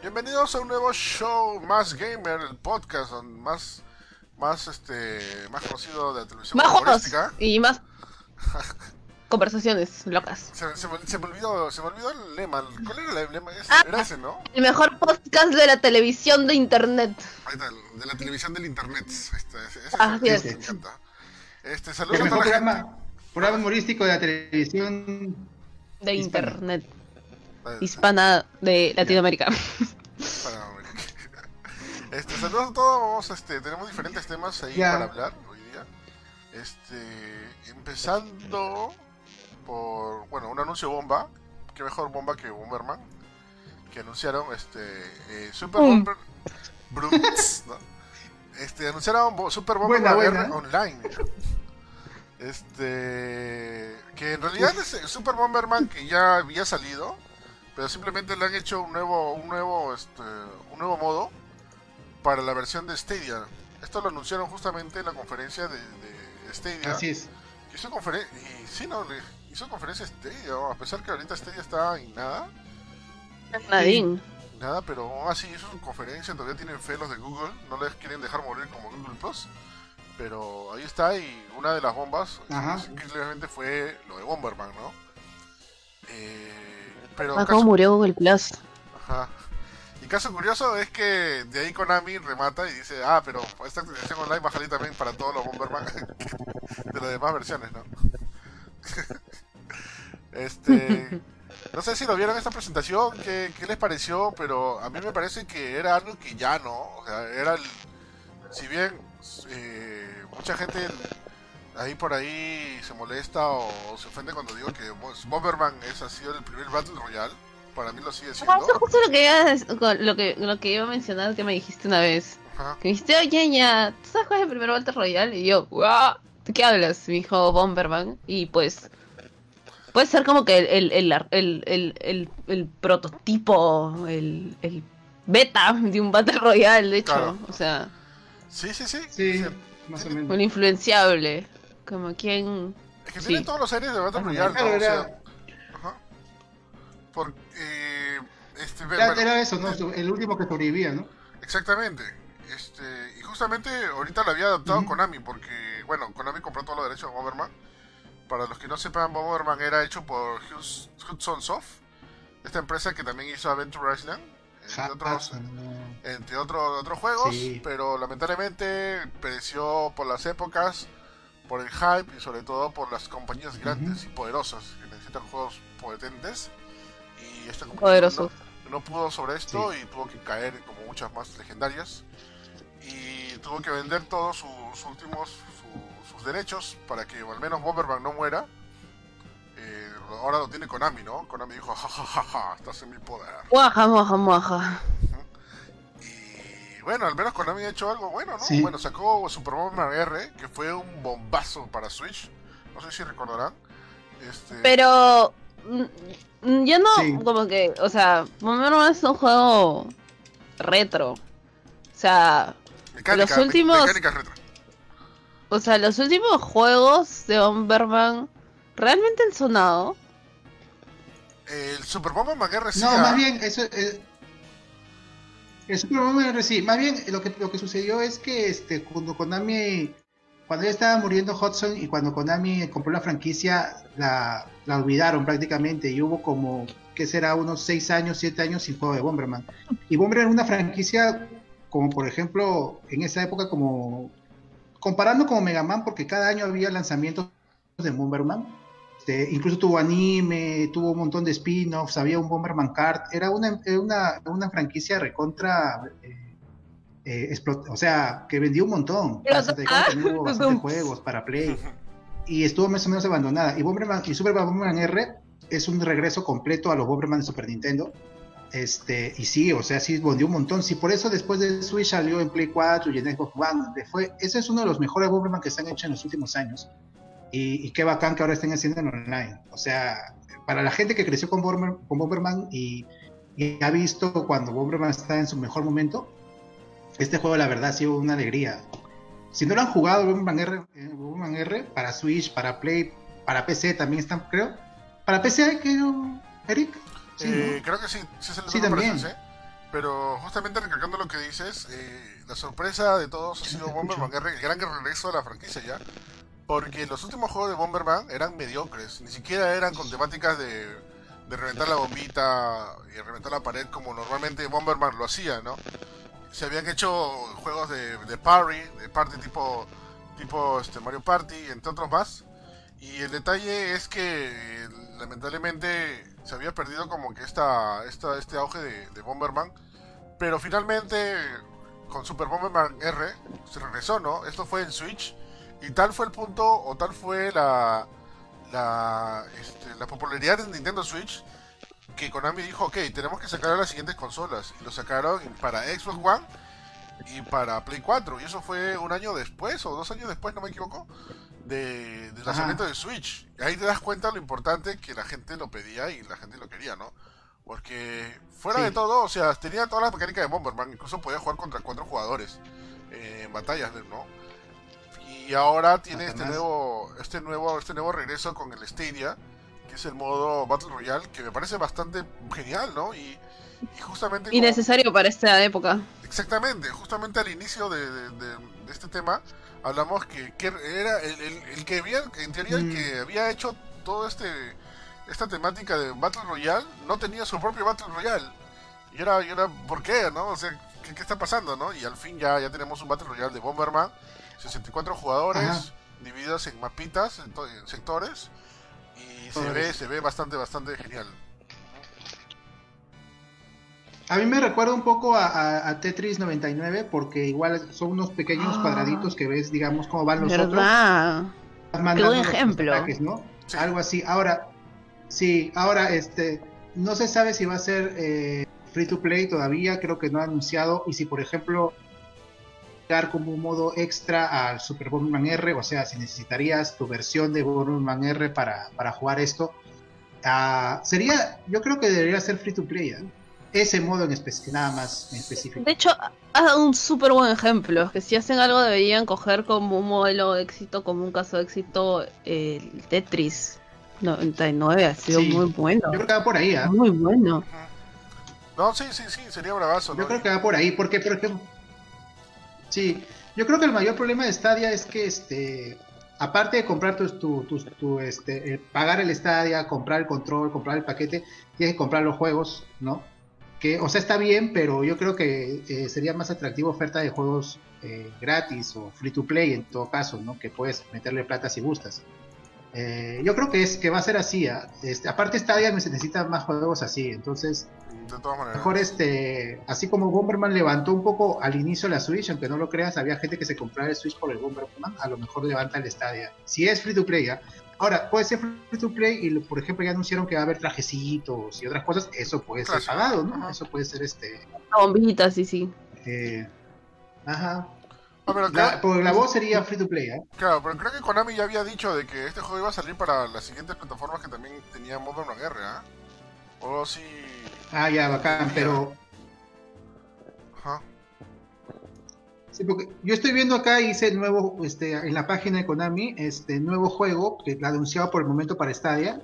Bienvenidos a un nuevo show más gamer, el podcast más más este más conocido de la televisión Más y más conversaciones locas. Se, se me- se me olvidó, se me olvidó el lema. ¿Cuál era el lema? Ah. Era ese, ¿no? El mejor podcast de la televisión de internet. Ahí está, de la televisión del internet. Está, ese, me encanta. Este, saludos a toda la gente. Programa, humorístico de la televisión. De Hispana. internet Eh, hispana de Latinoamérica. para- Este, saludos a todos. Vamos, este, tenemos diferentes temas ahí para hablar hoy día. Este, empezando por, bueno, un anuncio bomba. Qué mejor bomba que Bomberman. Que anunciaron, este, eh, Super Mm. Bomber Brutes, ¿no? Este, anunciaron Super Bomber Buena, R buena. Online. Este, que en realidad es el Super Bomberman que ya había salido, pero simplemente le han hecho un nuevo, un nuevo, este, un nuevo modo para la versión de Stadia. Esto lo anunciaron justamente en la conferencia de, de Stadia. Así es. Que Hizo conferencia y sí, no, le hizo conferencia Stadia, a pesar que ahorita Stadia está en nada, Nadine. nada, pero así hizo su conferencia, todavía tienen fe los de Google, no les quieren dejar morir como Google Plus. Pero ahí está y una de las bombas, Ajá. increíblemente fue lo de Bomberman, ¿no? Eh, pero Ah, caso- ¿Cómo murió Google Plus? Ajá. Y caso curioso es que de ahí Konami remata y dice, ah, pero esta actualización online va a salir también para todos los Bomberman de las demás versiones, ¿no? este... No sé si lo vieron esta presentación, ¿qué, qué les pareció? Pero a mí me parece que era algo que ya no, o sea, era el... Si bien eh, mucha gente ahí por ahí se molesta o se ofende cuando digo que Bomberman es, ha sido el primer Battle Royale, para mí lo sigue siendo. Ah, eso es justo lo que, iba lo, que, lo que iba a mencionar que me dijiste una vez. Ajá. Que me dijiste, oye, ya, ¿tú sabes cuál es el primer Battle Royale? Y yo, "Guau, ¿de qué hablas? Me dijo Bomberman. Y pues, puede ser como que el, el, el, el, prototipo, el, el beta de un Battle Royale, de hecho. Claro. O sea, Sí, sí, sí. Sí, o un influenciable. Como quien... Es que Sí. tienen todos los aires de Battle Royale. Claro, O sea, era, ajá. Por, eh, este, era- bueno, era eso, ¿no? El último que sobrevivía, ¿no? Exactamente. Este, y justamente ahorita lo había adaptado. Konami porque, bueno, Konami compró todos los derechos de Bomberman. Para los que no sepan, Bomberman era hecho por Hudson Soft, esta empresa que también hizo Adventure Island, entre otros, entre otros otros juegos, Sí. pero lamentablemente pereció por las épocas, por el hype y sobre todo por las compañías grandes y poderosas que necesitan juegos potentes. Y esta compañía no, no pudo sobre esto y tuvo que caer como muchas más legendarias. Y tuvo que vender todos sus, sus últimos su- sus derechos para que al menos Bomberman no muera. Ahora lo tiene Konami, ¿no? Konami dijo, jajajaja, estás en mi poder. Muaja, muaja, muaja. Y bueno, al menos Konami ha hecho algo bueno, ¿no? Sí. Bueno, sacó Super Bomberman R, que fue un bombazo para Switch. No sé si recordarán. Este, Pero mm, mm, yo no, Sí. como que, o sea, Bomberman es un juego retro. O sea, mecánica, los últimos- mecánica retro. o sea, los últimos juegos de Bomberman realmente han sonado. El Super Bomberman R sí No, ha- más bien, eso eh, el Super Bomberman sí, más bien lo que lo que sucedió es que este cuando Konami cuando ya estaba muriendo Hudson y cuando Konami compró la franquicia la, la olvidaron prácticamente y hubo como que será unos 6 años, 7 años sin juego de Bomberman. Y Bomberman era una franquicia como por ejemplo en esa época como comparando con Mega Man porque cada año había lanzamientos de Bomberman. Este, incluso tuvo anime, tuvo un montón de spin-offs, había un Bomberman Kart, era una, una, una franquicia recontra, eh, eh, explot- o sea, que vendió un montón. Para Pero- 64 también hubo bastantes juegos para Play y estuvo más o menos abandonada. Y Bomberman y Super Bomberman R es un regreso completo a los Bomberman de Super Nintendo. Este, y sí, o sea, sí vendió un montón. Sí, por eso después de Switch salió en Play 4 y en Xbox One. Fue, ese es uno de los mejores Bomberman que se han hecho en los últimos años. Y, y qué bacán que ahora estén haciendo en online. O sea, para la gente que creció con, Bomber- con Bomberman y, y ha visto cuando Bomberman está en su mejor momento, este juego la verdad ha sido una alegría. Si no lo han jugado Bomberman R, eh, Bomberman R para Switch, para Play, para PC también están, creo. Para PC, creo, Eric. Sí, eh, Creo que sí, sí se sí, también. Pero justamente recalcando lo que dices, eh, la sorpresa de todos ha sido Bomberman, el gran regreso a la franquicia ya. Porque los últimos juegos de Bomberman eran mediocres, ni siquiera eran con temáticas de, de reventar la bombita y reventar la pared como normalmente Bomberman lo hacía, ¿no? Se habían hecho juegos de, de party, de party tipo, tipo este, Mario Party, entre otros más. Y el detalle es que lamentablemente se había perdido como que esta, esta este auge de, de Bomberman. Pero finalmente con Super Bomberman R se regresó, ¿no? Esto fue en Switch y tal fue el punto, o tal fue la, la, este, la popularidad de Nintendo Switch, que Konami dijo, ok, tenemos que sacar a las siguientes consolas. Y lo sacaron para Xbox One y para Play 4. Y eso fue un año después, o dos años después, no me equivoco, de, del lanzamiento de Switch. Y ahí te das cuenta lo importante que la gente lo pedía y la gente lo quería, ¿no? Porque fuera de todo, o sea, tenía todas las mecánicas de Bomberman, incluso podía jugar contra cuatro jugadores eh, en batallas, ¿no? Y ahora tiene este nuevo, este nuevo, este nuevo regreso con el Stadia, que es el modo Battle Royale, que me parece bastante genial, ¿no? Y, justamente... Y necesario para esta época. Exactamente, justamente al inicio de, este tema hablamos que, era el, que había, en teoría, el que mm. había hecho todo este esta temática de Battle Royale no tenía su propio Battle Royale. Y era, y era ¿por qué? ¿No? O sea, ¿qué, está pasando? ¿no? Y al fin ya, ya tenemos un Battle Royale de Bomberman 64 jugadores divididos en mapitas, en, sectores. Y se ve, se ve bastante, bastante genial. A mí me recuerda un poco a, Tetris 99 porque igual son unos pequeños ah. cuadraditos que ves, digamos, cómo van los ¿verdad? otros. Qué buen ejemplo. ¿no? Algo así. Ahora, sí, ahora este, no se sabe si va a ser eh, free to play todavía, creo que no ha anunciado. Y si, por ejemplo, como un modo extra al Super Bomberman R, o sea, si necesitarías tu versión de Bomberman R para, para jugar esto, uh, sería, yo creo que debería ser free to play, ¿eh? ese modo en específico, nada más en específico. De hecho, ha dado un súper buen ejemplo, que si hacen algo deberían coger como un modelo de éxito, como un caso de éxito, el Tetris 99, ha sido muy bueno. Yo creo que va por ahí, ¿eh? Muy bueno. No, sí, sí, sí, sería bravazo. Yo creo que va por ahí, porque, por ejemplo, Sí, yo creo que el mayor problema de Stadia es que, este, aparte de comprar tu, tu, este, eh, pagar el Stadia, comprar el control, comprar el paquete, tienes que comprar los juegos, ¿no? Que, o sea, está bien, pero yo creo que eh, sería más atractivo oferta de juegos eh, gratis o free to play en todo caso, ¿no? Que puedes meterle plata si gustas. Eh, yo creo que es que va a ser así. ¿ah? Este, aparte Stadia necesita más juegos así, entonces mejor este, así como Bomberman levantó un poco al inicio la Switch, aunque no lo creas, había gente que se compraba el Switch por el Bomberman, a lo mejor levanta el Stadia. Si es free to play, ¿ah? ahora puede ser free to play y por ejemplo ya anunciaron que va a haber trajecitos y otras cosas, eso puede ser pagado, ¿no? Eso puede ser este bombitas, sí, sí. Eh, la, pues la voz sería free to play, ¿eh? Claro, pero creo que Konami ya había dicho de que este juego iba a salir para las siguientes plataformas que también tenía Modern R, ¿ah? O si... Ah, ya, bacán, pero... Ajá. Sí, porque yo estoy viendo acá, hice nuevo, este, en la página de Konami, este nuevo juego que la anunciaba por el momento para Stadia.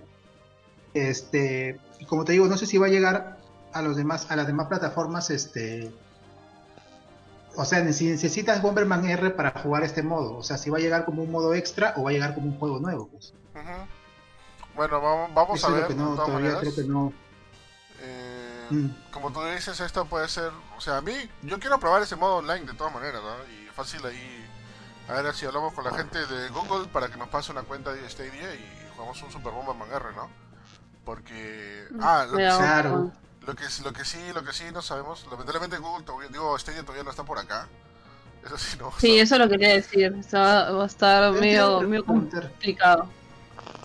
Este, y como te digo, no sé si va a llegar a los demás, a las demás plataformas, este, o sea, si necesitas Bomberman R para jugar este modo, o sea, si va a llegar como un modo extra o va a llegar como un juego nuevo, pues. Bueno, vamos, vamos a ver. Que no, todavía creo que no. Eh, mm. Como tú dices, esto puede ser. O sea, a mí, yo quiero probar ese modo online de todas maneras, ¿no? Y fácil ahí. A ver si hablamos con la gente de Google para que nos pase una cuenta de Stadia y jugamos un Super Bomberman R, ¿no? Porque. Mm. Ah, lo, claro. Lo que, lo que sí, lo que sí no sabemos, lamentablemente Google todavía, digo, Stadia todavía no está por acá. Eso sí, no. Sí, eso lo quería decir. va, va a estar medio, medio complicado.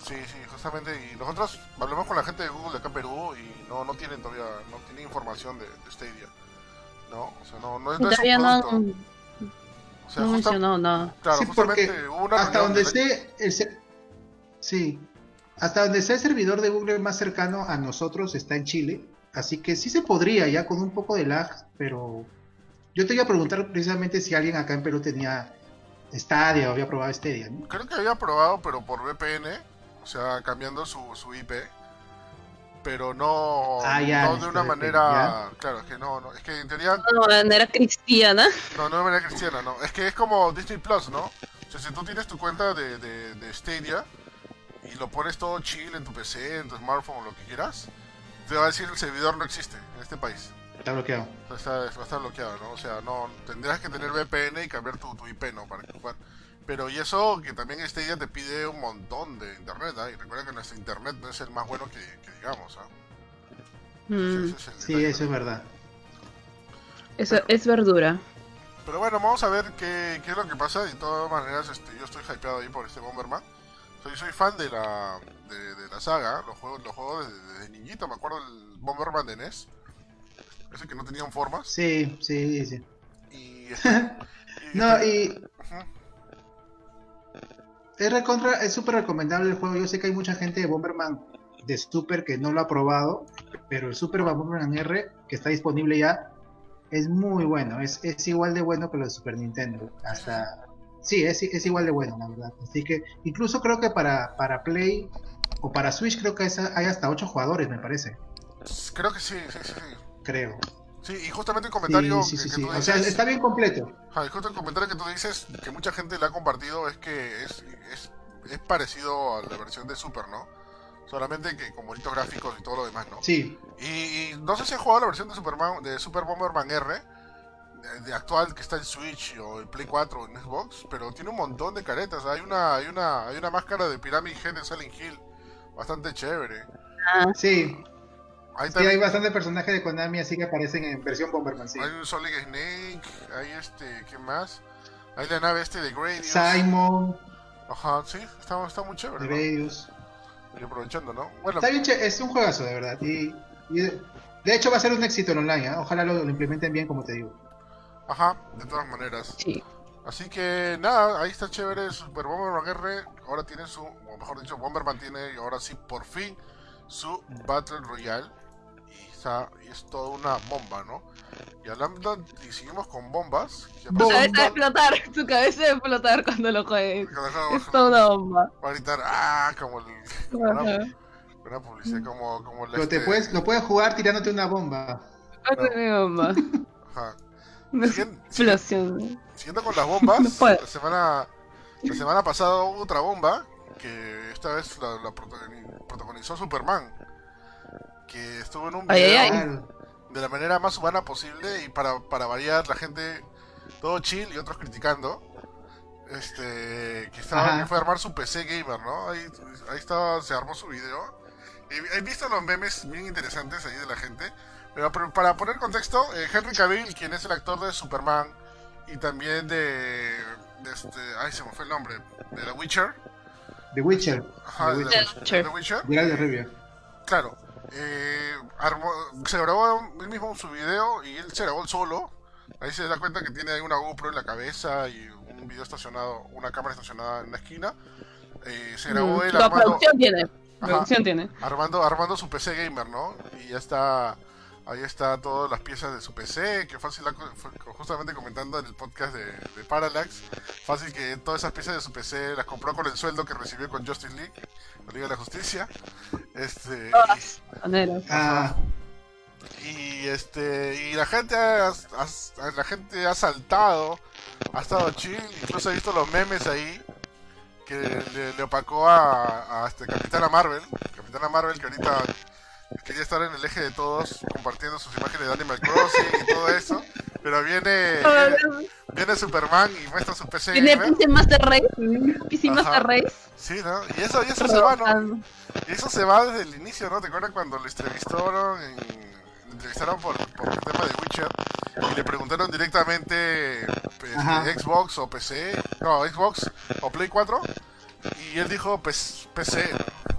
Sí, sí, justamente. Y nosotros hablamos con la gente de Google de acá en Perú y no, no tienen todavía, no tienen información de, de Stadia. No, o sea, no, no es, todavía no, o sea, no mencionó nada. Claro, sí, justamente hubo una hasta donde esté el, sí, hasta donde sea el servidor de Google más cercano a nosotros está en Chile Así que sí se podría, ya con un poco de lag, pero yo te iba a preguntar precisamente si alguien acá en Perú tenía Stadia o había probado Stadia, Creo que había probado, pero por VPN. o sea, cambiando su, su IP, pero no, Ah, ya, no de una manera, claro, es que no, no, es que en teoría, No, de manera cristiana. no, no de manera cristiana, no, es que es como Disney Plus, ¿no? O sea, si tú tienes tu cuenta de, de, de Stadia y lo pones todo chill en tu PC, en tu smartphone o lo que quieras, te va a decir el servidor no existe en este país. Está bloqueado. O sea, Está, va a estar bloqueado, ¿no? O sea, no tendrás que tener VPN y cambiar tu, tu IP, ¿no? Para jugar. Pero y eso que también Stadia te pide un montón de internet, ¿ah? Y recuerda que nuestro internet no es el más bueno que, que digamos, ¿ah? Mm, es Sí, eso es verdad. eso es verdura. Pero bueno, vamos a ver qué, qué es lo que pasa. De todas maneras, este, yo estoy hypeado ahí por este Bomberman. Soy, soy fan de la, de, de la saga, los juegos, los juegos desde, desde niñito. Me acuerdo del Bomberman de NES. Ese que no tenían formas. Sí, sí, sí. Y, este, y- No, y Ujú. es recontra, es súper recomendable el juego. Yo sé que hay mucha gente de Bomberman de Super que no lo ha probado, pero el Super Bomberman R, que está disponible ya, es muy bueno. Es, es igual de bueno que lo de Super Nintendo. Hasta. Sí, es, es igual de bueno, la verdad. Así que, incluso creo que para, para Play o para Switch, creo que es- hay hasta 8 jugadores, me parece. Creo que sí, sí, sí. sí. Creo. Sí, y justamente el comentario sí, que, sí, que tú O dices, sea, está bien completo. Justo el comentario que tú dices, que mucha gente le ha compartido, es que es, es, es parecido a la versión de Super, ¿no? Solamente que con bonitos gráficos y todo lo demás, ¿no? Sí, Y, y no sé si has jugado la versión de Superman, de Super Bomberman R, actual que está en Switch o en Play 4 o en Xbox, pero tiene un montón de caretas. Hay una, hay una, hay una máscara de Pyramid Head de Silent Hill, bastante chévere. Ah, sí. Hay Sí, también hay bastantes personajes de Konami así que aparecen en versión Bomberman, sí. hay un Solid Snake, hay este, ¿qué más? Hay la nave este de Gradius. Simon, Ajá, sí, está, está muy chévere. ¿no? Gradius. Y aprovechando, ¿no? Bueno, Está bien, es un juegazo, de verdad. Y, y de, hecho va a ser un éxito en online, ¿ah? ojalá lo, lo implementen bien, como te digo. Ajá, de todas maneras. sí. Así que nada, ahí está chévere Super Bomberman R. Ahora tiene su, o mejor dicho, Bomberman tiene ahora sí por fin su Battle Royale. Y, está, y es toda una bomba, ¿no? Y hablando, y seguimos con bombas. Bomba. cabeza de explotar, su cabeza de explotar cuando lo juegues. Es toda una bomba. Va a gritar, ah, como, el, como una, una publicidad, como, como la Pero te este- puedes, lo puedes jugar tirándote una bomba. Una bomba. Ajá. Explosión. Siguiendo con las bombas, No la semana la semana pasada hubo otra bomba que esta vez la, la protagoni- protagonizó Superman, que estuvo en un video ay, ay. De la manera más humana posible y para, para variar la gente todo chill y otros criticando. Este, que estaba que fue a armar su PC gamer, ¿no? Ahí, ahí estaba, se armó su video. Y he visto los memes bien interesantes ahí de la gente. Pero, pero para poner contexto, eh, Henry Cavill, quien es el actor de Superman y también de, de este, ay se me fue el nombre, de The Witcher, The Witcher. ajá, The Witcher. The Witcher. The Witcher, Geralt de Rivia. claro, eh, armó- se grabó él mismo su video y él se grabó él solo. Ahí se da cuenta que tiene una GoPro en la cabeza y un video estacionado, una cámara estacionada en una esquina. Eh, se grabó Mm, él La armando, producción tiene. Ajá. Producción tiene. armando, armando su PC gamer, ¿no? Y ya está, ahí está todas las piezas de su PC, que fácil, la co- fue justamente comentando en el podcast de, de Parallax, fácil que todas esas piezas de su PC las compró con el sueldo que recibió con Justice League, la Liga de la Justicia. Este, maneras. Ah, y este y la gente ha, ha- la gente ha saltado, ha estado chill, incluso he visto los memes ahí que le, le opacó a, a este Capitana Marvel, Capitana Marvel que ahorita quería estar en el eje de todos compartiendo sus imágenes de Animal Crossing y todo eso, pero viene viene, viene Superman y muestra su PC Tiene. PC Master Race. PC. Master Race. Sí, ¿no? Y eso, y eso se va, ¿no? rebotando. Y eso se va desde el inicio, ¿no? ¿Te acuerdas cuando lo entrevistaron en, lo entrevistaron por, por el tema de Witcher y le preguntaron directamente pues, Xbox o PC, no, Xbox o Play 4 y él dijo pues, PC.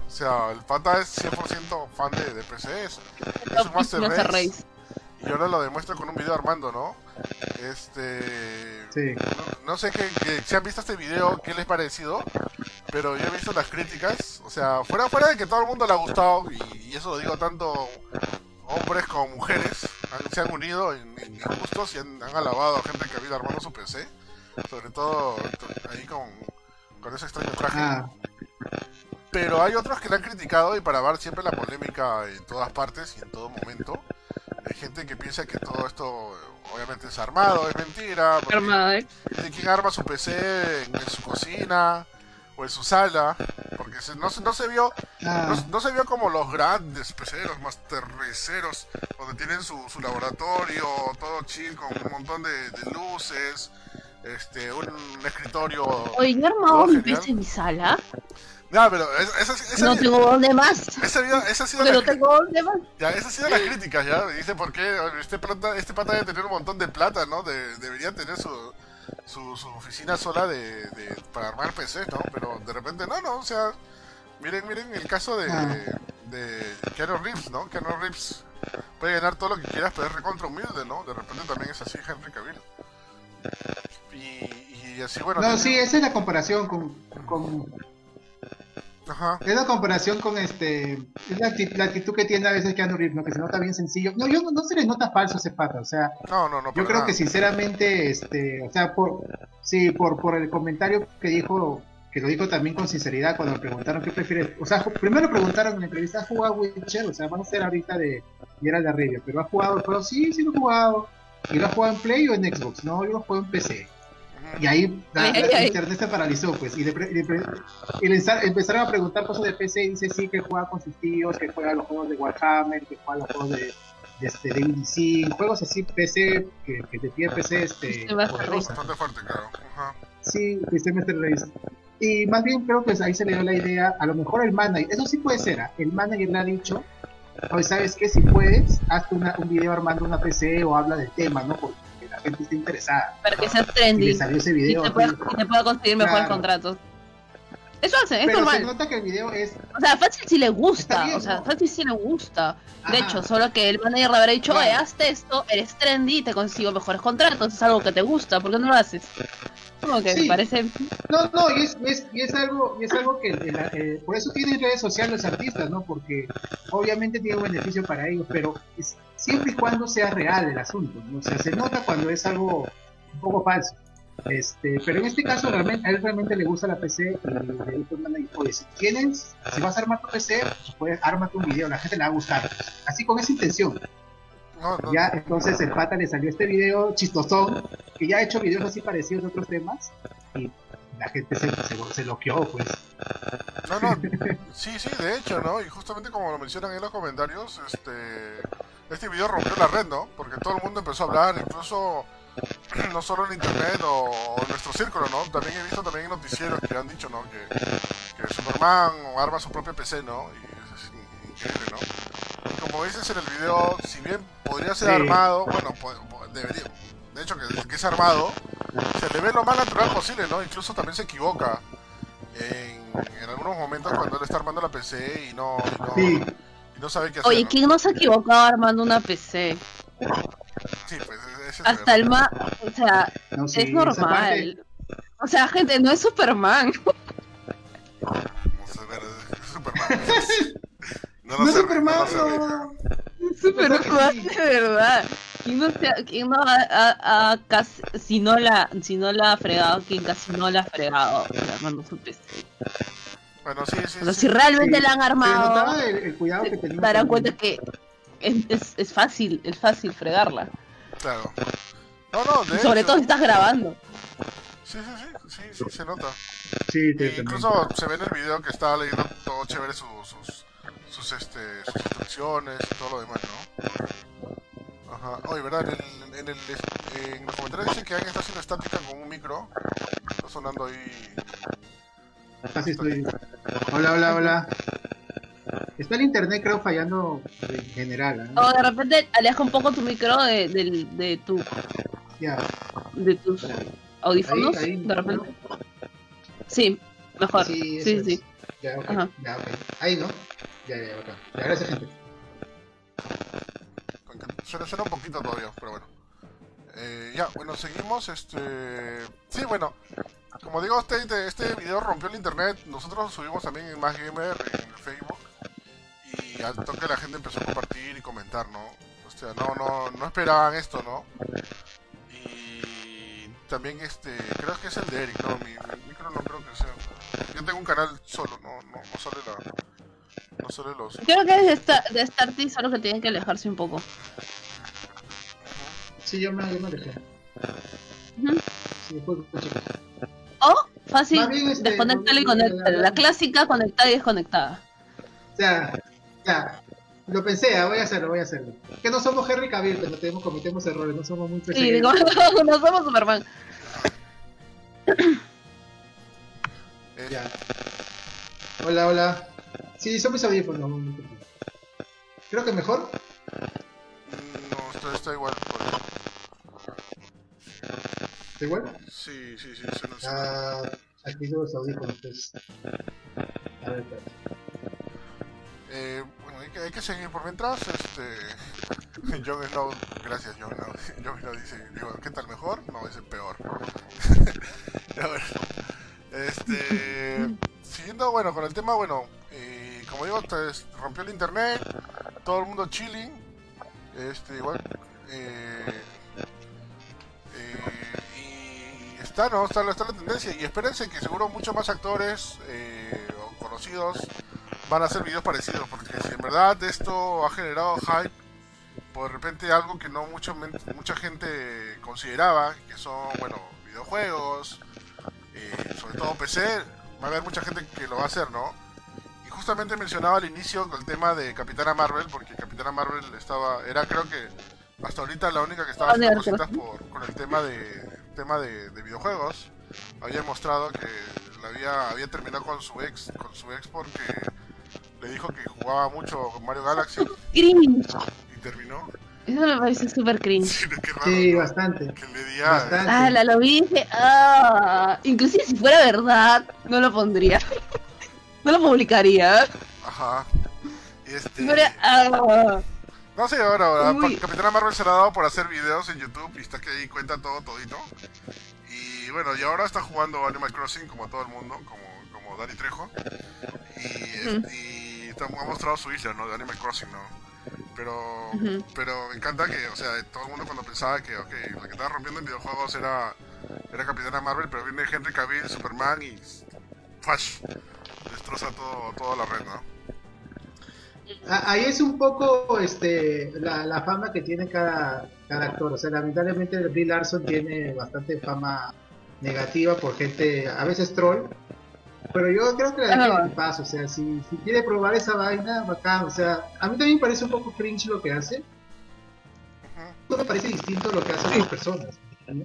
O sea, el pata es 100% fan de, de PC, es, es un Master Race, Race. y ahora lo demuestra con un video armando, ¿no? Este... sí. No, no sé qué, qué- si han visto este video, qué les ha parecido, pero yo he visto las críticas, o sea, fuera, fuera de que todo el mundo le ha gustado, y, y eso lo digo tanto hombres como mujeres, han- se han unido en, en gustos y han, han alabado a gente que ha habido armando su PC, sobre todo to- ahí con, con ese extraño traje. Ah, Pero hay otros que la han criticado y para ver siempre la polémica en todas partes y en todo momento. Hay gente que piensa que todo esto obviamente es armado, es mentira. Armada, ¿eh? ¿De quién arma su PC en, en su cocina o en su sala? Porque se- no, se- no se vio Ah, no, no se vio como los grandes peceros, más terreceros, donde tienen su, su laboratorio, todo chill, con un montón de, de luces, este, un, escritorio. Oye, yo armado mi. PC en mi sala. No, pero es- esa, esa, No tengo dónde más. esa ha sido- esa ha sido Porque la no tengo dónde más. ya, esa ha sido la crítica, ya. Dice, ¿por qué? Este este pata debe tener un montón de plata, ¿no? De- debería tener su, su, su oficina sola de, de- para armar PCs, ¿no? Pero de repente, no, no, o sea, miren, miren el caso de, Ah. de Keanu Reeves, ¿no? Keanu Reeves puede ganar todo lo que quieras, pero es recontra humilde, ¿no? De repente también es así Henry Cavill. Y, y así, bueno. no, también- sí, esa es la comparación con, con Ajá. es la comparación con este es la, acti- la actitud que tiene a veces Keanu Reeves, ¿no? que se nota bien sencillo. No, yo no, no se le nota falso a ese pata, o sea, No, no, no. Yo creo nada. que sinceramente, este, o sea, por, sí, por, por el comentario que dijo, que lo dijo también con sinceridad cuando le preguntaron qué prefiere, o sea, primero preguntaron en la entrevista, ¿has jugado Witcher? O sea, vamos a hacer ahorita de Geralt de Rivia, pero ¿has jugado el juego? Sí, sí lo he jugado. ¿Y lo jugado en Play o en Xbox? No, yo lo juego en PC. Y ahí la, Ay, la- ay, ay. internet se paralizó, pues, y, le, le le empezaron a preguntar cosas de PC y dice sí que juega con sus tíos, que juega los juegos de Warhammer, que juega los juegos de, de, este, de juegos así PC, que, que te pide PC este, poderosa. Bastante fuerte, claro. Sí, System Master Race. Y más bien creo que ahí se le dio la idea, a lo mejor el manager, eso sí puede ser, ¿ah? el manager le ha dicho, oye, ¿sabes qué? Si puedes, hazte una- un video armando una PC o habla del tema, ¿no? Porque la gente está interesada. Para que sea Y trendy. le salió ese Y video. te así. pueda, y te pueda conseguir mejores Claro. contratos. Eso hace, es Pero se normal. nota que el video es... O sea, fácil sí le gusta. bien, o sea, ¿no? fácil sí le gusta. De Ajá. hecho, solo que el manager le habrá dicho, oye, hazte esto, eres trendy y te consigo mejores contratos. Es algo que te gusta, ¿por qué no lo haces? Como que Sí. me parece. No, no, y es, y es, y es algo, y es algo que el- eh, por eso tienen redes sociales los artistas, ¿no? Porque obviamente tiene un beneficio para ellos, pero es, siempre y cuando sea real el asunto, ¿no? O sea, se nota cuando es algo un poco falso. Este, pero en este caso realmente, a él realmente le gusta la PC y le manager, oye, si tienes, si vas a armar tu PC, pues puedes ármate un video, la gente le va a gustar. Así con esa intención. No, no, Ya, entonces el pata le salió este video chistosón, que ya ha hecho videos así parecidos de otros temas, y la gente se, se, se loqueó, pues. No, no, sí, sí, de hecho, ¿no? Y justamente como lo mencionan en los comentarios, este, este video rompió la red, ¿no? Porque todo el mundo empezó a hablar, incluso no solo en internet o, en nuestro círculo, ¿no? También he visto también en noticieros que han dicho, ¿no? Que, que Superman arma su propio PC, ¿no? Y es, es increíble, ¿no? Y como dices en el video, si bien podría ser Sí. armado, bueno, po- po- debería, de hecho que, que es armado, se le ve lo más natural posible, ¿no? Incluso también se equivoca en, en algunos momentos cuando él está armando la PC y no, y no, Sí. y no sabe qué hacer. Oye. ¿quién no se ha equivocado armando una PC? Sí, pues Hasta el más. O sea, No, sí, es normal. O sea, gente, no es Superman. No sé, ver, es Superman. No No sé, Superman, no no. Superman, sí. de verdad. ¿Quién no, se ha- quién no ha, ha- ha casi, si no la, si no la ha fregado, quien casi no la ha fregado armando su PC? Bueno, sí, sí. Pero sí. si realmente Sí, la han Se armado, el, el cuidado que tenía. darán cuenta que es, es, es fácil, es fácil fregarla. Claro. No, no, de Sobre hecho. todo si estás grabando. Sí, sí, sí, sí, sí, se nota. Sí, también. incluso se ve en el video que estaba leyendo todo chévere su- sus, sus, este, sus instrucciones y todo lo demás, ¿no? Ajá. Oye, ¿verdad? En, el- en, el, en los comentarios dice que alguien está haciendo estática con un micro. Está sonando ahí. Así estoy. Hola, hola, hola. Está el internet, creo, fallando en general. ¿eh? O de repente aleja un poco tu micro de, del- de, tu, Ya. de tus audífonos. Ahí, ahí, de repente. Sí, mejor. Sí, sí. Ya, ok. Ajá. Ya, ok. Ahí, ¿no? Ya, ya, ok. Ya, gracias, gente. Suena, suena un poquito todavía, pero bueno. Eh, ya, bueno, seguimos. Este. Sí, bueno. Como digo, este, este video rompió el internet. Nosotros lo subimos también en Más Gamer en Facebook. Y al toque la gente empezó a compartir y comentar, ¿no? O sea, no, no, no esperaban esto, ¿no? Y también este, creo que es el de Eric, no, mi, mi micro no creo que sea. Yo tengo un canal solo, no, no, no sale la... No sale los... Creo que es de, esta, de Starty, solo que tienen que alejarse un poco. Sí, yo me, yo me alejé. Ujú. Sí, después escuché. O, fácil, este, desconectar y conectar. La clásica, conectada y desconectada. O sea, ya. Lo pensé, ah, voy a hacerlo, voy a hacerlo. Que no somos Henry Cavill, pero tenemos, cometemos errores, no somos muy Sí, perseguidos. digo, no somos Superman. Eh, Ya. Hola, hola. Sí, son mis audífonos. Creo que mejor. No, está, está igual. por- ¿Da igual? Sí, sí, sí, suena así. Ah, aquí son los audífonos, pues. A ver, espera. Eh, bueno, hay que, seguir por mientras. Este, John Snow, gracias John Snow. John Snow dice, digo, ¿qué tal mejor? No, el peor. A ver, este, siguiendo, bueno, con el tema, bueno, eh, como digo, rompió el internet, todo el mundo chilling, este, igual, eh, eh, y está, ¿no? Está, está la tendencia y espérense que seguro muchos más actores conocidos van a hacer videos parecidos, porque si en verdad esto ha generado hype, por repente algo que no mucho, men- mucha gente consideraba, que son, bueno, videojuegos, eh, sobre todo PC, va a haber mucha gente que lo va a hacer, ¿no? Y justamente mencionaba al inicio el tema de Capitana Marvel, porque Capitana Marvel estaba, era creo que hasta ahorita la única que estaba haciendo cositas por, con el tema de tema de, de videojuegos. Había mostrado que la había, había terminado con su ex, con su ex porque le dijo que jugaba mucho con Mario Galaxy Cringe. y terminó. Eso me parece súper cringe. Sí, qué raro, Sí, ¿no? bastante. Que le diga Bastante. Ah, la lo vi y dije, ah. Inclusive si fuera verdad, no lo pondría. No lo publicaría. Ajá. Este, ah. no sé, ahora, ahora Uy. Capitana Marvel se la ha dado por hacer videos en YouTube y está que ahí cuenta todo, todito. Y bueno, y ahora está jugando Animal Crossing como todo el mundo, como, como Dani Trejo. Y, Ujú. y está- ha mostrado su isla, ¿no? De Animal Crossing, ¿no? Pero, pero me encanta que, o sea, todo el mundo cuando pensaba que, ok, la que estaba rompiendo en videojuegos era, era Capitana Marvel, pero viene Henry Cavill, Superman y Flash. Destroza todo, toda la red, ¿no? Ah, Ahí es un poco este la, la fama que tiene cada, cada actor. O sea, lamentablemente Brie Larson tiene bastante fama negativa por gente, a veces troll. Pero yo creo que Es da verdad. el paso. O sea, si, si quiere probar esa vaina, bacán. O sea, a mí también me parece un poco cringe lo que hace. No me parece distinto lo que hacen las personas. ¿no?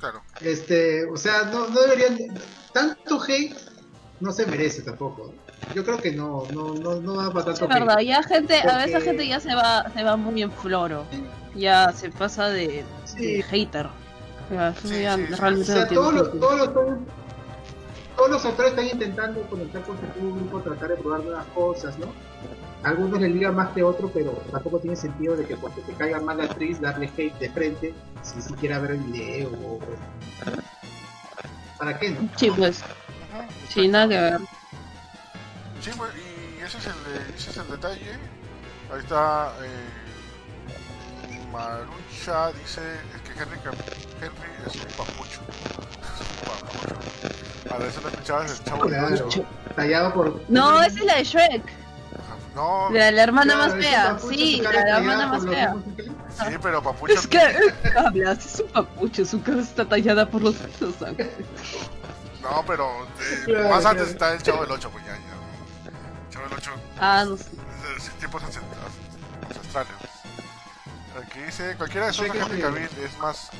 Claro. Este, o sea, no, no deberían. Tanto hate no se merece tampoco. Yo creo que no, no, no, no da para tanto Es verdad, hate. ya gente, a veces Porque- gente ya se va, se va muy en floro. Ya se pasa de, Sí. de hater. Ya, Sí, ya sí, sí. O realmente sea, no tiene todos los, sentido. Todos, los, actores están intentando conectar con su público, tratar de probar nuevas cosas, ¿no? Algunos le ligan más que otros, pero tampoco tiene sentido de que porque te caiga mal la actriz, darle hate de frente, si siquiera ver el video o... ¿Para qué no? Sí, pues, sí, nada que ver. Sí, pues, y ese es el, de- ese es el detalle. Ahí está. Eh, Marucha dice es que Henry, Cap- Henry es un papucho. Es un papucho. A ver, eso lo escuchaba desde el chavo del. Ocho. Tallado por... No, esa es la de Shrek. No, La, la hermana más fea. Sí, la, hermana más fea. sí, pero papucho. Es que hablas, es un papucho, su cara está tallada por los ángeles. No, pero eh, más antes está el chavo del 8, pues ya, ya. El chavo del 8 Ah, no sé. es de tiempos ancest- ancestrales. Aquí dice, cualquiera de esos de Henry. Cavill es más.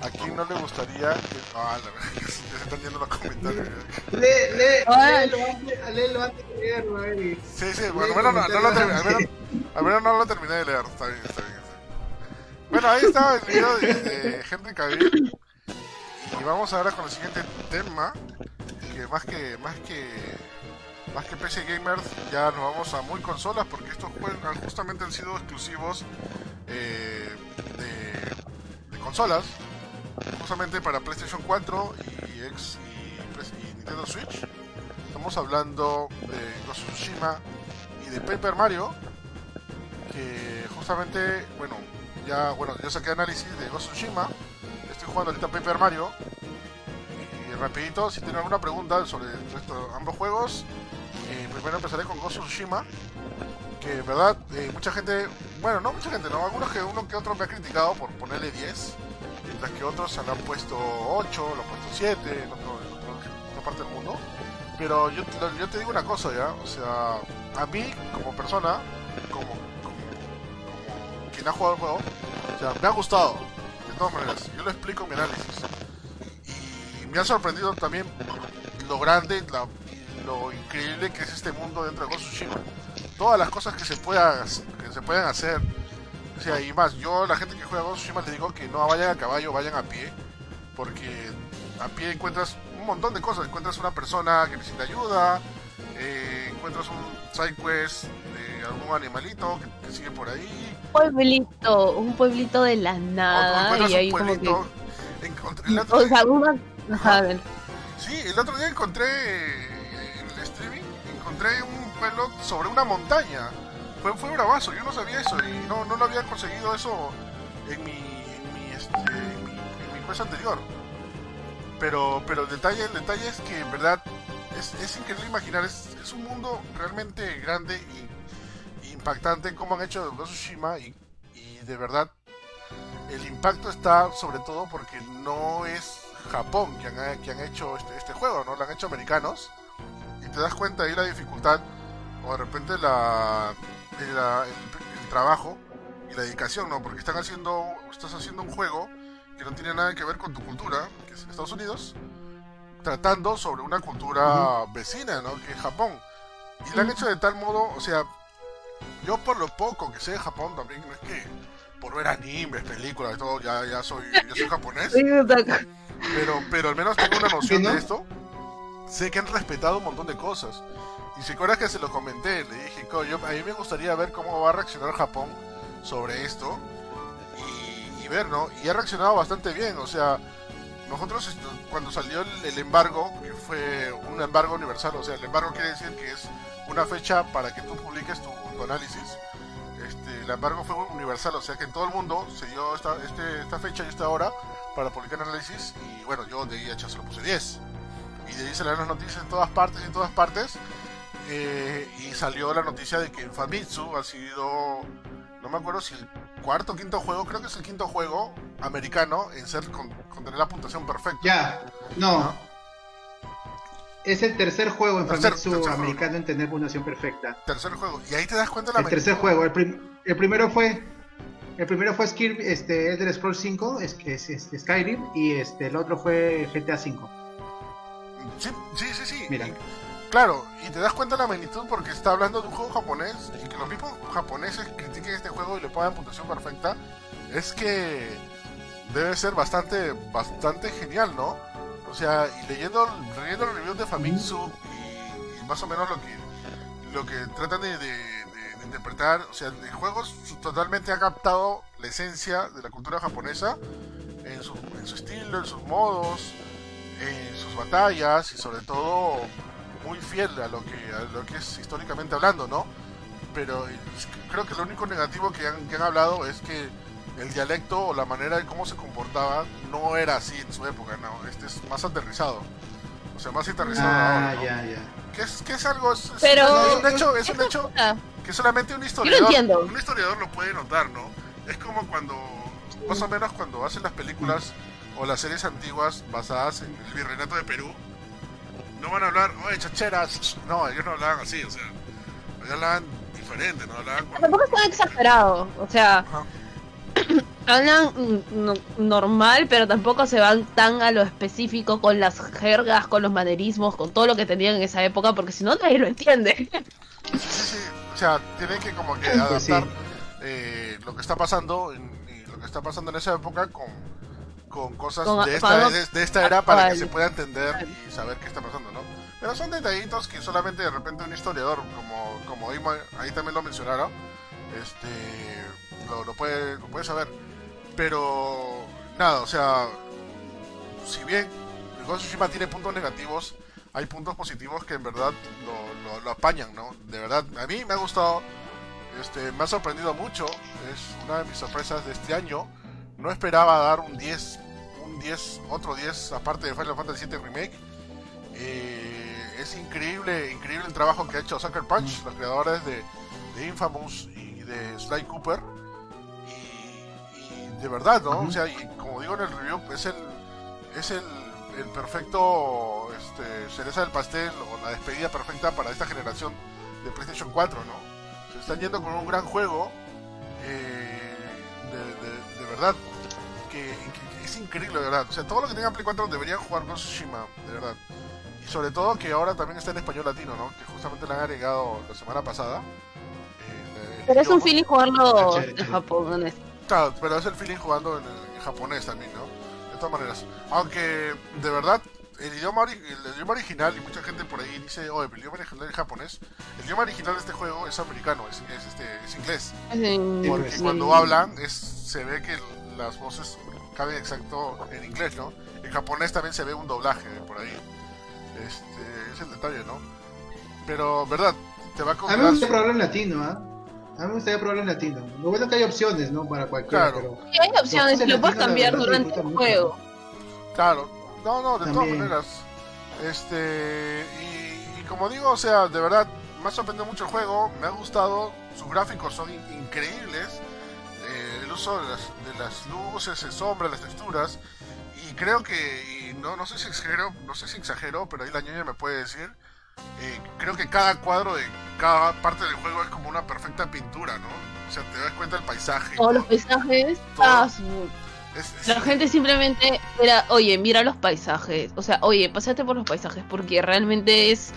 ¿A quién no le gustaría que.? Ah, la verdad, que se están yendo los comentarios. Lee, lee, Ay. léelo antes, de leerlo, Eric. Sí, sí, bueno, bueno, no, no lo terminé, al menos, al menos no lo terminé de leer. Está bien, está bien. está bien. Bueno, ahí está el video de, de Henry Cavill. Y vamos ahora con el siguiente tema. Que más que. Más que. Más que PC Gamers, ya nos vamos a muy consolas porque estos juegos justamente han sido exclusivos eh, de, de consolas, justamente para PlayStation 4 y, X, y, Nintendo Switch. Estamos hablando de Ghost of Tsushima y de Paper Mario, que justamente, bueno, ya, bueno, yo saqué análisis de Ghost of Tsushima, estoy jugando ahorita Paper Mario, y rapidito, si tienen alguna pregunta sobre estos, ambos juegos, eh, primero empezaré con Ghost of Tsushima, que en verdad eh, mucha gente, bueno, no mucha gente, no, algunos que uno que otro me ha criticado por ponerle 10, mientras que otros han puesto 8, lo han puesto 7 en, otro- en otro- en otra parte del mundo. Pero yo, yo te digo una cosa ya, o sea, a mí como persona, como, como, quien ha jugado el juego, o sea, me ha gustado, de todas maneras, yo lo explico en mi análisis. Y me ha sorprendido también lo grande la- lo increíble que es este mundo dentro de Ghost Tsushima. Todas las cosas que se puedan, que se puedan hacer. O sea, y más, yo la gente que juega Ghost Tsushima les digo que no vayan a caballo, vayan a pie. Porque a pie encuentras un montón de cosas. Encuentras una persona que necesita ayuda, eh, encuentras un side quest de algún animalito que, que sigue por ahí. pueblito, un pueblito de la o- o nada encuentras y un ahí como que pueblito. Encontré- el otro o día- sea, una ajá, a ver. Sí, el otro día encontré eh, en el streaming, encontré un pueblo sobre una montaña. Fue, fue bravazo, yo no sabía eso y no, no lo había conseguido eso en mi, en mi, este, en mi, en mi quest anterior. Pero, pero el detalle, el detalle es que en verdad es, es increíble imaginar, es, es un mundo realmente grande y, y impactante como han hecho Ghost Tsushima y, y de verdad el impacto está sobre todo porque no es Japón que han, que han hecho este, este juego, ¿no? Lo han hecho americanos. Y te das cuenta ahí la dificultad, o de repente la, la- el- el trabajo y la dedicación, ¿no? Porque están haciendo, estás haciendo un juego que no tiene nada que ver con tu cultura, que es en Estados Unidos, tratando sobre una cultura vecina, ¿no? Que es Japón. Y lo han hecho de tal modo, o sea, yo por lo poco que sé de Japón también, no es que por ver animes, películas y todo, ya, ya soy, yo soy japonés. Pero, pero al menos tengo una noción ¿Sí, no? de esto. Sé que han respetado un montón de cosas. Y si acuerdas que se lo comenté, le dije, "Co, yo, a mí me gustaría ver cómo va a reaccionar Japón sobre esto. Y, y ver, ¿no? Y ha reaccionado bastante bien. O sea, nosotros esto- cuando salió el, embargo, que fue un embargo universal, o sea, el embargo quiere decir que es una fecha para que tú publiques tu, tu análisis. Este, el embargo fue universal, o sea que en todo el mundo se dio esta, este, esta fecha y esta hora para publicar análisis y bueno, yo de ahí a se lo puse 10. Y de ahí salieron las noticias en todas partes y en todas partes. Eh, y salió la noticia de que Famitsu ha sido, no me acuerdo si el cuarto o quinto juego, creo que es el quinto juego americano en ser con, con tener la puntuación perfecta. Ya, no. Es el tercer juego en Tercer- Famitsu tercer juego. americano en tener puntuación perfecta. Tercer juego. Y ahí te das cuenta de la El tercer juego, el, prim- el primero fue el primero fue Skir- este Elder Scrolls 5, es es, es Skyrim y este el otro fue GTA 5. Sí, sí, sí. sí. Mira. Claro, y te das cuenta de la magnitud porque está hablando de un juego japonés y que los mismos japoneses critiquen este juego y le pongan puntuación perfecta. Es que debe ser bastante, bastante genial, ¿no? O sea, y leyendo, leyendo el review de Famitsu y, y más o menos lo que, lo que tratan de, de- de- de interpretar, o sea, el juego totalmente ha captado la esencia de la cultura japonesa en su, en su estilo, en sus modos, en sus batallas y sobre todo muy fiel a lo que, a lo que es históricamente hablando, ¿no? Pero eh, creo que lo único negativo que han, que han hablado es que el dialecto o la manera de cómo se comportaba no era así en su época, no, este es más aterrizado. O sea, más aterrizado Ah, ahora, ¿no? ya, ya. Que es, que es algo, es, Pero- es un hecho, es un hecho que solamente un historiador, entiendo. un historiador lo puede notar, ¿no? Es como cuando, más o menos cuando hacen las películas o las series antiguas basadas en el virreinato de Perú, no van a hablar, oye, chacheras, no, ellos no hablaban así, o sea, ellos hablaban diferente, ¿no? Hablaban con... Tampoco es tan exagerado, o sea, Ajá. hablan mm, no- normal, pero tampoco se van tan a lo específico con las jergas, con los manerismos, con todo lo que tenían en esa época, porque si no nadie lo entiende. Sí, sí, sí. O sea, tienen que como que Pues sí. adaptar eh, lo que está pasando en, y lo que está pasando en esa época con, con cosas Con- de, esta, algo de, de esta era para que se pueda entender y saber qué está pasando, ¿no? Pero son detallitos que solamente de repente un historiador, como, como ahí, ahí también lo mencionaron, este, lo, lo puede, lo puede saber. Pero nada, o sea, si bien el Ghost Tsushima tiene puntos negativos, hay puntos positivos que en verdad lo, lo- lo apañan, ¿no? De verdad, a mí me ha gustado, este, me ha sorprendido mucho, es una de mis sorpresas de este año. No esperaba dar un 10, un 10, otro 10, aparte de Final Fantasy VII Remake. Eh, es increíble, increíble el trabajo que ha hecho Sucker Punch, los creadores de, de Infamous y de Sly Cooper. Y, y de verdad, ¿no? O sea, y como digo en el review, es el, es el, el perfecto este, cereza del pastel o la despedida perfecta para esta generación de PlayStation 4, ¿no? Se están yendo con un gran juego. eh, de, de- de verdad, es increíble, de verdad. O sea, todo lo que tenga Play 4 deberían jugar con Tsushima, de verdad. Y sobre todo que ahora también está en español latino, ¿no? Que justamente le han agregado la semana pasada. eh, el Pero es un feeling jugarlo en japonés. Claro, pero es el feeling jugando en, en japonés también, ¿no? De todas maneras. Aunque, de verdad, el idioma, el idioma original, y mucha gente por ahí dice, oh, el idioma original es japonés. El idioma original de este juego es americano, es, es, este, es inglés. En- Porque Sí. cuando hablan, es, se ve que las voces exacto en inglés, ¿no? En japonés también se ve un doblaje por ahí. Este, es el detalle, ¿no? Pero, ¿verdad? Te va a A mí me gustaría probarlo en latino, ¿ah? A mí me gustaría probarlo en latino. Lo bueno es que hay opciones, ¿no? Para cualquiera, Claro. pero... Sí, hay opciones, lo puedes cambiar durante el mucho. juego. Claro, no, no, de todas maneras. Este, y, y como digo, o sea, de verdad, me ha sorprendido mucho el juego, me ha gustado, sus gráficos son in- increíbles, eh, el uso de las, de las luces, de sombras, las texturas, y creo que, y no, no sé si exagero, no sé si exagero, pero ahí la ñoña me puede decir, eh, creo que cada cuadro de cada parte del juego es como una perfecta pintura, ¿no? O sea, te das cuenta del paisaje. Todos los paisajes. Todo. ah, su- Es- es- La gente simplemente era, oye, mira los paisajes. O sea, oye, pásate por los paisajes porque realmente es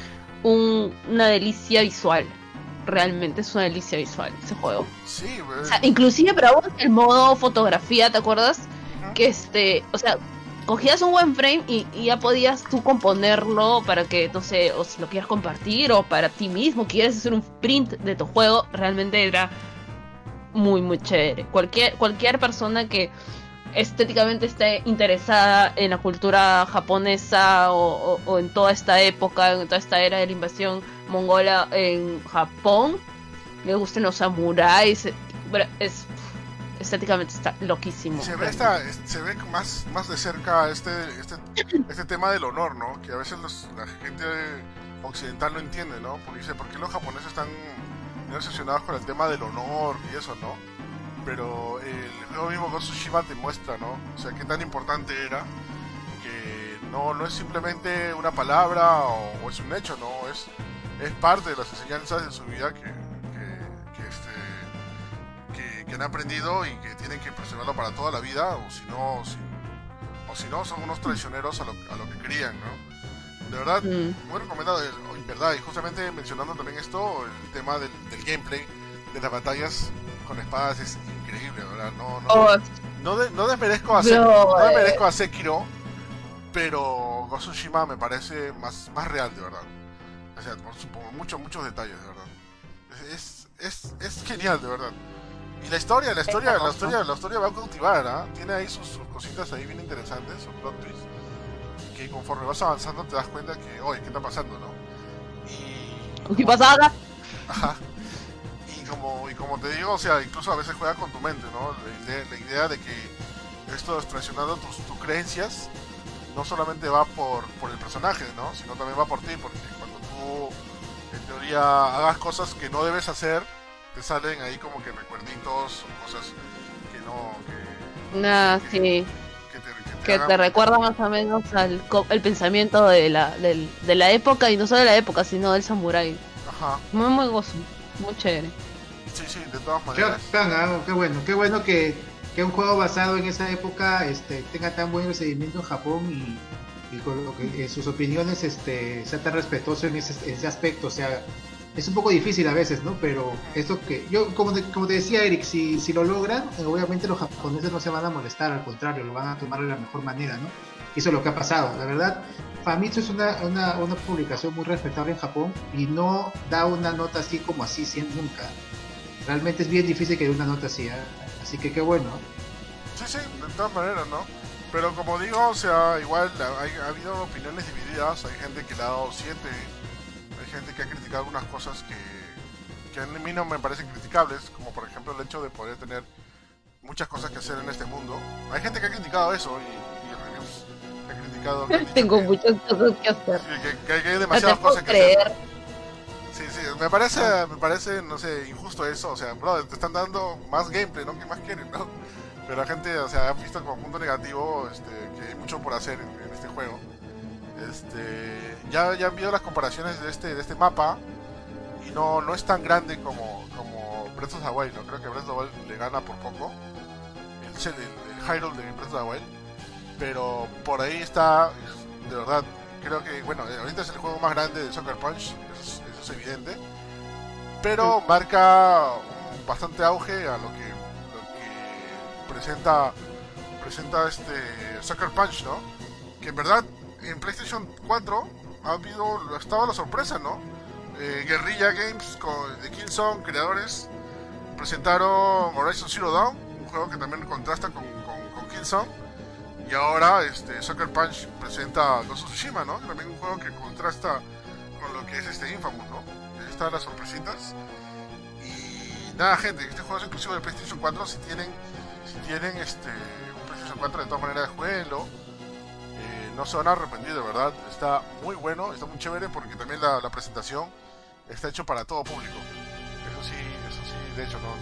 un- una delicia visual. Realmente es una delicia visual ese juego. Sí, O sea, inclusive para vos el modo fotografía, ¿te acuerdas? Que este, o sea, cogías un buen frame y, y ya podías tú componerlo para que, no sé, o si lo quieras compartir o para ti mismo, quieres hacer un print de tu juego, realmente era muy, muy chévere. Cualquier, cualquier persona que estéticamente esté interesada en la cultura japonesa o, o- o en toda esta época, en toda esta era de la invasión mongola en Japón, le gusten los samuráis, bueno, es estéticamente está loquísimo. Se ve, esta, es- se ve más, más de cerca este, este, este tema del honor, ¿no? Que a veces los- la gente occidental no entiende, ¿no? Porque dice, ¿por qué los japoneses están obsesionados con el tema del honor y eso, ¿no? Pero el juego mismo of Tsushima te muestra, ¿no? O sea, qué tan importante era que no, no es simplemente una palabra o, o es un hecho, ¿no? Es, es parte de las enseñanzas de su vida que, que, que, este, que, han aprendido y que tienen que preservarlo para toda la vida, o si no, si, o si no son unos traicioneros a lo, a lo que querían, ¿no? De verdad, Mm. muy recomendado, eh, en verdad, y justamente mencionando también esto, el tema del, del gameplay, de las batallas con espadas es increíble, ¿verdad? No, no, Oh, no, de- no desmerezco a, Bro, Sek- no eh. desmerezco a Sekiro, pero Ghost me parece más, más real, de verdad. O sea, por, muchos, muchos detalles, de verdad. Es, es, es genial, de verdad. Y la historia, la historia, la historia, la historia va a cautivar, ¿ah? Tiene ahí sus, sus cositas ahí bien interesantes, sus plot twists, que conforme vas avanzando te das cuenta que, oye, ¿qué está pasando, no? Y... ¿Qué pasada? Ajá. Y como, y como te digo, o sea, incluso a veces juega con tu mente, ¿no? La idea, la idea de que esto es traicionando tus, tus creencias, no solamente va por, por el personaje, ¿no? Sino también va por ti, porque cuando tú, en teoría, hagas cosas que no debes hacer, te salen ahí como que recuerditos o cosas que no... Que, Nah, que- sí. que te, que te Que hagan- te recuerda más o menos al co- el pensamiento de la, del- de la época, y no solo de la época, sino del samurái. Ajá. Muy, muy gozo. Muy chévere. Sí, sí, de todas Qué, maneras. bacán, qué bueno, qué bueno que, que un juego basado en esa época este, tenga tan buen recibimiento en Japón y, lo que, eh, sus opiniones este, sea tan respetuoso en ese, en ese aspecto. O sea, es un poco difícil a veces, ¿no? Pero esto que yo, como te, como te decía Eric, si, si lo logran, eh, obviamente los japoneses no se van a molestar, al contrario, lo van a tomar de la mejor manera, ¿no? Y eso es lo que ha pasado. La verdad, Famitsu es una, una, una publicación muy respetable en Japón y no da una nota así como así, siempre, nunca. Realmente es bien difícil que dé una nota así, ¿eh? así que qué bueno. Sí, sí, de todas maneras, ¿no? Pero como digo, o sea, igual hay, ha habido opiniones divididas, hay gente que le ha dado 7, hay gente que ha criticado algunas cosas que, que a mí no me parecen criticables, como por ejemplo el hecho de poder tener muchas cosas que hacer en este mundo. Hay gente que ha criticado eso y, y reviews ha criticado. que Tengo que- muchas cosas que hacer. que, que hay- No demasiadas puedo cosas que hacer. creer. Sí, sí, me parece, me parece, no sé, injusto eso. O sea, bro, te están dando más gameplay, ¿no? ¿Qué más quieren, no? Pero la gente, o sea, ha visto como punto negativo este, que hay mucho por hacer en, en este juego. Este, ya, ya han visto las comparaciones de este, de este mapa y no, no es tan grande como, como Breath of the Wild, ¿no? Creo que Breath of the Wild le gana por poco. El, el, el Hyrule de Breath of the Wild. Pero por ahí está, de verdad, creo que, bueno, eh, ahorita es el juego más grande de Soccer Punch, eso es, eso es evidente. Pero marca un bastante auge a lo que presenta, presenta este Soccer Punch, ¿no? Que en verdad en PlayStation 4 ha habido, estaba la sorpresa, ¿no? Eh, Guerrilla Games con, de Killzone, creadores, presentaron Horizon Zero Dawn, un juego que también contrasta con, con, con Killzone. Y ahora este, Soccer Punch presenta Ghost of Tsushima, ¿no? También un juego que contrasta con lo que es este Infamous, ¿no? Están las sorpresitas. Y nada, gente, este juego es exclusivo de PlayStation 4. Si tienen, si tienen este, un PlayStation 4, de todas maneras, jueguenlo. Eh, no se van a arrepentir, de verdad. Está muy bueno, está muy chévere porque también la, la presentación está hecho para todo público. Eso sí, eso sí, de hecho, ¿no?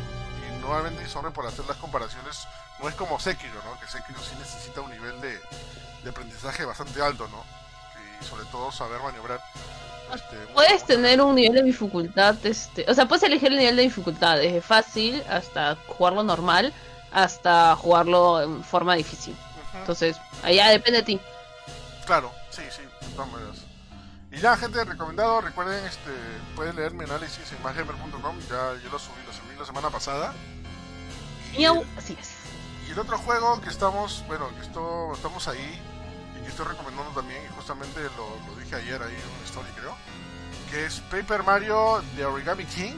Y nuevamente, sorry por hacer las comparaciones, no es como Sekiro, ¿no? Que Sekiro sí necesita un nivel de, de aprendizaje bastante alto, ¿no? Y sobre todo saber maniobrar. este, Puedes tener un nivel de dificultad, este, o sea, puedes elegir el nivel de dificultad, desde fácil hasta jugarlo normal, hasta jugarlo en forma difícil. Ujú. Entonces, allá depende de ti. Claro, sí, sí, de todas maneras. Y ya, gente, recomendado, recuerden, este, pueden leer mi análisis en másgamer.com, ya yo lo subí, lo subí la semana pasada. Y el, así es. y el otro juego que estamos, bueno, que esto, estamos ahí y que estoy recomendando también, y justamente lo, lo dije ayer ahí en una story, creo, que es Paper Mario de Origami King.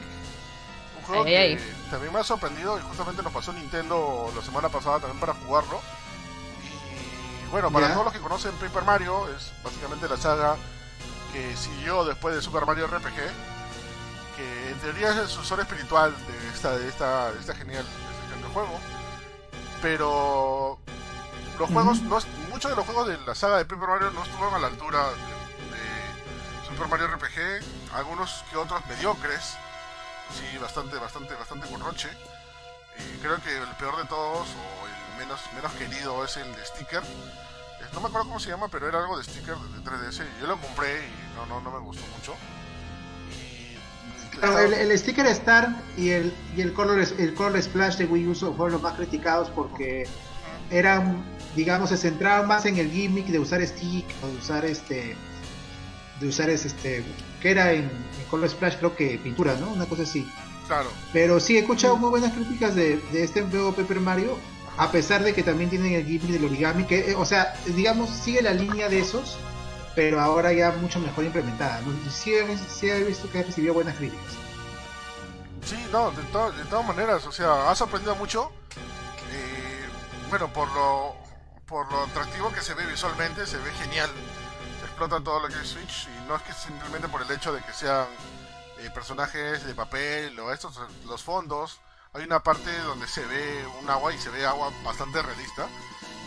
Un juego Ay, que ay. también me ha sorprendido y justamente nos pasó Nintendo la semana pasada también para jugarlo. Y bueno, para Ya. todos los que conocen Paper Mario, es básicamente la saga que siguió después de Super Mario RPG, que en teoría es el sucesor espiritual de esta, de esta, de esta genial, de este genial juego. Pero los juegos, no es- muchos de los juegos de la saga de Paper Mario no estuvieron a la altura de, de Super Mario RPG, algunos que otros mediocres, sí, bastante, bastante, bastante con roche. Y creo que el peor de todos, o el menos, menos querido, es el de Sticker. Eh, No me acuerdo cómo se llama, pero era algo de Sticker de 3DS. y Yo lo compré y no, no, no me gustó mucho. Claro, el, el sticker Star y el, y el, color, el color Splash de Wii U fueron los más criticados porque eran, digamos, se centraban más en el gimmick de usar stick o de usar este, de usar este, que era en color Splash creo que pintura, ¿no? Una cosa así. Claro, Pero sí, he escuchado muy buenas críticas de, de este nuevo Paper Mario, a pesar de que también tienen el gimmick del origami, que, eh, o sea, digamos, sigue la línea de esos, pero ahora ya mucho mejor implementada. ¿no? Sí, he, sí he visto que ha recibido buenas críticas. Sí, no, de, to- de todas maneras, o sea, ha sorprendido mucho. eh, bueno, por lo, por lo atractivo que se ve visualmente, se ve genial. Explotan todo lo que es Switch y no es que simplemente por el hecho de que sean eh, personajes de papel o estos, los fondos. Hay una parte donde se ve un agua y se ve agua bastante realista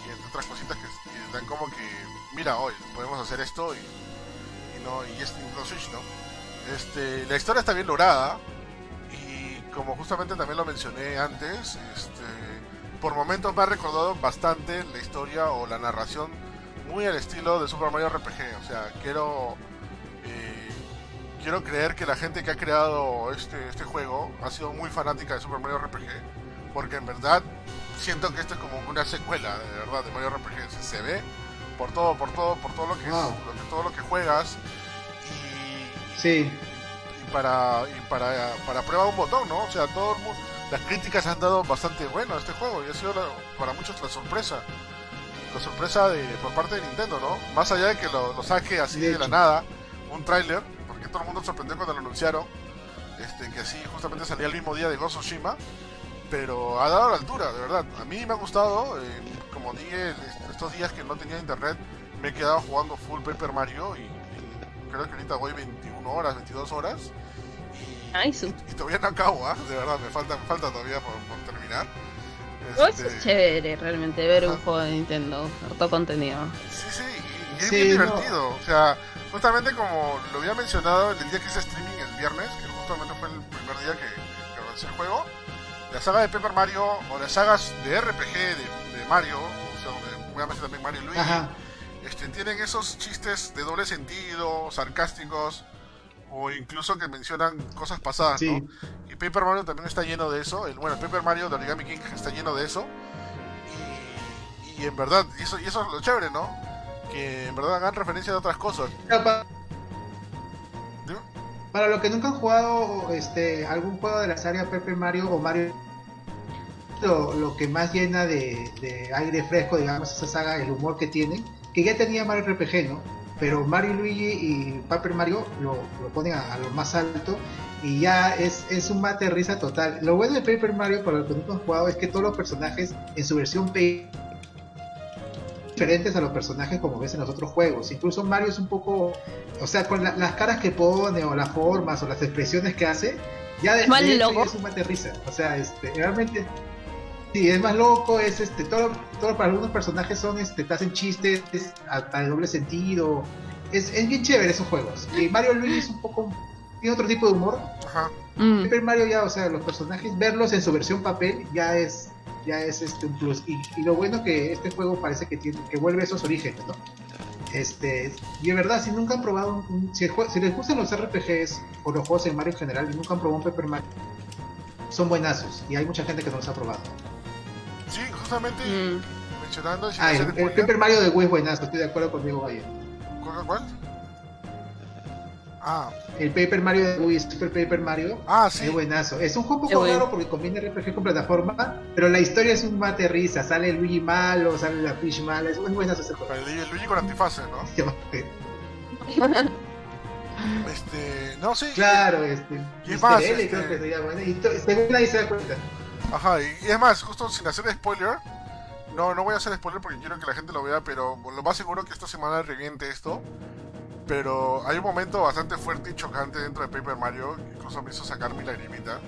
y entre otras cositas que, que dan como que, mira, hoy podemos hacer esto y, y no y es Nintendo Switch, ¿no? Este, la historia está bien lograda y como justamente también lo mencioné antes, este, por momentos me ha recordado bastante la historia o la narración muy al estilo de Super Mario RPG. O sea, quiero eh, quiero creer que la gente que ha creado este, este juego ha sido muy fanática de Super Mario RPG, porque en verdad siento que esto es como una secuela de verdad de Mario RPG. Se, se ve por todo, por todo, por todo lo que, es- Wow. lo que- todo lo que juegas y, Sí, y para y para, para prueba un botón, ¿no? O sea, todo el mu- las críticas han dado bastante bueno a este juego y ha sido la- para muchos la sorpresa. La sorpresa de, por parte de Nintendo, ¿no? Más allá de que lo, lo saque así De de, la nada, un tráiler, porque todo el mundo sorprendió cuando lo anunciaron, este, que así justamente salía el mismo día de Ghost of Tsushima, pero ha dado la altura, de verdad. A mí me ha gustado, eh, como dije, est- estos días que no tenía internet, me he quedado jugando full Paper Mario y, y creo que ahorita voy 21 horas, 22 horas. Y, Nice. y todavía no acabo, ¿ah? de verdad, me falta, me falta todavía por, por terminar. Oh, eso Este, es chévere realmente ver un Ajá. juego de Nintendo, harto contenido. Sí, sí, y, es Sí, bien no. divertido. O sea, justamente como lo había mencionado el día que hice streaming el viernes, que justamente fue el primer día que, que lancé el juego, la saga de Paper Mario o las sagas de RPG de, de Mario, o sea, donde obviamente también Mario y Luigi, Ajá. este, tienen esos chistes de doble sentido, sarcásticos, o incluso que mencionan cosas pasadas, Sí. ¿no? Y Paper Mario también está lleno de eso. El, bueno, el Paper Mario de Origami King está lleno de eso. Y, y en verdad, y eso, y eso es lo chévere, ¿no? Que en verdad hagan referencia de otras cosas. Para los que nunca han jugado este algún juego de la saga Paper Mario o Mario, lo, lo que más llena de, de aire fresco, digamos, esa saga, el humor que tiene, que ya tenía Mario RPG, ¿no? Pero Mario Luigi y Paper Mario lo, lo ponen a, a lo más alto y ya es, es un mate de risa total. Lo bueno de Paper Mario, para los que nunca han jugado, es que todos los personajes en su versión P diferentes a los personajes como ves en los otros juegos. Incluso Mario es un poco, o sea, con la- las caras que pone o las formas o las expresiones que hace, ya de, de loco. es un mate de risa. O sea, este, realmente sí, es más loco, es este, todo, todo para algunos personajes son, este, te hacen chistes hasta de doble sentido. Es, es bien chévere esos juegos. Y Mario Luigi es un poco, tiene otro tipo de humor. Ajá. Mm. Mario ya, o sea, los personajes, verlos en su versión papel ya es ya es este un plus. Y, y lo bueno que este juego parece que tiene que vuelve a esos orígenes, ¿no? Este, y de verdad, si nunca han probado, un- un- si, si les gustan los RPGs o los juegos en Mario en general y nunca han probado un Paper Mario, son buenazos y hay mucha gente que no los ha probado. Sí, justamente Mm. mencionando, sin Ah, el, el Paper Mario de Wii es buenazo, estoy de acuerdo conmigo ahí. ¿cuál- cuál? Ah, El Paper Mario de Wii, Super Paper Mario, ah, sí. Es buenazo. Es un juego un Qué poco bueno. raro porque combina RPG con plataforma, pero la historia es un mate risa. Sale el Luigi malo, sale la Peach mala. Es muy buenazo ese juego. El, el Luigi con antifase, ¿no? Este, no, sí. claro, este. Y es más, L, este- creo que se llama. Y según nadie se da cuenta. Ajá, y, y es más, justo sin hacer spoiler, no, no voy a hacer spoiler porque quiero que la gente lo vea, pero lo más seguro que esta semana reviente esto. Pero hay un momento bastante fuerte y chocante dentro de Paper Mario, que incluso me hizo sacar mi lagrimita.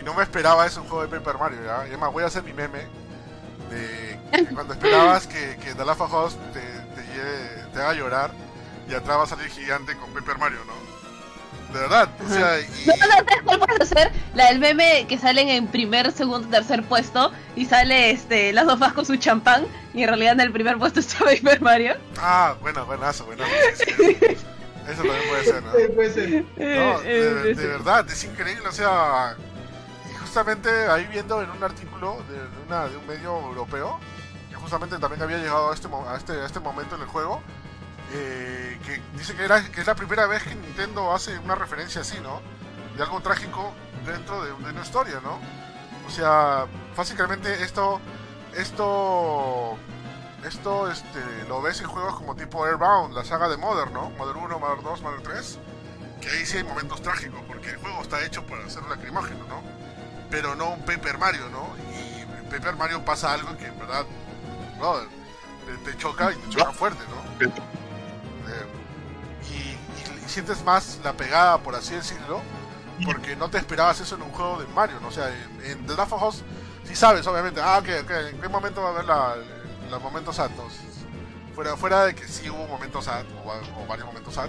Y no me esperaba eso un juego de Paper Mario, ¿ya? Y es más, voy a hacer mi meme de cuando esperabas que, que Us te, te, lleve- te haga llorar y atrás va a salir gigante con Paper Mario, ¿no? De verdad, o sea, y... No, no, ¿sabes cuál puedes hacer? La del meme que salen en primer, segundo, tercer puesto y sale este las sofás con su champán y en realidad en el primer puesto está Paper Mario. Ah, bueno, buenazo, buenazo. sí, sí. Eso también puede ser, ¿no? Eh, Puede ser. No, de, eh, de verdad, es increíble, o sea, y justamente ahí viendo en un artículo de, una, de un medio europeo, que justamente también había llegado a este, mo- a este, a este momento en el juego, eh, que dice que, era, que es la primera vez que Nintendo hace una referencia así, ¿no? De algo trágico dentro de, de una historia, ¿no? O sea, básicamente esto, esto, esto, este, lo ves en juegos como tipo Airbound, la saga de Mother, ¿no? Mother 1, Mother 2, Mother 3, que ahí sí hay momentos trágicos, porque el juego está hecho para ser lacrimógeno, ¿no? Pero no un Paper Mario, ¿no? Y en Paper Mario pasa algo que en verdad, brother, te, te choca y te choca fuerte, ¿no? Sientes más la pegada, por así decirlo, porque no te esperabas eso en un juego de Mario, ¿no? O sea, en, en The Last of Us sí sabes, obviamente, ah, ok, ok, ¿en qué momento va a haber la, los momentos sad? ¿no? Fuera, fuera de que sí hubo momentos sad, o, o varios momentos sad,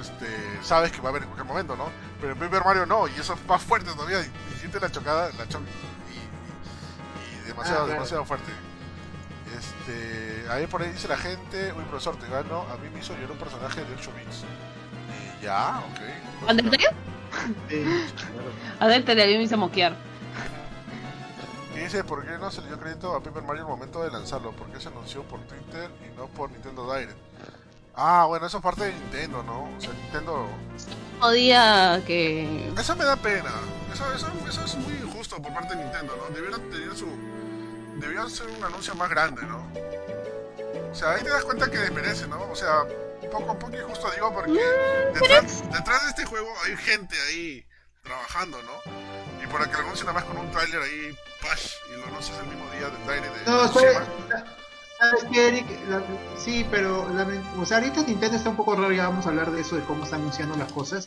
este, sabes que va a haber en cualquier momento, ¿no? Pero en Paper Mario no, y eso es más fuerte todavía, y, y sientes la chocada, la choca, y, y- y demasiado, Ah, claro. demasiado fuerte. Este, ahí por ahí dice la gente, uy profesor, te gano, a mí me hizo llorar un personaje de 8 bits. Ya, ok. ¿Undertale? Eh, Undertale a mí me hizo moquear. Y dice, ¿por qué no se le dio crédito a Paper Mario al momento de lanzarlo? ¿Por qué se anunció por Twitter y no por Nintendo Direct? Ah, bueno, eso es parte de Nintendo, ¿no? O sea, Nintendo... Podía que. Eso me da pena. Eso, eso, eso es muy injusto por parte de Nintendo, ¿no? Debiera tener su... Debiera ser un anuncio más grande, ¿no? O sea, ahí te das cuenta que desmerece, ¿no? O sea, poco, un poco injusto digo porque detrás, detrás de este juego hay gente ahí trabajando, ¿no? Y para que lo anuncien nada más con un tráiler ahí, pash, y lo anuncias el mismo día del aire de No, Tsushima. ¿sabes, ¿sabes qué, Eric? La- sí, pero la- o sea, ahorita Nintendo está un poco raro, ya vamos a hablar de eso, de cómo está anunciando las cosas.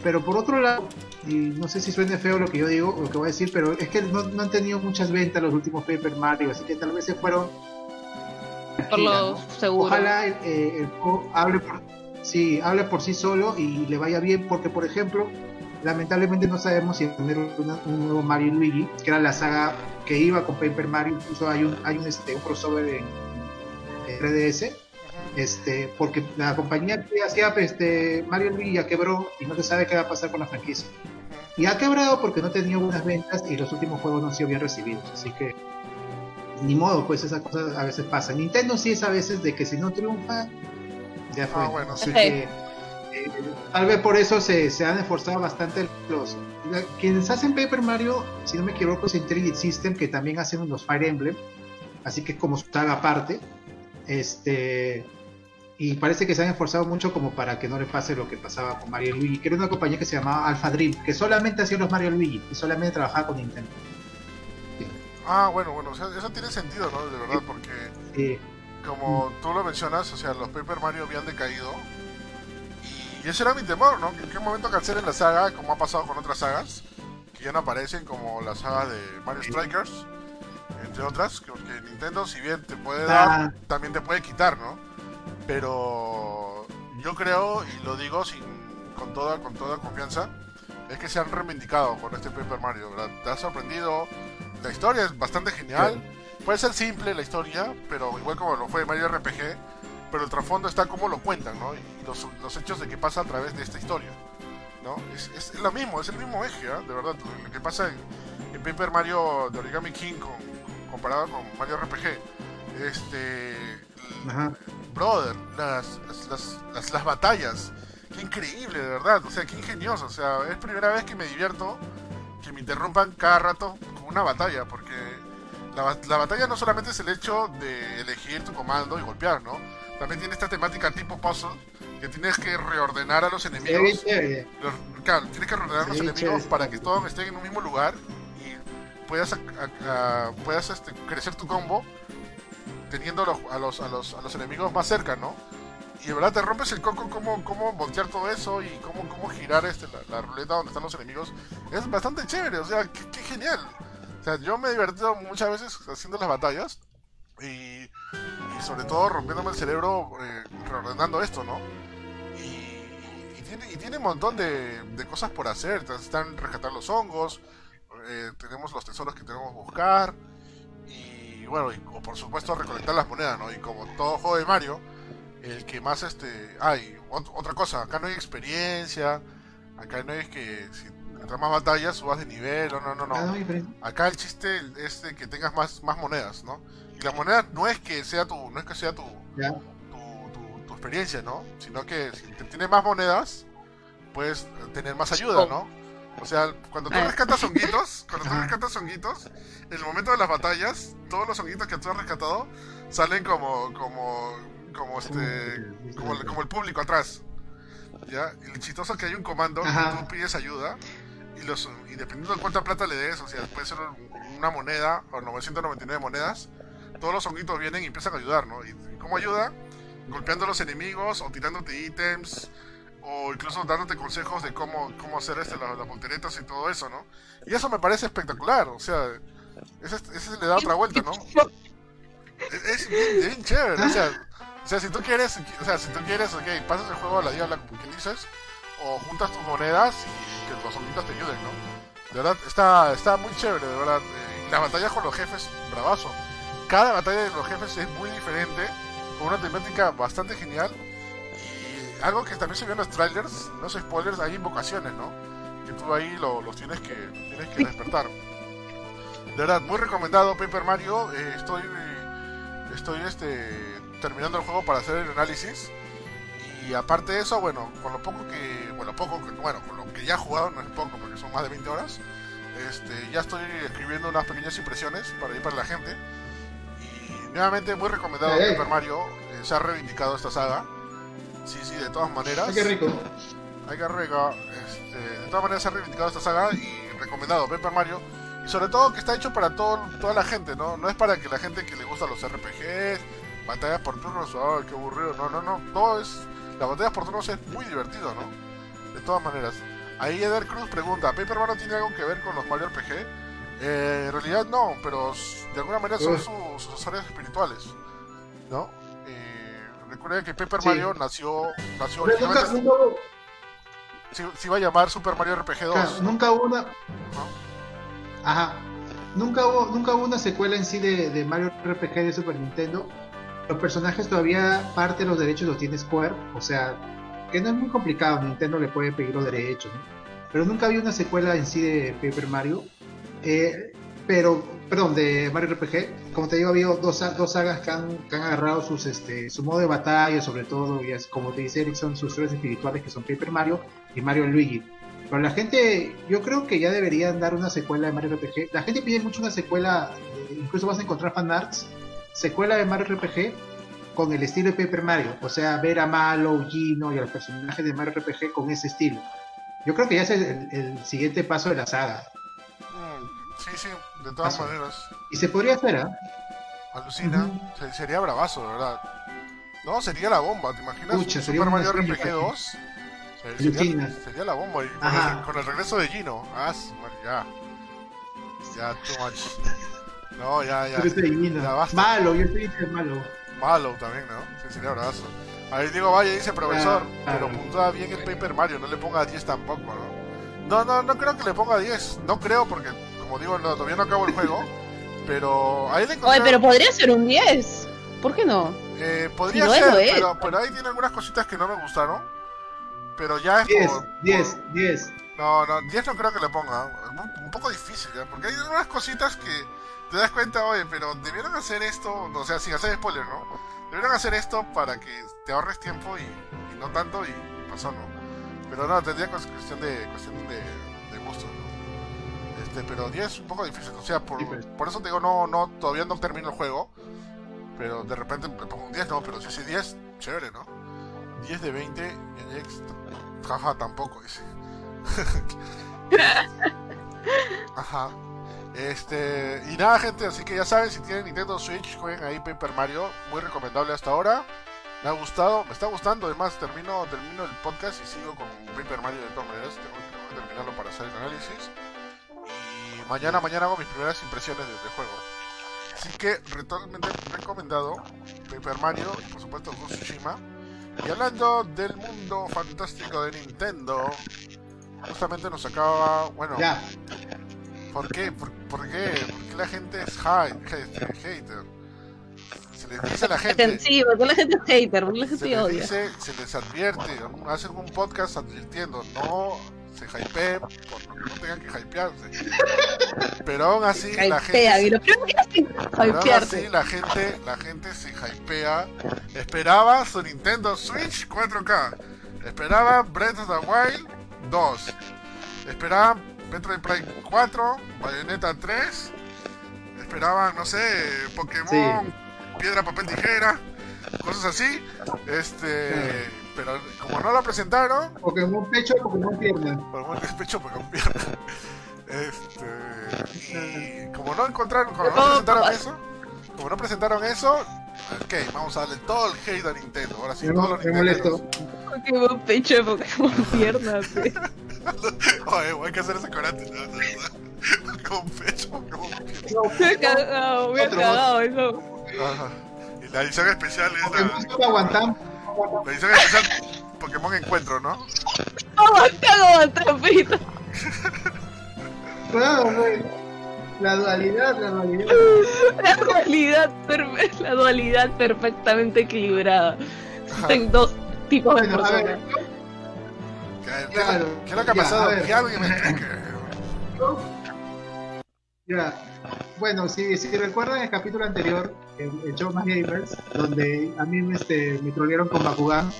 pero por otro lado, y no sé si suene feo lo que yo digo, lo que voy a decir, pero es que no, no han tenido muchas ventas los últimos Paper Mario, así que tal vez se fueron Por lo ¿no? seguro. Ojalá eh, el juego hable por, sí, hable por sí solo y le vaya bien, porque por ejemplo, lamentablemente no sabemos si tener una- un nuevo Mario y Luigi, que era la saga que iba con Paper Mario, incluso hay un, hay un, este, un crossover en, en 3DS, este, porque la compañía que hacía este, Mario y Luigi ya quebró y no se sabe qué va a pasar con la franquicia. Y ha quebrado porque no tenía buenas ventas y los últimos juegos no han sido bien recibidos, así que ni modo, pues esas cosas a veces pasan. Nintendo sí es a veces de que si no triunfa, ya fue. Ah, bueno, Así sí. que eh, tal vez por eso se, se han esforzado bastante los la- quienes hacen Paper Mario, si no me equivoco, es Intelligent System que también hacen los Fire Emblem, así que es como su saga aparte. Este y parece que se han esforzado mucho como para que no le pase lo que pasaba con Mario y Luigi, que era una compañía que se llamaba Alpha Dream, que solamente hacía los Mario y Luigi y solamente trabajaba con Nintendo. Ah, bueno, bueno, o sea, eso tiene sentido, ¿no? De verdad, porque Sí. como tú lo mencionas, o sea, los Paper Mario habían decaído. Y ese era mi temor, ¿no? Que en qué momento cancelen la saga, como ha pasado con otras sagas, que ya no aparecen, como la saga de Mario Strikers, entre otras, que porque Nintendo, si bien te puede dar, Ah. también te puede quitar, ¿no? Pero yo creo, y lo digo sin, con, toda, con toda confianza, es que se han reivindicado con este Paper Mario, ¿verdad? Te ha sorprendido, la historia es bastante genial. Puede ser simple la historia, pero igual como lo fue Mario RPG, pero el trasfondo está como lo cuentan, ¿no? Y los, los hechos de qué pasa a través de esta historia, ¿no? Es, es, es lo mismo, es el mismo eje, ¿ah? De verdad, lo, lo que pasa en, en Paper Mario de Origami King con, con- comparado con Mario RPG. Este... Ajá. Brother, las, las, las, las, las batallas, qué increíble, de verdad, o sea, qué ingenioso, o sea, es primera vez que me divierto que me interrumpan cada rato con una batalla, porque la, ba- la batalla no solamente es el hecho de elegir tu comando y golpear, ¿no? También tiene esta temática tipo puzzle, que tienes que reordenar a los enemigos. Los- claro, tienes que reordenar a los enemigos para que todos estén en un mismo lugar y puedas, a- a- puedas este, crecer tu combo teniendo a los, a, los, a, los, a los enemigos más cerca, ¿no? Y de verdad te rompes el coco cómo, cómo voltear todo eso y cómo, cómo girar este, la, ruleta donde están los enemigos. Es bastante chévere, o sea, qué, genial. O sea, yo me he divertido muchas veces haciendo las batallas y, sobre todo rompiéndome el cerebro eh, reordenando esto, ¿no? Y, tiene, y tiene un montón de, de cosas por hacer. Están rescatar los hongos, eh, tenemos los tesoros que tenemos que buscar y bueno, y, por supuesto recolectar las monedas, ¿no? Y como todo juego de Mario, el que más este hay ot- otra cosa, acá no hay experiencia, acá no es que si entras más batallas subas de nivel, no, no, no, Ah, no. diferente. Acá el chiste es de que tengas más, más monedas, ¿no? Y la moneda no es que sea tu, no es que sea tu, tu, tu- tu experiencia, ¿no? Sino que si te tienes más monedas, puedes tener más ayuda, ¿no? O sea, cuando tú Ah. rescatas honguitos, cuando tú rescatas honguitos, en el momento de las batallas, todos los honguitos que tú has rescatado salen como, como, como este, como, el- como el público atrás. ¿Ya? Y lo chistoso es que hay un comando Ajá. que tú pides ayuda y, los, y dependiendo de cuánta plata le des, o sea, puede ser una moneda o 999 monedas, todos los honguitos vienen y empiezan a ayudar, ¿no? ¿Y cómo ayuda? Golpeando a los enemigos o tirándote ítems o incluso dándote consejos de cómo, cómo hacer este, la- las volteretas y todo eso, ¿no? Y eso me parece espectacular, o sea, ese, ese le da otra vuelta, ¿no? Es, es bien, bien chévere, o sea, o sea, si tú quieres, o sea, si tú quieres, ok, pasas el juego a la diabla, como quien dices, o juntas tus monedas y que los honguitos te ayuden, ¿no? De verdad, está, está muy chévere, de verdad. Eh, y las batallas con los jefes, bravazo. Cada batalla de los jefes es muy diferente, con una temática bastante genial. Y algo que también se vio en los trailers, no sé spoilers, hay invocaciones, ¿no? Que tú ahí lo- los tienes que, tienes que despertar. De verdad, muy recomendado Paper Mario. eh, estoy estoy este terminando el juego para hacer el análisis. Y aparte de eso, bueno, con lo poco que. Bueno, poco que- bueno, con lo que ya he jugado, no es poco porque son más de 20 horas. Este, ya estoy escribiendo unas pequeñas impresiones para ir para la gente. Y nuevamente muy recomendado Ey. Paper Mario. eh, se ha reivindicado esta saga. Sí, sí, de todas maneras. Ay, qué rico. Ay, qué rico. Este, de todas maneras se ha reivindicado esta saga y recomendado Paper Mario. Y sobre todo que está hecho para todo, toda la gente, ¿no? No es para que la gente que le gusta los RPGs, batallas por turnos, oh, qué aburrido. No, no, no. Todo es. Las batallas por turnos es muy divertido, ¿no? De todas maneras. Ahí Eder Cruz pregunta, ¿Paper Mario tiene algo que ver con los Mario RPG? Eh, en realidad no, pero de alguna manera son Uf. sus sucesores espirituales, ¿no? Eh, recuerden que Paper Sí. Mario nació, nació Pero nunca, nunca hubo, se, se iba a llamar Super Mario RPG 2. claro, nunca hubo una. Ajá. Nunca hubo, nunca hubo una secuela en sí de, de Mario RPG de Super Nintendo. Los personajes todavía parte de los derechos los tiene Square, o sea, que no es muy complicado, Nintendo le puede pedir los derechos. Pero nunca había una secuela en sí de Paper Mario. Eh, pero, perdón, de Mario RPG. Como te digo, había dos, sa- dos sagas que han, agarrado sus, este, su modo de batalla, sobre todo, como te dice Erickson, sus historias espirituales que son Paper Mario y Mario Luigi. Pero la gente, yo creo que ya deberían dar una secuela de Mario RPG. La gente pide mucho una secuela, eh, incluso vas a encontrar fanarts, secuela de Mario RPG con el estilo de Paper Mario. O sea, ver a Malo, Gino y a los personajes de Mario RPG con ese estilo. Yo creo que ya es el, el siguiente paso de la saga. Mm, sí, sí, de todas Paso. maneras. Y se podría hacer, ¿ah? Alucina. Sería bravazo, de verdad. No, sería la bomba, ¿te imaginas? Pucha, Super Mario RPG casi. 2. Se- Sería, sería la bomba. Y con, el, con el regreso de Gino. Ah, ya. Ya, too much. No, ya, ya. Ese divino. Ya basta. Malo, yo estoy diciendo malo. Malo también, ¿no? Sí, sería bravazo. Ahí Diego Valle dice, profesor, Ah, pero ah. puntúa bien el Paper Mario, no le ponga 10 tampoco, ¿no? No, no, no creo que le ponga 10. No creo porque, como digo, no, todavía no acabo el juego. Pero ahí le encontré... Oye, pero podría ser un 10. ¿Por qué no? Eh, podría Si no ser, es. pero, pero ahí tiene algunas cositas que no me gustaron. Pero ya es 10, como... 10, 10. No, no, 10 no creo que le ponga. Un, un poco difícil, ¿ya? Porque hay algunas cositas que te das cuenta, oye, pero debieron hacer esto, o sea, sin hacer spoiler, ¿no? Debieron hacer esto para que te ahorres tiempo y, y no tanto y pasó, ¿no? Pero no, tendría cues- cuestión de cuestión de, de gusto, ¿no? Este, pero 10 es un poco difícil, o sea, por, pues. por eso te digo, no, no, todavía no termino el juego, pero de repente le pongo un 10, no, pero si es 10, chévere, ¿no? 10 de 20, en X, jaja, tampoco, dice. Este, y nada, gente, así que ya saben, si tienen Nintendo Switch, jueguen ahí Paper Mario, muy recomendable hasta ahora. Me ha gustado, me está gustando, además termino, termino el podcast y sigo con Paper Mario de todas maneras, tengo, que terminarlo para hacer el análisis. Y mañana, mañana hago mis primeras impresiones de- del juego. Así que, totalmente recomendado Paper Mario y por supuesto Ghost Tsushima. Y hablando del mundo fantástico de Nintendo, justamente nos acaba, bueno, Ya. ¿Por qué? ¿Por, por qué? ¿Por qué la gente es hate, hate- hater? Se les dice a la gente, Sí, porque la gente es hater, porque la se gente les odia. dice, se les advierte, hacen un podcast advirtiendo, no se hypeen no tengan que hypearse. Pero aún así la Hypea, gente es pero aún así la gente, la gente se hypea. Esperaba su Nintendo Switch 4K. Esperaba Breath of the Wild 2. Esperaban Metroid Prime 4, Bayonetta 3. Esperaban, no sé, Pokémon, Piedra, Papel, Tijera. Cosas así. Este. Pero como no lo presentaron, Pokémon pecho, Pokémon pierna. Pokémon despecho, Pokémon pierna. Este. Y como no encontraron, como no presentaron eso, como no presentaron eso, ok, vamos a darle todo el hate a Nintendo. Ahora sí, Me, los me molesto. Pokémon pecho, Pokémon piernas. Oye, hay que hacer ese corante, ¿no? De verdad. Pokémon pecho. Me he cagado, me he Otro, cagado eso. Ajá. Y la edición especial es Pokémon la, solo aguantam. la edición especial Pokémon Encuentro, ¿no? Aguanta, aguanta, pito. Claro, güey. La dualidad, la dualidad. La dualidad, perfe- la dualidad perfectamente equilibrada. Existen dos tipos de Bueno, a ver, personas. ¿Qué, Claro. ¿qué es lo que ha Ya, pasado? alguien me. Ya. Bueno, si, si recuerdan el capítulo anterior, el, el show más gamers, donde a mí este, me trolearon con Bakugan,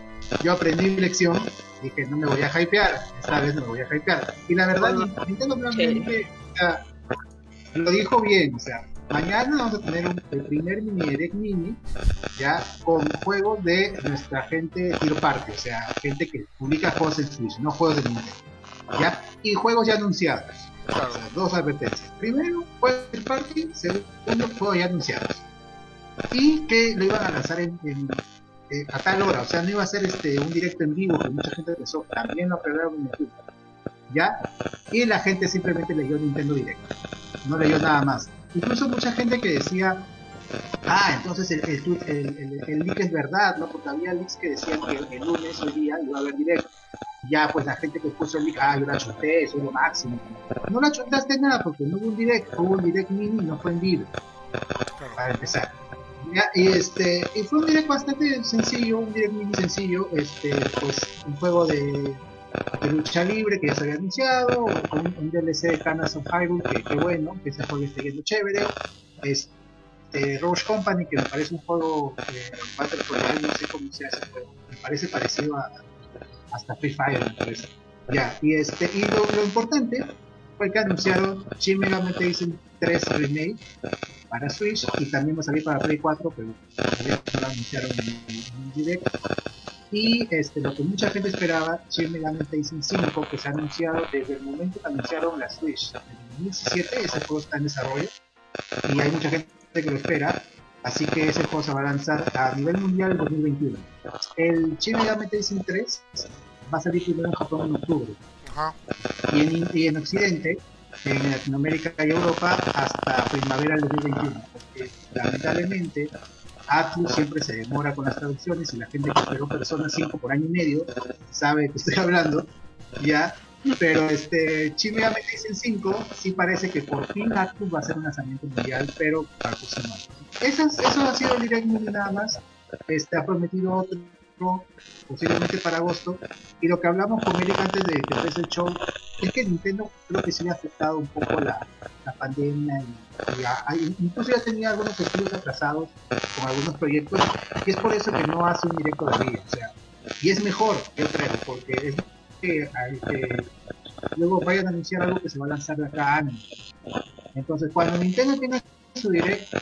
yo aprendí mi lección, dije no me voy a hypear, esta vez no me voy a hypear. Y la verdad, Nintendo realmente o sea, lo dijo bien, o sea, mañana vamos a tener un, el primer mini direct mini, ya, con juegos de nuestra gente Tiro Party, o sea, gente que publica juegos en Switch, no juegos de Nintendo, ya, y juegos ya anunciados Claro. dos advertencias. Primero, juego de party, segundo, juego ya anunciados. Y que lo iban a lanzar en, en- eh, a tal hora, o sea, no iba a ser este un directo en vivo que mucha gente pensó, también lo aclararon en YouTube. ¿ya? Y la gente simplemente leyó Nintendo Direct, no leyó nada más. Incluso mucha gente que decía, ah, entonces el, el, el, el, leak es verdad, ¿no? Porque había leaks que decían que el lunes, hoy día, iba a haber Direct. Ya, pues la gente que puso el leak, ah, yo la chunté, eso es lo máximo. No la chuntaste nada porque no hubo un Direct, hubo un Direct mini y no fue en vivo. Para empezar. Ya, y este y fue un direct bastante sencillo, un direct mini sencillo, este pues un juego de, de lucha libre que ya se había anunciado, con un DLC de Canas of Hyrule, que, bueno, que ese juego está yendo chévere, este Roche Company, que me parece un juego eh, Battle no sé cómo se hace, pero me parece parecido a hasta Free Fire, me. Ya, y este, y lo, importante fue que anunciaron Shin Megami Tensei 3 Remake para Switch y también va a salir para Play 4, pero no lo anunciaron en, en direct. Y este, lo que mucha gente esperaba, Shin Megami Tensei 5, que se ha anunciado desde el momento que anunciaron la Switch en 2017, ese juego está en desarrollo y hay mucha gente que lo espera, así que ese juego se va a lanzar a nivel mundial en 2021. El Shin Megami Tensei 3 va a salir primero en Japón en octubre. Ajá. Y en, y en Occidente en Latinoamérica y Europa hasta primavera del 2021, porque lamentablemente Atlus siempre se demora con las traducciones y la gente que esperó Persona 5 por año y medio sabe de qué estoy hablando, ya, pero este Shin Megami Tensei 5 sí parece que por fin Atlus va a hacer un lanzamiento mundial, pero para año. Eso, eso ha sido el direct Movie nada más, este, ha prometido otro posiblemente para agosto. Y lo que hablamos con Eric antes de que el show es que Nintendo creo que sí le ha afectado un poco la, la pandemia y, incluso ya tenía algunos estudios atrasados con algunos proyectos y es por eso que no hace un directo de vida. O sea, y es mejor, yo creo, porque es que, luego vayan a anunciar algo que se va a lanzar de acá a años. Entonces, cuando Nintendo tenga su direct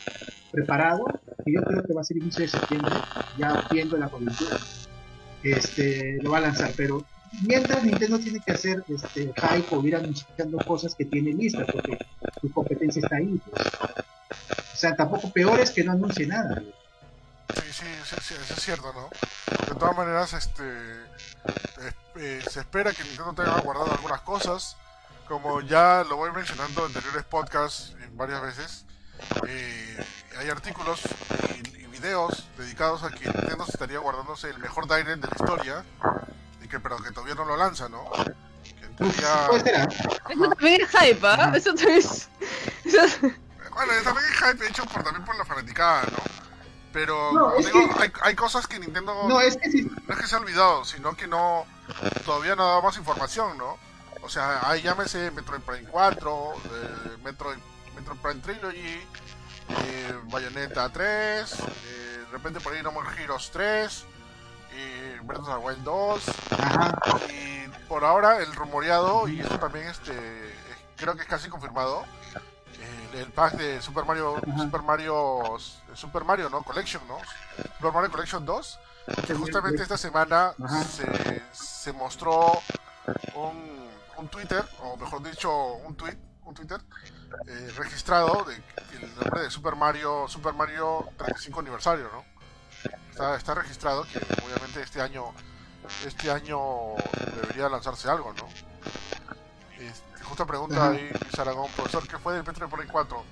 preparado, que yo creo que va a ser inicio de septiembre, ya viendo la coyuntura, este, lo va a lanzar, pero mientras Nintendo tiene que hacer este hype o ir anunciando cosas que tiene listas, porque su competencia está ahí. O sea, tampoco peor es que no anuncie nada. Sí, sí, sí, sí, eso es cierto, ¿no? De todas maneras, este, eh, eh, se espera que Nintendo tenga guardado algunas cosas, como ya lo voy mencionando en anteriores podcasts en varias veces. Eh, hay artículos y, y videos dedicados a que Nintendo estaría guardándose el mejor Direct de la historia, y que, pero que todavía no lo lanza, ¿no? Que en Uf, teoría- puede ser, ¿ah? Eso también es hype, ¿ah? Eso también es... eso es- Bueno, también es hype hecho por, también por la fanaticada, ¿no? Pero, No, como es digo, que- hay, hay cosas que Nintendo No, es que sí. no es que se ha olvidado, sino que no todavía no ha dado más información, ¿no? O sea, hay llámese Metroid Prime 4, eh, Metroid, Metroid Prime Trilogy, eh, Bayonetta 3, eh, de repente por ahí No More Heroes 3, eh, Breath of the Wild 2, Ajá. y por ahora el rumoreado, y esto también este es- creo que es casi confirmado, el, el pack de Super Mario. Super Mario, Super Mario, ¿no? Collection, ¿no? Super Mario Collection 2, que justamente esta semana se, se mostró un, un Twitter, o mejor dicho, un tweet, un Twitter eh, registrado de el nombre de Super Mario, Super Mario 35 aniversario, ¿no? Está, está registrado que obviamente este año este año debería lanzarse algo, ¿no? Este, justa pregunta ahí, Luis Aragón, profesor, ¿qué fue del Petro por 4?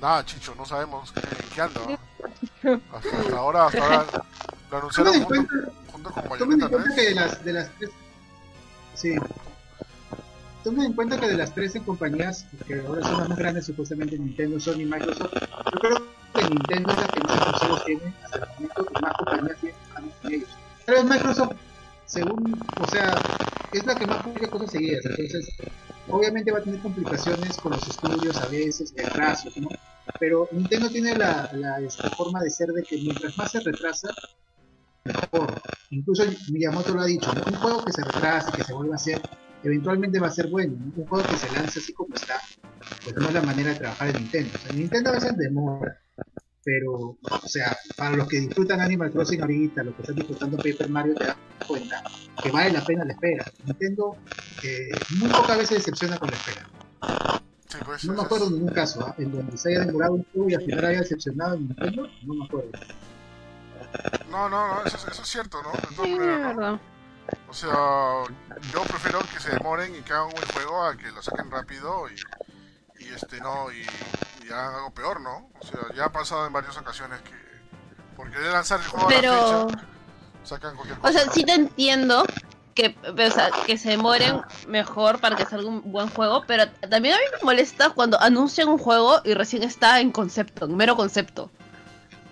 Nada, Chicho, no sabemos qué, en qué anda. ¿no? Hasta, hasta ahora, hasta ahora lo anunciaron junto, junto con Bayonetta en cuenta 3. que de las, de las tres. Sí. Tomen en cuenta que de las 13 compañías que ahora son las más grandes, supuestamente Nintendo, Sony y Microsoft, yo creo que Nintendo es la que más consolas tiene hasta el momento y más compañías tienen con ellos. Tal vez Microsoft, según, o sea, es la que más publica cosas seguidas, entonces obviamente va a tener complicaciones con los estudios a veces, de atrasos, ¿no? Pero Nintendo tiene la, la forma de ser de que mientras más se retrasa, mejor. Incluso Miyamoto lo ha dicho, ¿no? un juego que se retrase, que se vuelva a hacer, eventualmente va a ser bueno. ¿no? Un juego que se lance así como está, pues no es la manera de trabajar en Nintendo. O sea, Nintendo a veces demora, pero, o sea, para los que disfrutan Animal Crossing ahorita, los que están disfrutando Paper Mario, te das cuenta que vale la pena la espera. Nintendo eh, muy pocas veces decepciona con la espera. Sí, pues, No me acuerdo de ningún caso, ¿ah? en donde se haya demorado un juego y al final haya decepcionado en Nintendo, no me acuerdo. No, no, no, eso, es- eso es cierto, ¿no? De todas Sí, de maneras, ¿no? O sea, yo prefiero que se demoren y que hagan un buen juego a que lo saquen rápido y, y este no y, y hagan algo peor, ¿no? O sea, ya ha pasado en varias ocasiones que porque de lanzar el juego a la Pero, fecha sacan cualquier o cosa. sea, ¿no? sí te entiendo que, o sea, que se demoren mejor para que salga un buen juego, pero también a mí me molesta cuando anuncian un juego y recién está en concepto, en mero concepto.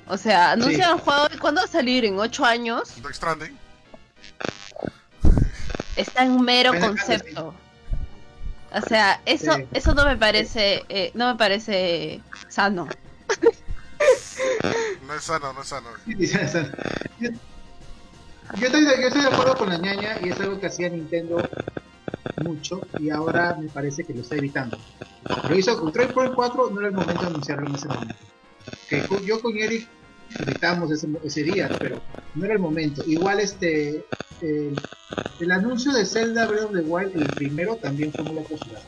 O sea, anuncian un juego y cuando va a salir en 8 años, Death Stranding. Está en mero Final concepto. O sea, eso, Sí. eso no me parece, eh, no me parece sano. No es sano, no es sano. Yo, yo estoy, de- yo estoy de acuerdo con la ñaña y es algo que hacía Nintendo mucho y ahora me parece que lo está evitando. Lo hizo con Metroid Prime 4, no era el momento de anunciarlo en ese momento. Que yo con Eric gritamos ese, día, pero no era el momento. Igual este el, anuncio de Zelda Breath of the Wild, el primero, también fue muy apresurado.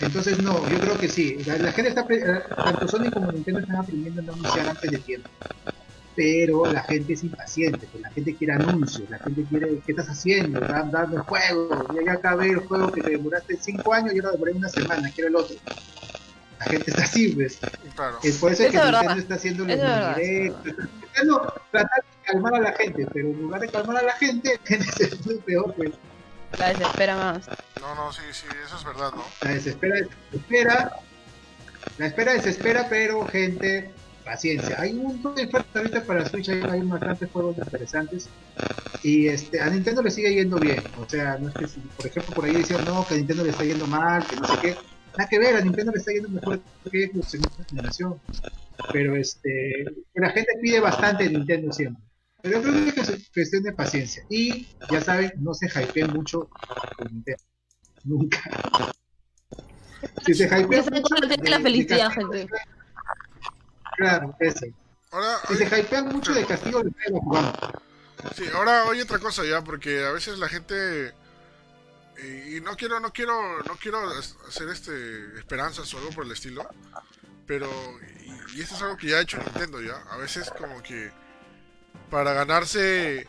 Entonces no, yo creo que sí. La, gente está, eh, tanto Sony como Nintendo están aprendiendo a no anunciar antes de tiempo. Pero la gente es impaciente, pues la gente quiere anuncios, la gente quiere, ¿qué estás haciendo? Da- Dame el juego, ya, ya acabé el juego que te demoraste 5 años y ahora demoré una semana, quiero el otro. La gente está así, pues. Claro. Es por eso Eso que es Nintendo está haciendo los es directos. está intentando tratar de calmar a la gente, pero en lugar de calmar a la gente, la gente se pone peor, pues. La desespera más. No, no, sí, sí, eso es verdad, ¿no? La desespera, desespera. La espera desespera, pero gente, paciencia. Hay un montón de ofertas ahorita para Switch, hay, hay bastantes juegos interesantes. Y este, a Nintendo le sigue yendo bien. O sea, no es que, si, por ejemplo, por ahí decían, no, que a Nintendo le está yendo mal, que no sé qué. Nada que ver, a Nintendo le está yendo mejor que Xbox en esta generación. Pero este, la gente pide bastante de Nintendo siempre. Pero yo creo que es cuestión de paciencia. Y ya saben, no se hypeen mucho con Nintendo. Nunca. Si se saben mucho, de- la de felicidad, castigo, gente. Claro, ese. Ahora, Si se hypean mucho de castigo, pega jugando. sí, ahora oye otra cosa ya, porque a veces la gente y, no quiero, no quiero, no quiero hacer este esperanzas o algo por el estilo, pero y, y esto es algo que ya ha hecho Nintendo ya. A veces como que para ganarse,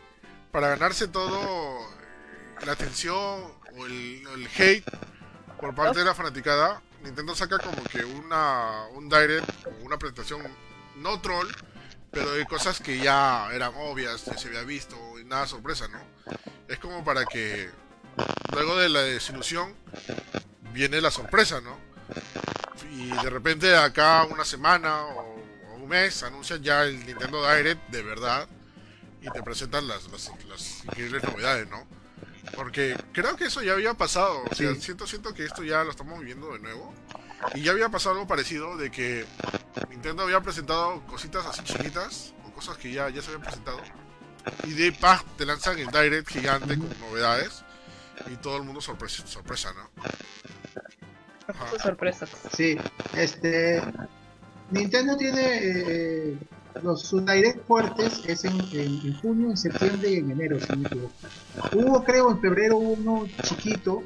para ganarse todo eh, la atención o el, el hate por parte de la fanaticada, Nintendo saca como que una un direct o una presentación no troll, pero de cosas que ya eran obvias, ya se había visto y nada sorpresa, ¿no? Es como para que luego de la desilusión viene la sorpresa, ¿no? Y de repente acá una semana o, o un mes anuncian ya el Nintendo Direct de verdad y te presentan las, las, las increíbles novedades, ¿no? Porque creo que eso ya había pasado, o sea, Sí. siento, siento que esto ya lo estamos viviendo de nuevo. Y ya había pasado algo parecido de que Nintendo había presentado cositas así chiquitas, o cosas que ya, ya se habían presentado. Y de ahí, ¡pah! te lanzan el Direct gigante con novedades. Y todo el mundo sorpresa, sorpresa ¿no? Ajá. Sorpresas. Sí, este. Nintendo tiene eh, los sus direct fuertes es en, en- en junio, en septiembre y en enero, si me equivoco. Hubo, creo, en febrero uno chiquito,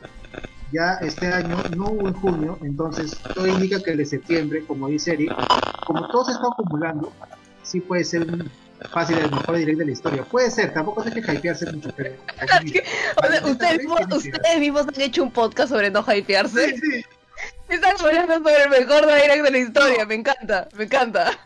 ya este año no hubo en junio, entonces todo indica que el de septiembre, como dice Eric, como todo se está acumulando, sí puede ser un- fácil el mejor direct de la historia. Puede ser, tampoco hay que hypearse mucho, pero. O sea, ustedes, mismos, ustedes mismos han hecho un podcast sobre no hypearse. Sí, sí. Están hablando sobre el mejor direct de la historia. Me encanta, me encanta.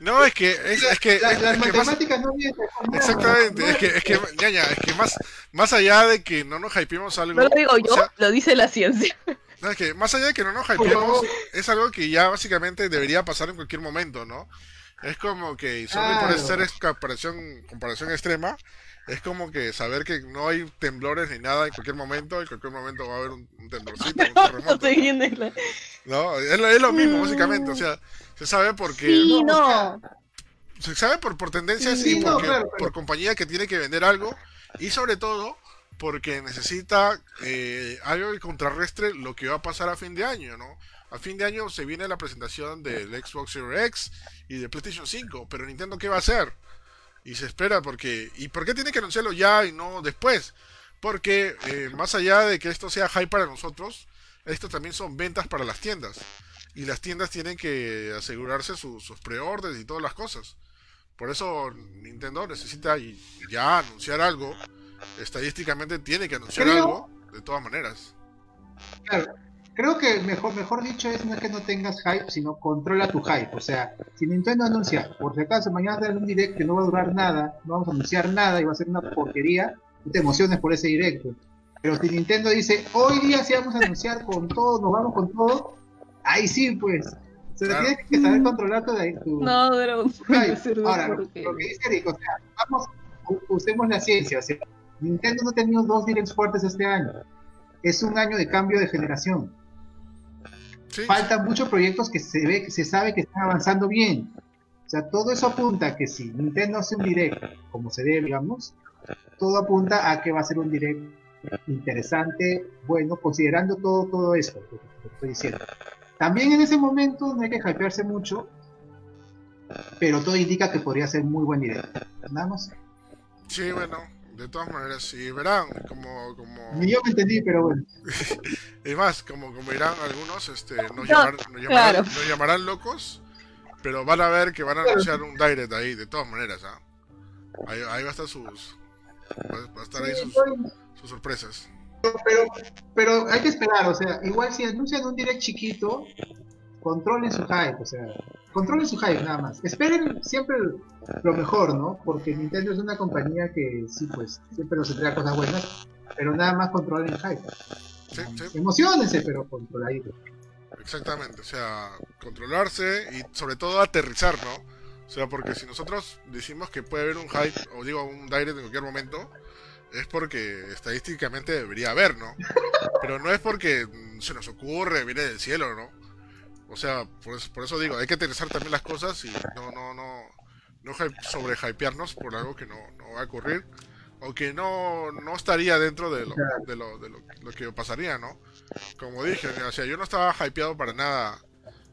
No, es que, es, es que, La- es, las es que más, matemáticas no mienten. no, exactamente, no, es que, es que, ñaña, es que más, más allá de que no nos hypeemos algo, No lo digo yo, sea, lo dice la ciencia. No, es que más allá de que no nos hypeemos, es algo que ya básicamente debería pasar en cualquier momento, ¿no? Es como que, sorry por Claro. hacer es comparación, comparación extrema, es como que saber que no hay temblores ni nada en cualquier momento, en cualquier momento va a haber un, un temblorcito, un No terremoto, estoy viendo la- ¿no? Es lo, es lo mismo, básicamente, o sea, se sabe porque... Sí, no, se sabe por, por tendencias Sí, y no, porque- claro, claro. por compañía que tiene que vender algo y sobre todo porque necesita eh, algo que contrarrestre lo que va a pasar a fin de año, ¿no? A fin de año se viene la presentación del Xbox Series X y de PlayStation 5, pero Nintendo ¿qué va a hacer? Y se espera porque... ¿Y por qué tiene que anunciarlo ya y no después? Porque eh, más allá de que esto sea hype para nosotros, esto también son ventas para las tiendas. Y las tiendas tienen que asegurarse su- sus preorders y todas las cosas. Por eso Nintendo necesita ya anunciar algo estadísticamente tiene que anunciar Creo- algo, de todas maneras. Claro, creo que mejor, mejor dicho es no es que no tengas hype, sino controla tu hype. O sea, si Nintendo anuncia, por si acaso mañana sale un direct que no va a durar nada, no vamos a anunciar nada y va a ser una porquería, no te emociones por ese directo. Pero si Nintendo dice, hoy día sí vamos a anunciar con todo, nos vamos con todo, ahí sí, pues. O sea, Claro. tienes que saber controlar tu, tu, No, pero hype. Ahora, lo que dice Eric, o sea, vamos, usemos la ciencia. O sea, Nintendo no ha tenido dos directs fuertes este año. Es un año de cambio de generación. Sí, faltan muchos proyectos que se ve, que se sabe que están avanzando bien. O sea, todo eso apunta a que si Nintendo hace un direct como se debe, digamos, todo apunta a que va a ser un direct interesante, bueno, considerando todo, todo esto que que estoy diciendo. También en ese momento no hay que hypearse mucho, pero todo indica que podría ser muy buen direct. Nada más. sí, bueno, de todas maneras, sí, verán, como, como, Ni yo me entendí, pero bueno. y más, como, como dirán algunos, este, nos, No, llamar- nos llamarán, claro. nos llamarán locos, pero van a ver que van a anunciar un direct ahí, de todas maneras, ¿ah? Ahí, ahí va a estar sus, va a estar ahí sus, sus sorpresas. pero, pero hay que esperar, o sea, igual si anuncian un direct chiquito, controlen su hype, o sea, controlen su hype nada más. Esperen siempre lo mejor, ¿no? Porque Nintendo es una compañía que sí, pues, siempre nos entrega cosas buenas, pero nada más controlen el hype. Sí, sí. Emocionense, pero controladito. Exactamente, o sea, controlarse y sobre todo aterrizar, ¿no? O sea, porque si nosotros decimos que puede haber un hype, o digo un direct en cualquier momento, es porque estadísticamente debería haber, ¿no? Pero no es porque se nos ocurre, viene del cielo, ¿no? O sea, por eso, por eso digo, hay que aterrizar también las cosas y no, no, no, no hype- sobre hypearnos por algo que no, no va a ocurrir o que no, no estaría dentro de lo, de lo, de lo, que pasaría, ¿no? Como dije, o sea, yo no estaba hypeado para nada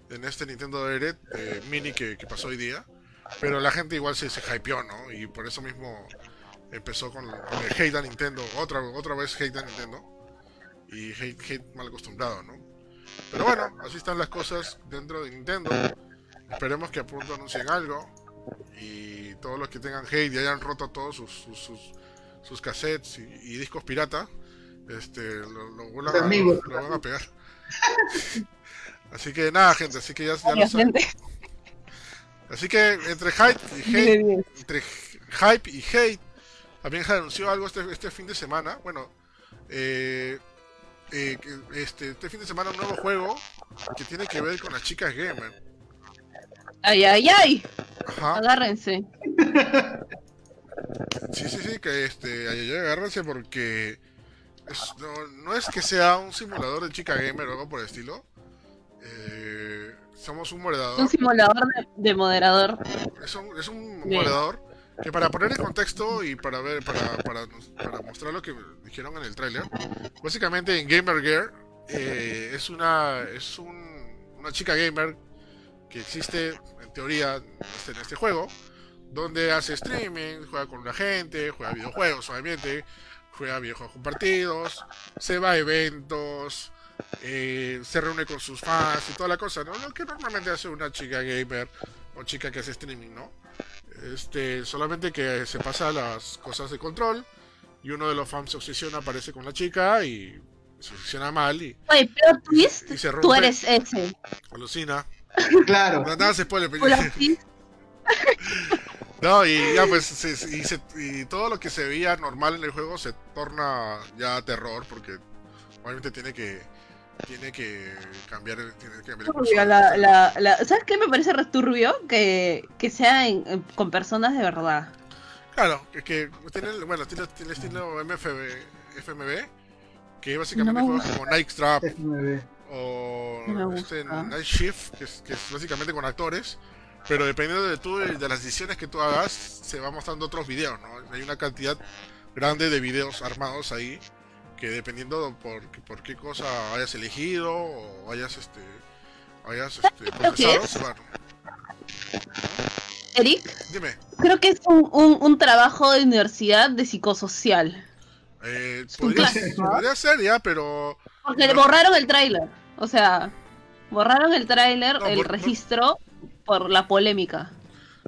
en este Nintendo Direct eh, mini que, que pasó hoy día, pero la gente igual se, se hypeó, ¿no? Y por eso mismo empezó con, con el hate a Nintendo, otra, otra vez hate a Nintendo, y hate, hate mal acostumbrado, ¿no? Pero bueno, así están las cosas dentro de Nintendo. Esperemos que a pronto anuncien algo y todos los que tengan hate y hayan roto todos sus, sus, sus, sus cassettes y, y discos pirata, este, lo, a, van a pegar. Así que nada, gente, así que ya, ya lo saben. Así que entre hype y hate, entre hype y hate, también se anunció algo este, este fin de semana. Bueno, eh, eh, este, este fin de semana un nuevo juego que tiene que ver con las chicas gamer. Ay, ay, ay. Ajá. Agárrense. Sí, sí, sí, que este, ay, ay, agárrense porque es- no, no es que sea un simulador de chica gamer o algo por el estilo. Eh, somos un moderador. Un simulador de, de moderador. Es un, es un moderador que para poner en contexto y para ver, para, para, mostrar lo que dijeron en el tráiler, básicamente en Gamer Gear eh, es una es un, una chica gamer que existe en teoría en este, en este juego, donde hace streaming, juega con la gente, juega videojuegos obviamente, juega videojuegos compartidos, se va a eventos, eh, se reúne con sus fans y toda la cosa, ¿no? Lo que normalmente hace una chica gamer o chica que hace streaming, ¿no? Este, solamente que se pasa las cosas de control y uno de los fans se obsesiona, aparece con la chica y se obsesiona mal y Oye, pero twist, Y se tú eres ese. alucina. Claro. No, Nada se puede. No, y ya pues, se- y, se- y todo lo que se veía normal en el juego se torna ya terror porque obviamente tiene que tiene que cambiar, tiene que cambiar el Turbio, curso. la, la, la- ¿Sabes qué me parece returbio? Que, que sea en- en- con personas de verdad. Claro, es que tiene, el- bueno, tiene, tiene estilo MFB, FMB, que básicamente No juega como Night Trap F9. o No este. Night Shift, que es, que es básicamente con actores, pero dependiendo de tú de las decisiones que tú hagas, se va mostrando otros videos, ¿no? Hay una cantidad grande de videos armados ahí, que dependiendo por, por qué cosa hayas elegido o hayas este hayas este, procesado, es? se van. Eric, Dime, creo que es un, un, un trabajo de universidad de psicosocial. eh, podría, ¿no? podría ser ya, pero Porque No. borraron el tráiler. O sea, borraron el tráiler, No, el registro, por la polémica.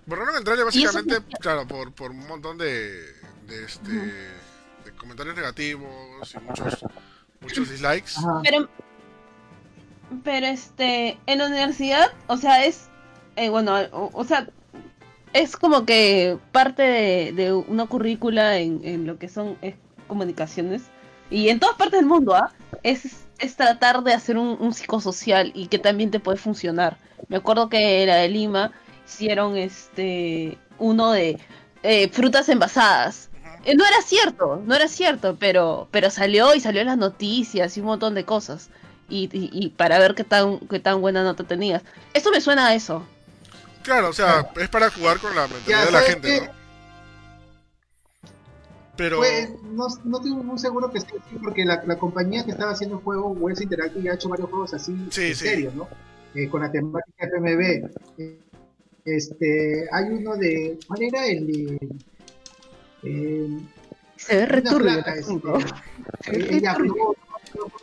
Borraron el trailer Y eso básicamente, claro, por, por un montón de, de este comentarios negativos y muchos, muchos dislikes. Pero, pero este, en la universidad, o sea, es, eh, bueno, o, o sea, es como que parte de, de una currícula en, en lo que son eh, comunicaciones y en todas partes del mundo, ¿ah? Es, es tratar de hacer un, un psicosocial y que también te puede funcionar. Me acuerdo que en la de Lima hicieron este uno de eh, frutas envasadas. Eh, no era cierto, no era cierto, pero, pero salió y salió en las noticias y un montón de cosas. Y, y- y para ver qué tan, qué tan buena nota tenías. Eso me suena a eso. Claro, o sea, es para jugar con la mentalidad Ya, de la ¿sabes gente? ¿no? Pero, Pues, no, no estoy muy seguro que esté así, porque la, la compañía que estaba haciendo el juego, West Interactive, ya ha hecho varios juegos así, Sí, en sí. serio, ¿no? Eh, con la temática FMB. Eh, Este, hay uno de, ¿cuál era el de? Eh, Se ve returbio. este, ella, acuerdo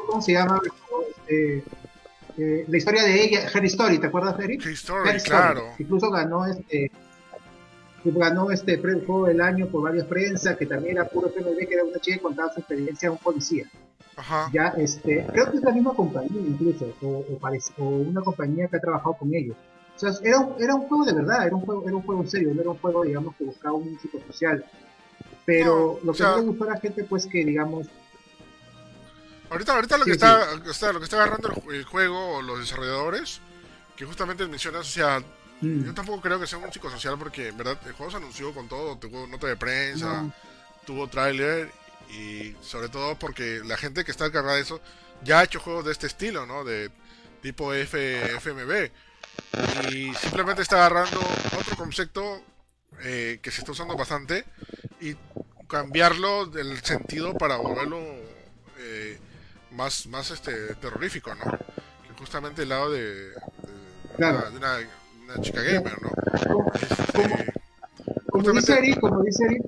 ¿cómo se llama? Este, eh, la historia de ella, Her Story, ¿te acuerdas, Eric? Story, Her Story. claro. Incluso ganó este ganó este juego del año por varias prensa, que también era puro FMV, que era una chica que contaba su experiencia a un policía. Ajá. Ya, este, creo que es la misma compañía incluso, o, o, parece- o una compañía que ha trabajado con ellos. O sea, era un, era un juego de verdad, era un juego, era un juego en serio, no era un juego, digamos, que buscaba un psicosocial. Pero No, lo o que sea- no le gustó a la gente, pues que, digamos, Ahorita, ahorita lo que Sí, está, está- lo que está agarrando el, ju- el juego, los desarrolladores, que justamente mencionas, o sea, mm, yo tampoco creo que sea un psicosocial porque en verdad el juego se anunció con todo, tuvo nota de prensa, no, tuvo tráiler y sobre todo porque la gente que está encargada de eso ya ha hecho juegos de este estilo, ¿no? De tipo F, FMB. Y simplemente está agarrando otro concepto eh, que se está usando bastante y cambiarlo del sentido para volverlo eh, más, más este terrorífico, ¿no? Que justamente el lado de, de, Claro. una, de una- una chica gamer, ¿no? como, Este, como justamente- dice Eric, como dice Eric,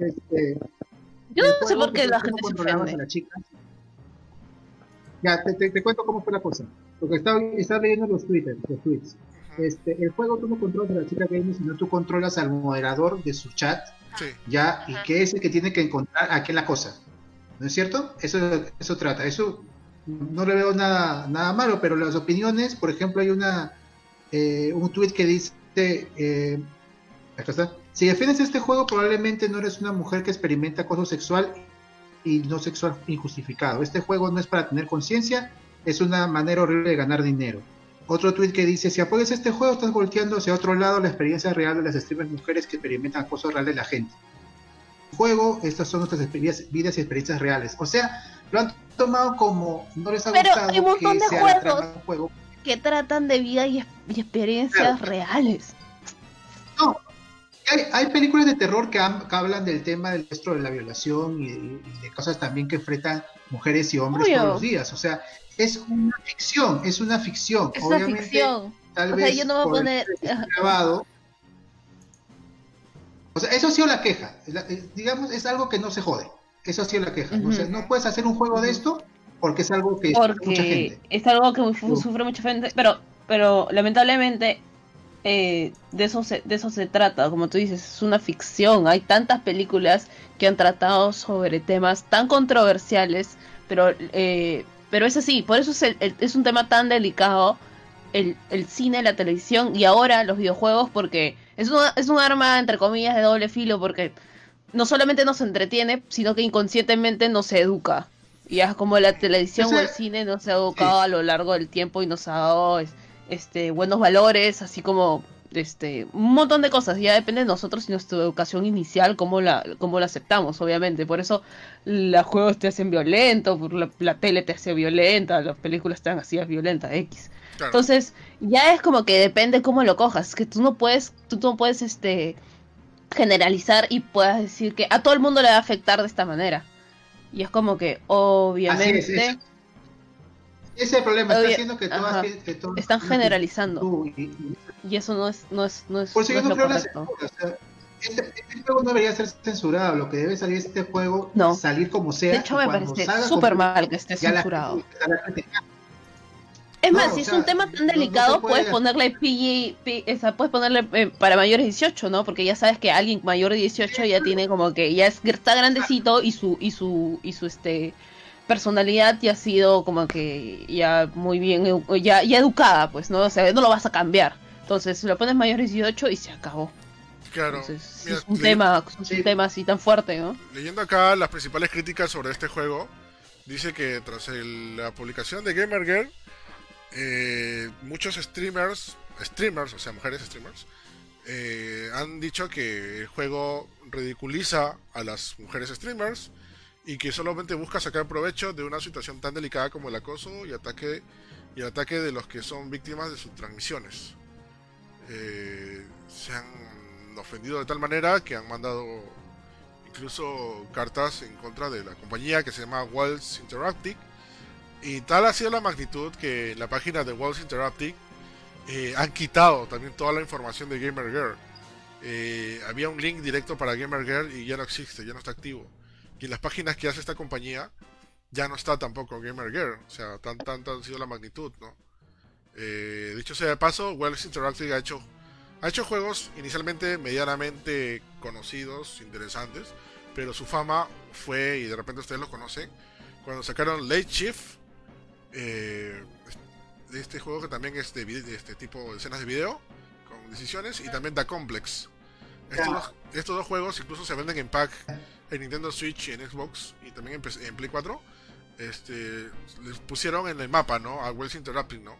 este, Yo no sé por qué la gente se ofende. a la chica. Ya, te, te, te cuento cómo fue la cosa. Porque estaba, estaba leyendo los, Twitter, los tweets. Este, el juego tú no controlas a la chica gamer, sino tú controlas al moderador de su chat, sí, ya, y que es el que tiene que encontrar a qué la cosa. ¿No es cierto? Eso, eso trata. Eso no le veo nada, nada malo, pero las opiniones, por ejemplo, hay una eh, un tweet que dice eh, acá está. Si defiendes este juego, probablemente no eres una mujer que experimenta acoso sexual y no sexual injustificado. Este juego no es para tener conciencia, es una manera horrible de ganar dinero. Otro tweet que dice, si apoyas este juego, estás volteando hacia otro lado la experiencia real de las streamers mujeres que experimentan acoso real de la gente. Juego, estas son nuestras experiencias, vidas y experiencias reales. O sea, lo han tomado como no les ha Pero gustado hay un montón que de juegos. juego. Que tratan de vida y, y experiencias reales. No, hay, hay películas de terror que, han- que hablan del tema del de la violación y, y de cosas también que enfrentan mujeres y hombres Obvio. todos los días. O sea, es una ficción, es una ficción. Es una Obviamente, ficción. tal O sea, vez yo no voy a poner- grabado. O sea, eso ha sido la queja. La- eh, digamos, es algo que no se jode. Eso ha sido la queja. ¿no? O sea, no puedes hacer un juego de esto porque es algo que sufre mucha porque gente. es algo que sufre mucha gente, pero, pero lamentablemente eh, de eso se, de eso se trata, como tú dices, es una ficción. Hay tantas películas que han tratado sobre temas tan controversiales, pero eh, pero es así, por eso es, el- el- es un tema tan delicado el, el cine, la televisión y ahora los videojuegos porque es, una- es un arma entre comillas de doble filo porque no solamente nos entretiene, sino que inconscientemente nos educa. Y es como la televisión Ese- o el cine nos ha educado a lo largo del tiempo y nos ha dado es- este buenos valores, así como este un montón de cosas. Ya depende de nosotros y nuestra educación inicial, cómo la, cómo la aceptamos, obviamente. Por eso los juegos te hacen violento, por la, la tele te hace violenta, las películas te hacen así violenta, X. claro. Entonces, ya es como que depende cómo lo cojas. Que tú no puedes, tú no puedes este generalizar y puedas decir que a todo el mundo le va a afectar de esta manera. Y es como que, obviamente, Así es, es- Ese es el problema, está Obvio- haciendo que todas ajá. que- que todas- Están generalizando. y- y- y eso no es, no es, no es, Por eso no yo es no lo creo correcto. censura. O sea, este, este juego no debería ser censurado. Lo que debe salir este juego No. salir como sea. De hecho, me parece súper mal que esté la censurado. la Es No, más, si es sea, un tema tan no delicado, puede- puedes ponerle PG, P- puedes ponerle eh, para mayores de 18, ¿no? Porque ya sabes que alguien mayor de 18 ya tiene como que ya es, está grandecito y su y su y su este personalidad ya ha sido como que ya muy bien ya ya educada, pues, ¿no? O sea, no lo vas a cambiar. Entonces, lo pones mayor de 18 y se acabó. Claro. Entonces, sí Mira, es un tema, es un tema así tan fuerte, ¿no? Leyendo acá las principales críticas sobre este juego, dice que tras el- la publicación de Gamergirl, eh, muchos streamers, streamers, o sea, mujeres streamers, eh, han dicho que el juego ridiculiza a las mujeres streamers y que solamente busca sacar provecho de una situación tan delicada como el acoso y ataque y el ataque de los que son víctimas de sus transmisiones. Eh, se han ofendido de tal manera que han mandado incluso cartas en contra de la compañía que se llama Walls Interactive. Y tal ha sido la magnitud que en la página de Walls Interactive eh, han quitado también toda la información de Gamer Girl. Eh, había un link directo para Gamer Girl y ya no existe, ya no está activo. Y en las páginas que hace esta compañía ya no está tampoco Gamer Girl. O sea, tan tan tan ha sido la magnitud, ¿no? Eh, dicho sea de paso, Wells Interactive ha hecho, ha hecho juegos inicialmente medianamente conocidos, interesantes, pero su fama fue, y de repente ustedes lo conocen, cuando sacaron Late Shift, eh, este juego que también es de, este tipo de escenas de video, con decisiones, y también The Complex. Estos, dos, juegos incluso se venden en pack en Nintendo Switch y en Xbox, y también en, en Play 4. Este, les pusieron en el mapa, ¿no? A Wells Interactive, ¿no?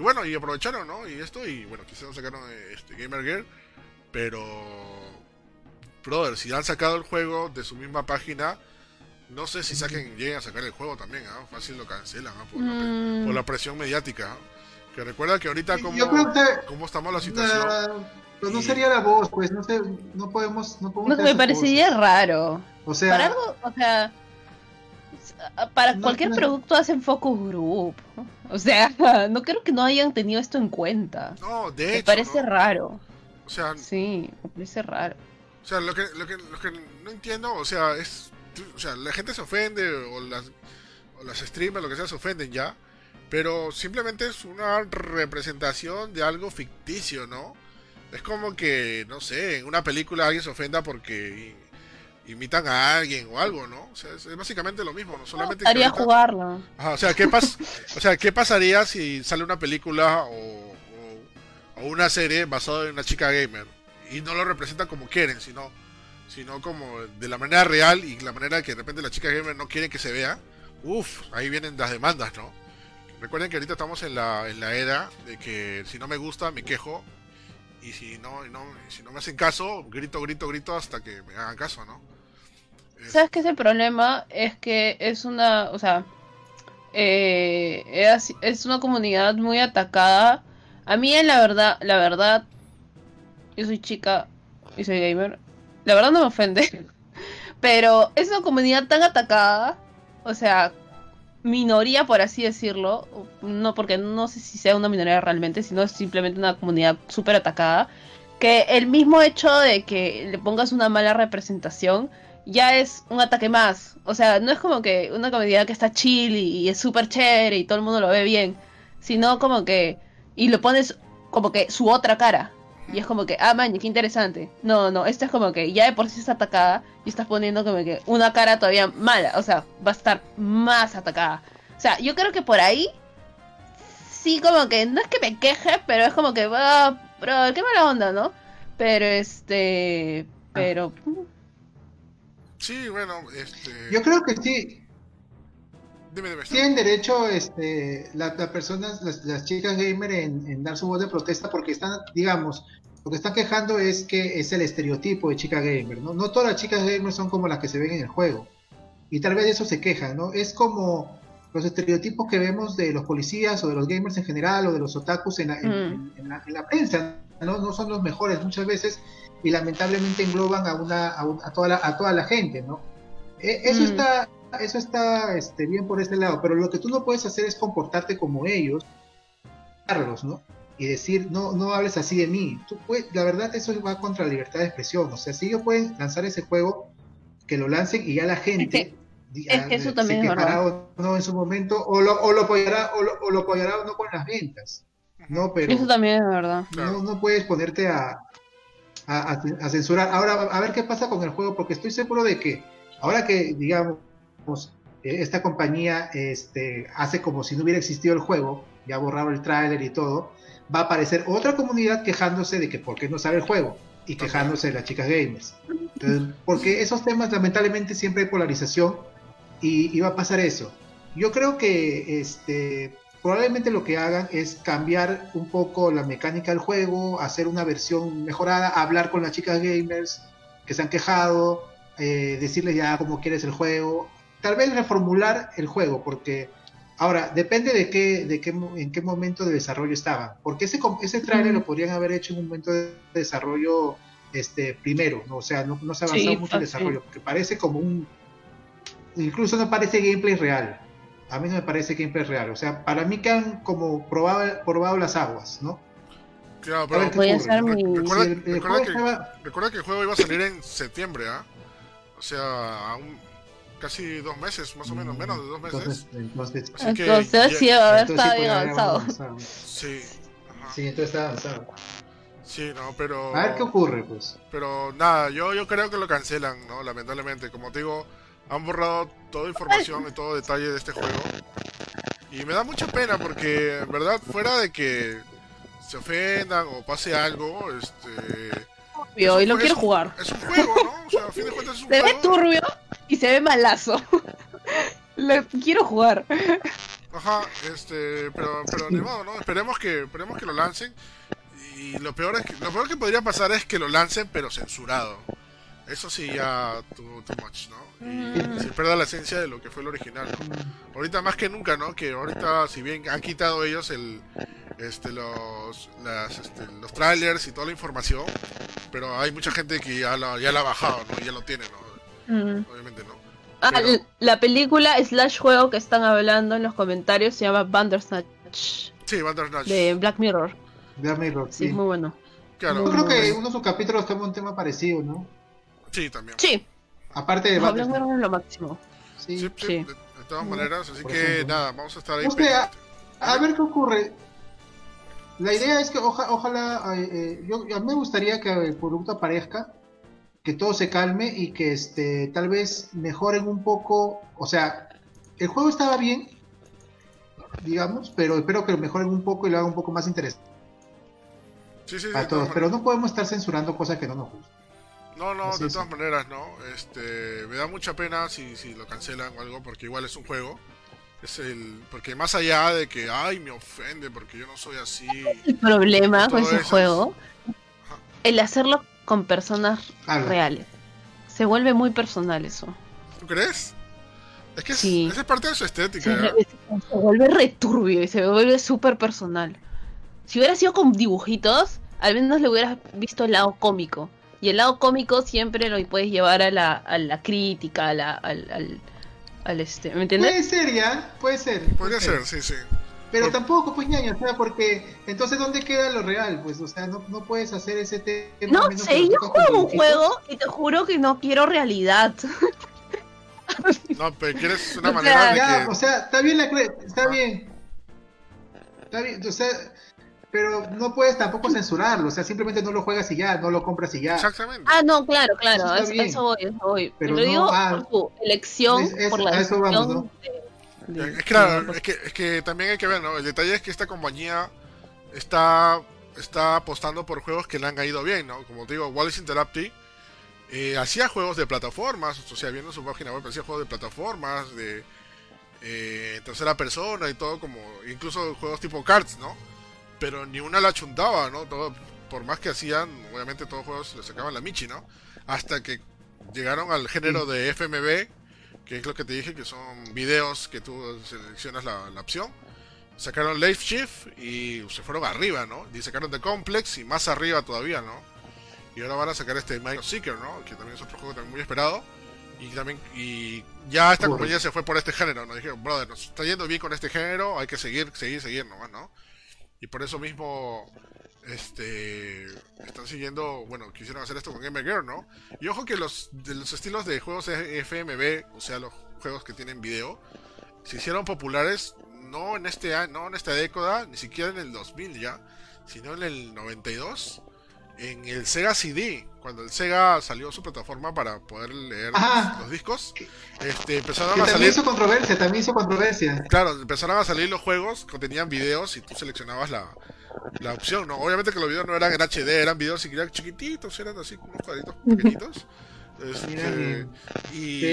Y bueno, y aprovecharon, ¿no? Y esto, y bueno, quizás sacaron eh, este, Gamer Gear, pero. Brother, si han sacado el juego de su misma página, no sé si saquen, lleguen a sacar el juego también, ¿ah? Fácil lo cancelan, ¿ah? Por, la, pre- Mm, por la presión mediática, ¿ah? Que recuerda que ahorita, como, Yo creo que cómo estamos la situación. pues no Y- sería la voz, pues no sé, no podemos, no podemos no, me parecería cosas. raro. O sea, Para algo, o sea, para No, cualquier no. producto hacen focus group. O sea, no creo que no hayan tenido esto en cuenta. No, de Me hecho. parece ¿no? raro. O sea, Sí, me parece raro. O sea, lo que, lo que, lo que no entiendo, o sea, es. O sea, la gente se ofende, o las, o las streamers, lo que sea, se ofenden ya. Pero simplemente es una representación de algo ficticio, ¿no? Es como que, no sé, en una película alguien se ofenda porque imitan a alguien o algo, ¿no? O sea, es, es básicamente lo mismo, no solamente. Haría ahorita-. Ajá, o sea, ¿qué pas o sea, ¿qué pasaría si sale una película o, o- o una serie basada en una chica gamer y no lo representan como quieren, sino sino como de la manera real y la manera que de repente las chicas gamer no quieren que se vea? Uf, ahí vienen las demandas, ¿no? Recuerden que ahorita estamos en la, en la era de que si no me gusta me quejo y si no, no si no me hacen caso, grito, grito, grito hasta que me hagan caso, ¿no? Es- ¿Sabes qué es el problema? Es que es una, o sea, eh, es, es una comunidad muy atacada. A mí, en la verdad, la verdad, yo soy chica y soy gamer. La verdad no me ofende. Pero es una comunidad tan atacada, o sea, minoría por así decirlo, no porque no sé si sea una minoría realmente, sino simplemente una comunidad súper atacada, que el mismo hecho de que le pongas una mala representación ya es un ataque más. O sea, no es como que una comunidad que está chill y, y es súper chévere y todo el mundo lo ve bien, sino como que... Y lo pones como que su otra cara. Y es como que, ah, man, qué interesante. No, no, esto es como que ya de por sí está atacada y estás poniendo como que una cara todavía mala. O sea, va a estar más atacada. O sea, yo creo que por ahí sí como que, no es que me queje, pero es como que, va, bro, qué mala onda, ¿no? Pero este, pero... Sí, bueno, este... yo creo que sí, Dime, dime. tienen derecho este, la- las personas, las, las chicas gamer en, en dar su voz de protesta porque están, digamos, lo que están quejando es que es el estereotipo de chica gamer, ¿no? No todas las chicas gamer son como las que se ven en el juego. Y tal vez de eso se quejan, ¿no? Es como los estereotipos que vemos de los policías o de los gamers en general o de los otakus en la, en- Mm. en- en la- en la prensa, ¿no? No son los mejores muchas veces y lamentablemente engloban a, una, a, un- a toda, la, a toda la gente, ¿no? E- eso Mm. está eso está este, bien por ese lado, pero lo que tú no puedes hacer es comportarte como ellos, Carlos, ¿no? Y decir, no, no hables así de mí. Tú puedes- la verdad, eso va contra la libertad de expresión. O sea, si ellos pueden lanzar ese juego, que lo lancen y ya la gente, Es que eso también se quejará o no en su momento, o lo, o lo apoyará, o lo, o lo apoyará o no con las ventas. No, pero Eso también es verdad. No, no puedes ponerte a, a, a- a censurar. Ahora, a ver qué pasa con el juego, porque estoy seguro de que ahora que, digamos, esta compañía este, hace como si no hubiera existido el juego, ya ha borrado el tráiler y todo, va a aparecer otra comunidad quejándose de que por qué no sale el juego y quejándose de las chicas gamers. Entonces, porque esos temas lamentablemente siempre hay polarización y, y va a pasar eso. Yo creo que este, probablemente lo que hagan es cambiar un poco la mecánica del juego, hacer una versión mejorada, hablar con las chicas gamers que se han quejado, eh, decirles ya cómo quieres el juego, tal vez reformular el juego, porque ahora depende de qué, de qué, mo- en qué momento de desarrollo estaban, porque ese, com- ese trailer lo podrían haber hecho en un momento de desarrollo este primero, ¿no? o sea, no, no se ha avanzado Sí, mucho el fácil. desarrollo, porque parece como un, incluso no parece gameplay real. A mí no me parece gameplay real. O sea, para mí que han como probado, probado las aguas, ¿no? Claro, pero Recuerda- que- el juego iba a salir en septiembre, ¿ah? O sea, a un- casi dos meses, más o menos, menos de dos meses. Entonces, entonces, Así que Entonces sí debe haber entonces estado sí bien avanzado. avanzado. Sí. ajá. Sí, entonces está avanzado. Sí, no, pero... A ver qué ocurre, pues. Pero nada, yo, yo creo que lo cancelan, ¿no? Lamentablemente. Como te digo, han borrado toda información y todo detalle de este juego. Y me da mucha pena porque, en verdad, fuera de que se ofendan o pase algo, este... Obvio, y lo es- quiero jugar. Es un juego, ¿no? O sea, a fin de cuentas es un Se ve juego. turbio y se ve malazo. Lo quiero jugar. Ajá, este, pero, pero ni modo, ¿no? Esperemos que, esperemos que lo lancen. Y lo peor es que, lo peor que podría pasar es que lo lancen pero censurado. Eso sí ya too, too much, ¿no? Y se pierda la esencia de lo que fue el original, ¿no? Ahorita más que nunca, ¿no? Que ahorita, si bien han quitado ellos el, este, los, las, este, los trailers y toda la información, pero hay mucha gente que ya la, ya la ha bajado, ¿no? Y ya lo tiene, ¿no? Mm. Obviamente, ¿no? Ah, Pero- la película slash juego que están hablando en los comentarios se llama Bandersnatch Sí, Bandersnatch. de Black Mirror. Black Mirror, Sí, muy bueno. Claro, Yo creo que uno de sus capítulos toma un tema parecido, ¿no? sí, también. Sí, Aparte de no, Black Bandersnatch. Mirror es lo máximo. Sí. Sí. De, de todas maneras, así por que ejemplo. nada, vamos a estar ahí. O sea, pendiente. A ver qué ocurre. La idea es que oja- ojalá, eh, eh, yo, a mí me gustaría que el producto aparezca, que todo se calme y que este, tal vez mejoren un poco. O sea, el juego estaba bien, digamos, pero espero que lo mejoren un poco y lo hagan un poco más interesante Sí, sí, para todos. Pero no podemos estar censurando cosas que no nos gustan. No, no, Así de es. todas maneras, no. Este, me da mucha pena si, si lo cancelan o algo, porque igual es un juego. Es el, porque más allá de que, ay, me ofende porque yo no soy así. El problema con ese eso juego, Ajá. el hacerlo con personas Algo. reales. Se vuelve muy personal eso. ¿Tú crees? Es que es- Sí. esa es parte de su estética. Se, ¿eh? se vuelve returbio y se vuelve súper personal. Si hubiera sido con dibujitos, al menos le hubieras visto el lado cómico. Y el lado cómico siempre lo puedes llevar a la, a la crítica, a la, al, al, al este, ¿me entiendes? Puede ser, ya, puede ser. Podría puede ser, sí, sí. Pero tampoco, pues ñaña, o sea, porque entonces ¿dónde queda lo real? Pues, o sea, no, no puedes hacer ese tema. No sé, yo juego un juego y te juro que no quiero realidad. No, pero quieres una O sea, manera de Ya, que. o sea, está bien la cre- está Ah. bien. Está bien, o sea, pero no puedes tampoco censurarlo, o sea, simplemente no lo juegas y ya, no lo compras y ya. Exactamente. Ah, no, claro, claro, Eso eso, bien. eso voy, eso voy. Pero Pero no, digo ah, por tu elección, es- es- por la a eso vamos, decisión ¿no? de- de- Es claro, es que, es que también hay que ver, ¿no? El detalle es que esta compañía está, está apostando por juegos que le han ido bien, ¿no? Como te digo, Wallace Interactive eh, hacía juegos de plataformas, o sea, viendo su página web, hacía juegos de plataformas, de eh, tercera persona y todo, como incluso juegos tipo cards, ¿no? Pero ni una la chuntaba, ¿no? Todo, por más que hacían, obviamente todos los juegos le sacaban la michi, ¿no? Hasta que llegaron al género de FMV, que es lo que te dije, que son videos que tú seleccionas la, la opción. Sacaron Life Shift y se fueron arriba, ¿no? Y sacaron The Complex y más arriba todavía, ¿no? Y ahora van a sacar este Mind Seeker, ¿no? Que también es otro juego también muy esperado. Y también y ya esta compañía se fue por este género, ¿no? Dijeron, brother, nos está yendo bien con este género, hay que seguir, seguir, seguir nomás, ¿no? Y por eso mismo este están siguiendo, bueno, quisieron hacer esto con Gamer Girl, ¿no? Y ojo que los, de los estilos de juegos FMV, o sea, los juegos que tienen video, se hicieron populares no en este año, no en esta década, ni siquiera en el 2000 ya, sino en el 92 en el Sega CD, cuando el Sega salió su plataforma para poder leer los, discos, este, empezaron a también salir. hizo controversia, también hizo controversia. Claro, empezaron a salir los juegos que tenían videos y tú seleccionabas la, la opción, ¿no? Obviamente que los videos no eran en HD, eran videos chiquititos, eran así, unos cuadritos pequeñitos. Este, y,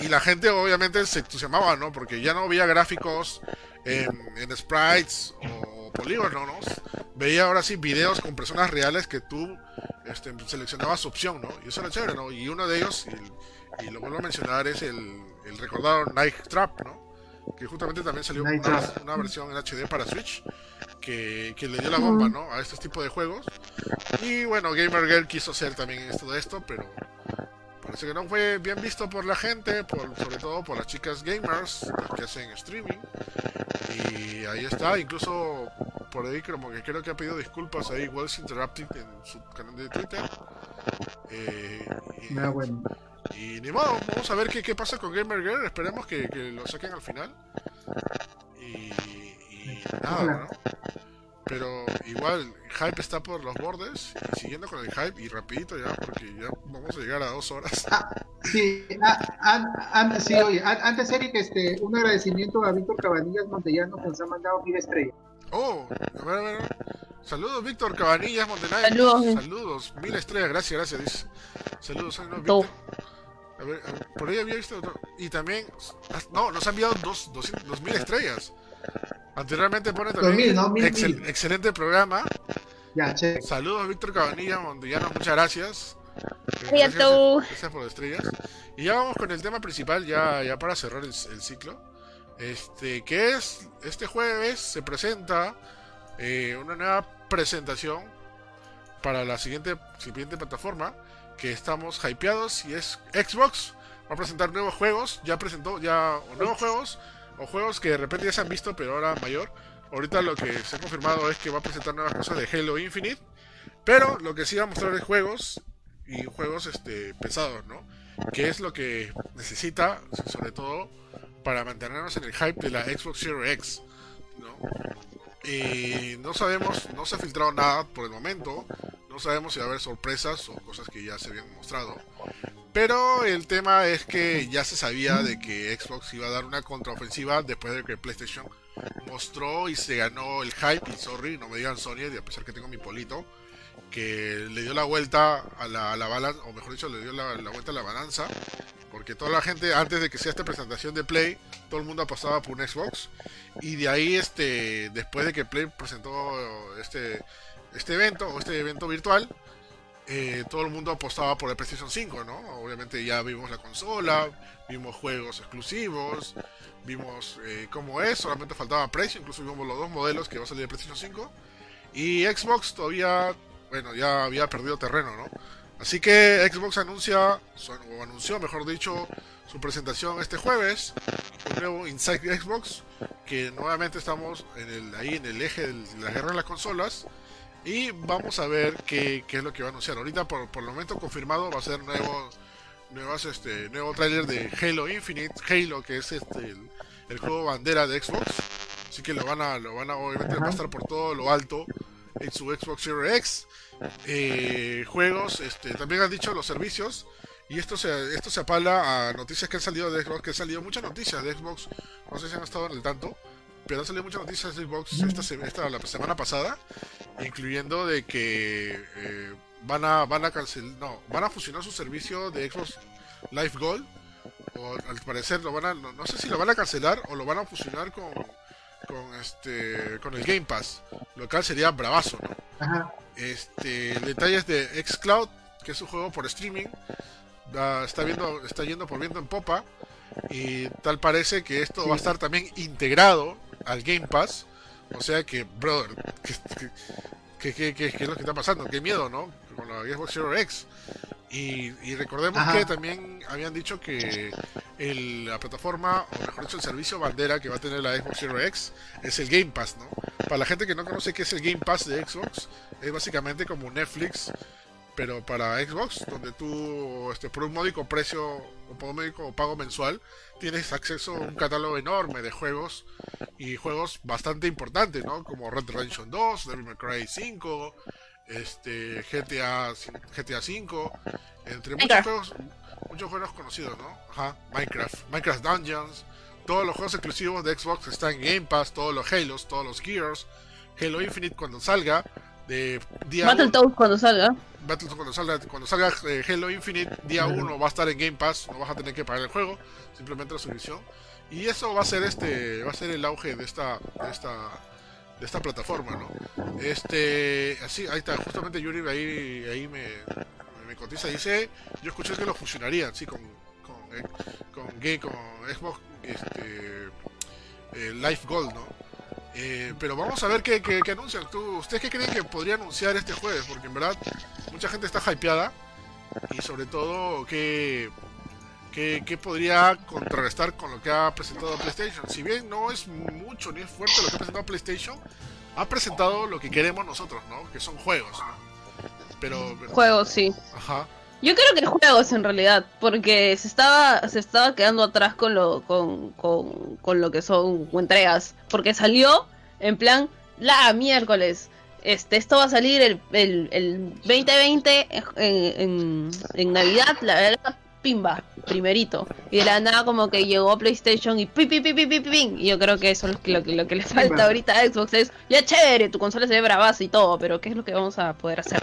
y, la gente obviamente se entusiasmaba, ¿no? Porque ya no había gráficos en, en sprites o polígonos, veía ahora sí videos con personas reales que tú este, seleccionabas opción, ¿no? Y eso era chévere, ¿no? Y uno de ellos, y, lo vuelvo a mencionar, es el, el recordado Night Trap, ¿no? Que justamente también salió una, una, versión en HD para Switch que, que le dio la bomba, ¿no? A este tipo de juegos. Y bueno, Gamer Girl quiso hacer también esto de esto, pero parece que no fue bien visto por la gente, por, sobre todo por las chicas gamers que hacen streaming. Y ahí está, incluso por ahí como que creo que ha pedido disculpas ahí Wells Interrupted en su canal de Twitter. Eh, y, ah, bueno. Y, ni modo, vamos a ver qué, qué pasa con Gamer Girl, esperemos que, que lo saquen al final. Y, y nada, ¿no? Pero igual, hype está por los bordes. Y siguiendo con el hype, y rapidito ya, porque ya vamos a llegar a dos horas. Ah, sí, ah, sí, oye, antes Eric, este, un agradecimiento a Víctor Cabanillas Montellano que nos ha mandado mil estrellas. Oh, a ver, a ver. Saludos, Víctor Cabanillas Montenay. Saludos. Saludos, mil estrellas, gracias, gracias. Dice. Saludos, saludos, Víctor. A ver, por ahí había visto otro. Y también, no, nos ha enviado dos, dos, dos mil estrellas. Anteriormente pone también excelente programa. Ya, che. Saludos Víctor Cabanilla Mondellano, muchas gracias. Gracias, gracias, por las estrellas. Y ya vamos con el tema principal, ya, ya para cerrar el, ciclo. Este, que es, este jueves se presenta eh, una nueva presentación para la siguiente, siguiente plataforma que estamos hypeados y es Xbox. Va a presentar nuevos juegos, ya presentó ya nuevos juegos o juegos que de repente ya se han visto, pero ahora mayor. Ahorita lo que se ha confirmado es que va a presentar nuevas cosas de Halo Infinite, pero lo que sí va a mostrar es juegos y juegos este pesados, ¿no? Que es lo que necesita, sobre todo, para mantenernos en el hype de la Xbox Series X, ¿no? Y no sabemos, no se ha filtrado nada por el momento, no sabemos si va a haber sorpresas o cosas que ya se habían mostrado. Pero el tema es que ya se sabía de que Xbox iba a dar una contraofensiva después de que PlayStation mostró y se ganó el hype. Y sorry, no me digan Sony, a pesar que tengo mi polito, que le dio la vuelta a la, balanza, o mejor dicho, le dio la, vuelta a la balanza. Porque toda la gente, antes de que sea esta presentación de Play, todo el mundo apostaba por un Xbox. Y de ahí, este, después de que Play presentó este, este evento, o este evento virtual, eh, todo el mundo apostaba por el PlayStation 5, ¿no? Obviamente ya vimos la consola, vimos juegos exclusivos, vimos eh, cómo es, solamente faltaba precio, incluso vimos los dos modelos que va a salir de PlayStation 5. Y Xbox todavía, bueno, ya había perdido terreno, ¿no? Así que Xbox anuncia, o anunció, mejor dicho, su presentación este jueves, un nuevo Inside Xbox, que nuevamente estamos en el, ahí en el eje de la guerra de las consolas y vamos a ver qué, qué es lo que va a anunciar. Ahorita por, por el momento confirmado va a ser nuevo, nuevas, este, nuevo tráiler de Halo Infinite, Halo que es este el, juego bandera de Xbox. Así que lo van a, lo van a obviamente va a estar por todo lo alto en su Xbox Series X. Eh, juegos, este, también han dicho los servicios. Y esto se, esto se apala a noticias que han salido de Xbox, que han salido muchas noticias de Xbox, no sé si han estado en el tanto, pero han salido muchas noticias de Xbox esta, esta, la semana pasada, incluyendo de que eh, van a van a cancelar, no, van a fusionar su servicio de Xbox Live Gold, o al parecer lo van a, no, sé si lo van a cancelar o lo van a fusionar con con este con el Game Pass, lo cual sería bravazo, ¿no? Este detalles de Xcloud, que es un juego por streaming, está viendo está yendo por viento en popa y tal parece que esto va a estar también integrado al Game Pass. O sea que, brother, ¿qué, qué, qué, es lo que está pasando? Qué miedo, ¿no? Con la Xbox Series X. Y, recordemos que también habían dicho que el, la plataforma, o mejor dicho, el servicio bandera que va a tener la Xbox Series X es el Game Pass, ¿no? para la gente que no conoce qué es el Game Pass de Xbox, es básicamente como Netflix, pero para Xbox, donde tú este, por un módico precio o por un módico pago mensual tienes acceso a un catálogo enorme de juegos y juegos bastante importantes, ¿no? Como Red Dead Redemption 2, Devil May Cry 5, este GTA GTA 5, entre muchos juegos, muchos juegos conocidos, ¿no? Ajá, Minecraft, Minecraft Dungeons, todos los juegos exclusivos de Xbox están en Game Pass, todos los Halos, todos los Gears, Halo Infinite cuando salga, de día Battletoads cuando salga. Battletoads cuando salga, cuando salga eh, Halo Infinite, día 1 va a estar en Game Pass, no vas a tener que pagar el juego, simplemente la suscripción. Y eso va a ser este, va a ser el auge de esta, de esta, de esta plataforma, ¿no? Este, así, ahí está, justamente Yuri ahí, ahí me, me cotiza, dice, yo escuché que lo fusionarían, sí, con, con, eh, con, Gay, con Xbox, este, eh, Life Gold, ¿no? Eh, pero vamos a ver qué, qué, qué anuncian. ¿Tú, ¿Ustedes qué creen que podría anunciar este jueves? Porque en verdad mucha gente está hypeada y sobre todo qué, qué, qué podría contrarrestar con lo que ha presentado PlayStation. Si bien no es mucho ni es fuerte lo que ha presentado PlayStation, ha presentado lo que queremos nosotros, ¿no? Que son juegos, ¿no? Pero, pero- Juegos, sí. Ajá. Yo creo que juegos en realidad, porque se estaba, se estaba quedando atrás con lo, con, con, con lo que son entregas, porque salió en plan, la miércoles, este, esto va a salir el, el, el 2020 en, en, en Navidad, la verdad, pimba, primerito, y de la nada como que llegó PlayStation y pi pi pi pi pi pi, pin. y yo creo que eso es lo que, lo que, lo que le falta Pimba. ahorita a Xbox, es, ya chévere, tu consola se ve bravaza y todo, pero ¿qué es lo que vamos a poder hacer?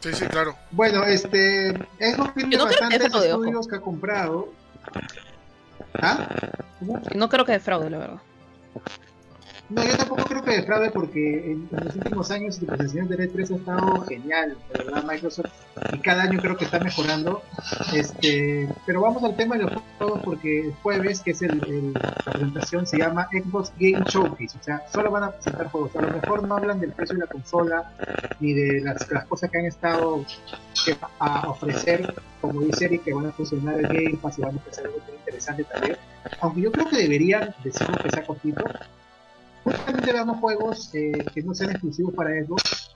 Sí, sí, claro. Bueno, este, Xbox tiene Yo no creo que bastantes sea de ojo. estudios que ha comprado. ¿Ah? No creo que de fraude, la verdad. No, yo tampoco creo que defraude porque en, los últimos años su presentación de E3 ha estado genial, de verdad Microsoft, y cada año creo que está mejorando. Este, pero vamos al tema de los juegos porque el jueves, que es el, la presentación, se llama Xbox Game Showcase, o sea, solo van a presentar juegos. A lo mejor no hablan del precio de la consola ni de las, cosas que han estado que- a ofrecer, como dice Eric, que van a funcionar el Game Pass y van a ofrecer algo interesante también. Aunque yo creo que deberían decirlo que sea cortito, justamente veamos juegos eh, que no sean exclusivos para Xbox.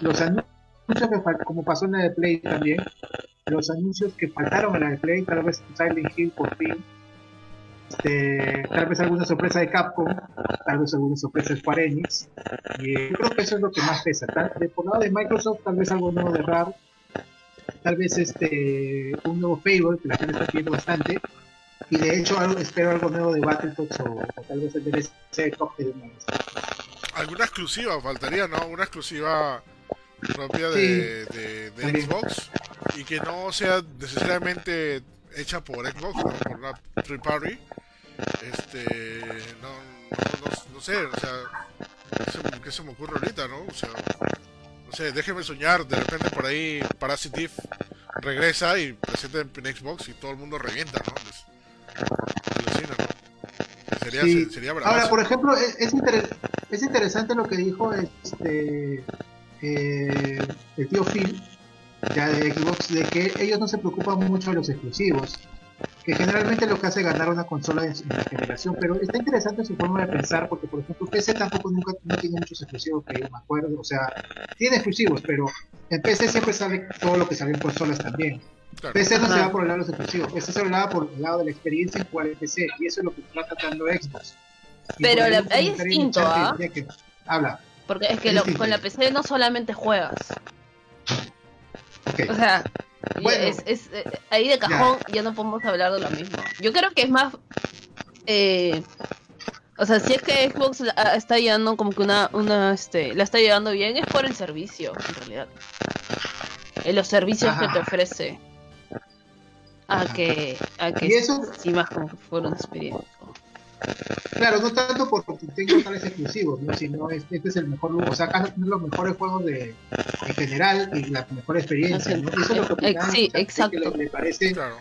Los anuncios que como pasó en la de Play también, los anuncios que faltaron en la de Play, tal vez Silent Hill por fin, este, tal vez alguna sorpresa de Capcom, tal vez alguna sorpresa de Square Enix. Y eh, yo creo que eso es lo que más pesa. Tal, de, por lado de Microsoft, tal vez algo nuevo de Rare, tal vez este un nuevo Fable que la gente está pidiendo bastante. Y de hecho algo, espero algo nuevo de Battletoads o, o tal vez el DLC de vez. Alguna exclusiva faltaría, ¿no? Una exclusiva propia de, de-. Xbox y que no sea necesariamente hecha por Xbox, ¿no? por una third party. Este, no, no, no, no sé, o sea, ¿qué se, me ocurre ahorita, no? O sea, no sé, déjeme soñar, de repente por ahí Parasitive regresa y presenta en Xbox y todo el mundo revienta, ¿no? ¿no? Sería, Sí. sería Ahora, por ejemplo, es, inter- es interesante lo que dijo este eh, el tío Phil, ya de Xbox, de que ellos no se preocupan mucho de los exclusivos, que generalmente lo que hace ganar una consola en, la generación, pero está interesante su forma de pensar, porque por ejemplo PC tampoco nunca no tiene muchos exclusivos que yo me acuerdo, o sea, tiene exclusivos, pero en PC siempre sale todo lo que sale en consolas también. Claro. PC no se va por el lado de los exclusivos, PC se va por el lado de la experiencia en jugar en PC, y eso es lo que está tratando Xbox. Y Pero la- ahí es distinto, ¿ah? Habla, Porque es que Es lo- con la PC no solamente juegas. ok. O sea, Bueno. es, es, eh, ahí de cajón ya. no podemos hablar de lo mismo. Yo creo que es más... eh, o sea, si es que Xbox la- ah, está llevando como que una, una, este, la está llevando bien, es por el servicio, en realidad. En los servicios que te ofrece. A Ajá. que, a que Y eso- sí más como que fuera una experiencia. Claro, no tanto porque tengo tales exclusivos, ¿no? sino este, este es el mejor lugar, o sea, acá los mejores juegos de, en general y la mejor experiencia, ¿no? Eso es lo que Ex- sí, opinaba, o sea, exacto. que le, le parece, Claro.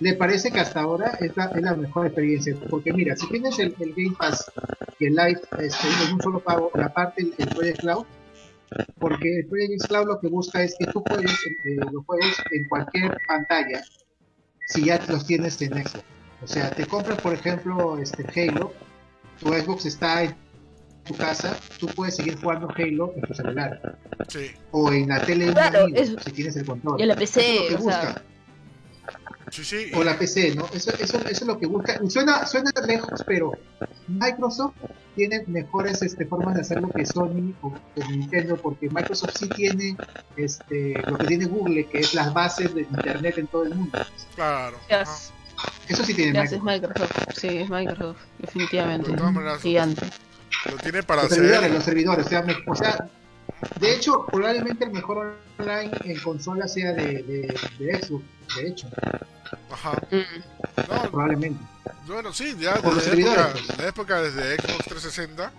le parece que hasta ahora es la, es la mejor experiencia, porque mira, si tienes el, el Game Pass y el Live este, en un solo pago, la parte el, el Project Cloud, porque el Project Cloud lo que busca es que tú juegues eh, los juegos en cualquier pantalla si ya los tienes en Xbox. O sea, te compras, por ejemplo, este Halo, tu Xbox está en tu casa, tú puedes seguir jugando Halo en tu celular. Sí. O en la tele Claro, si tienes el control. Y en la Eso es PC, lo que o sea, busca. Sí, sí. O la PC, ¿no? Eso, eso, eso es lo que busca. Y suena, suena lejos, pero Microsoft tiene mejores este, formas de hacerlo que Sony o, o Nintendo, porque Microsoft sí tiene este, lo que tiene Google, que es las bases de Internet en todo el mundo. Claro. ya ajá. es, Eso sí tiene es Microsoft. Microsoft. Sí, es Microsoft, definitivamente. De todas maneras, Gigante. Lo tiene para Los servidores, hacer. los servidores. O sea, me- o sea, de hecho, probablemente el mejor online en consola sea de, de, de Xbox, de hecho, Ajá. Mm. No, probablemente. Bueno, sí, ya los desde la época, servidores. la época desde Xbox 360,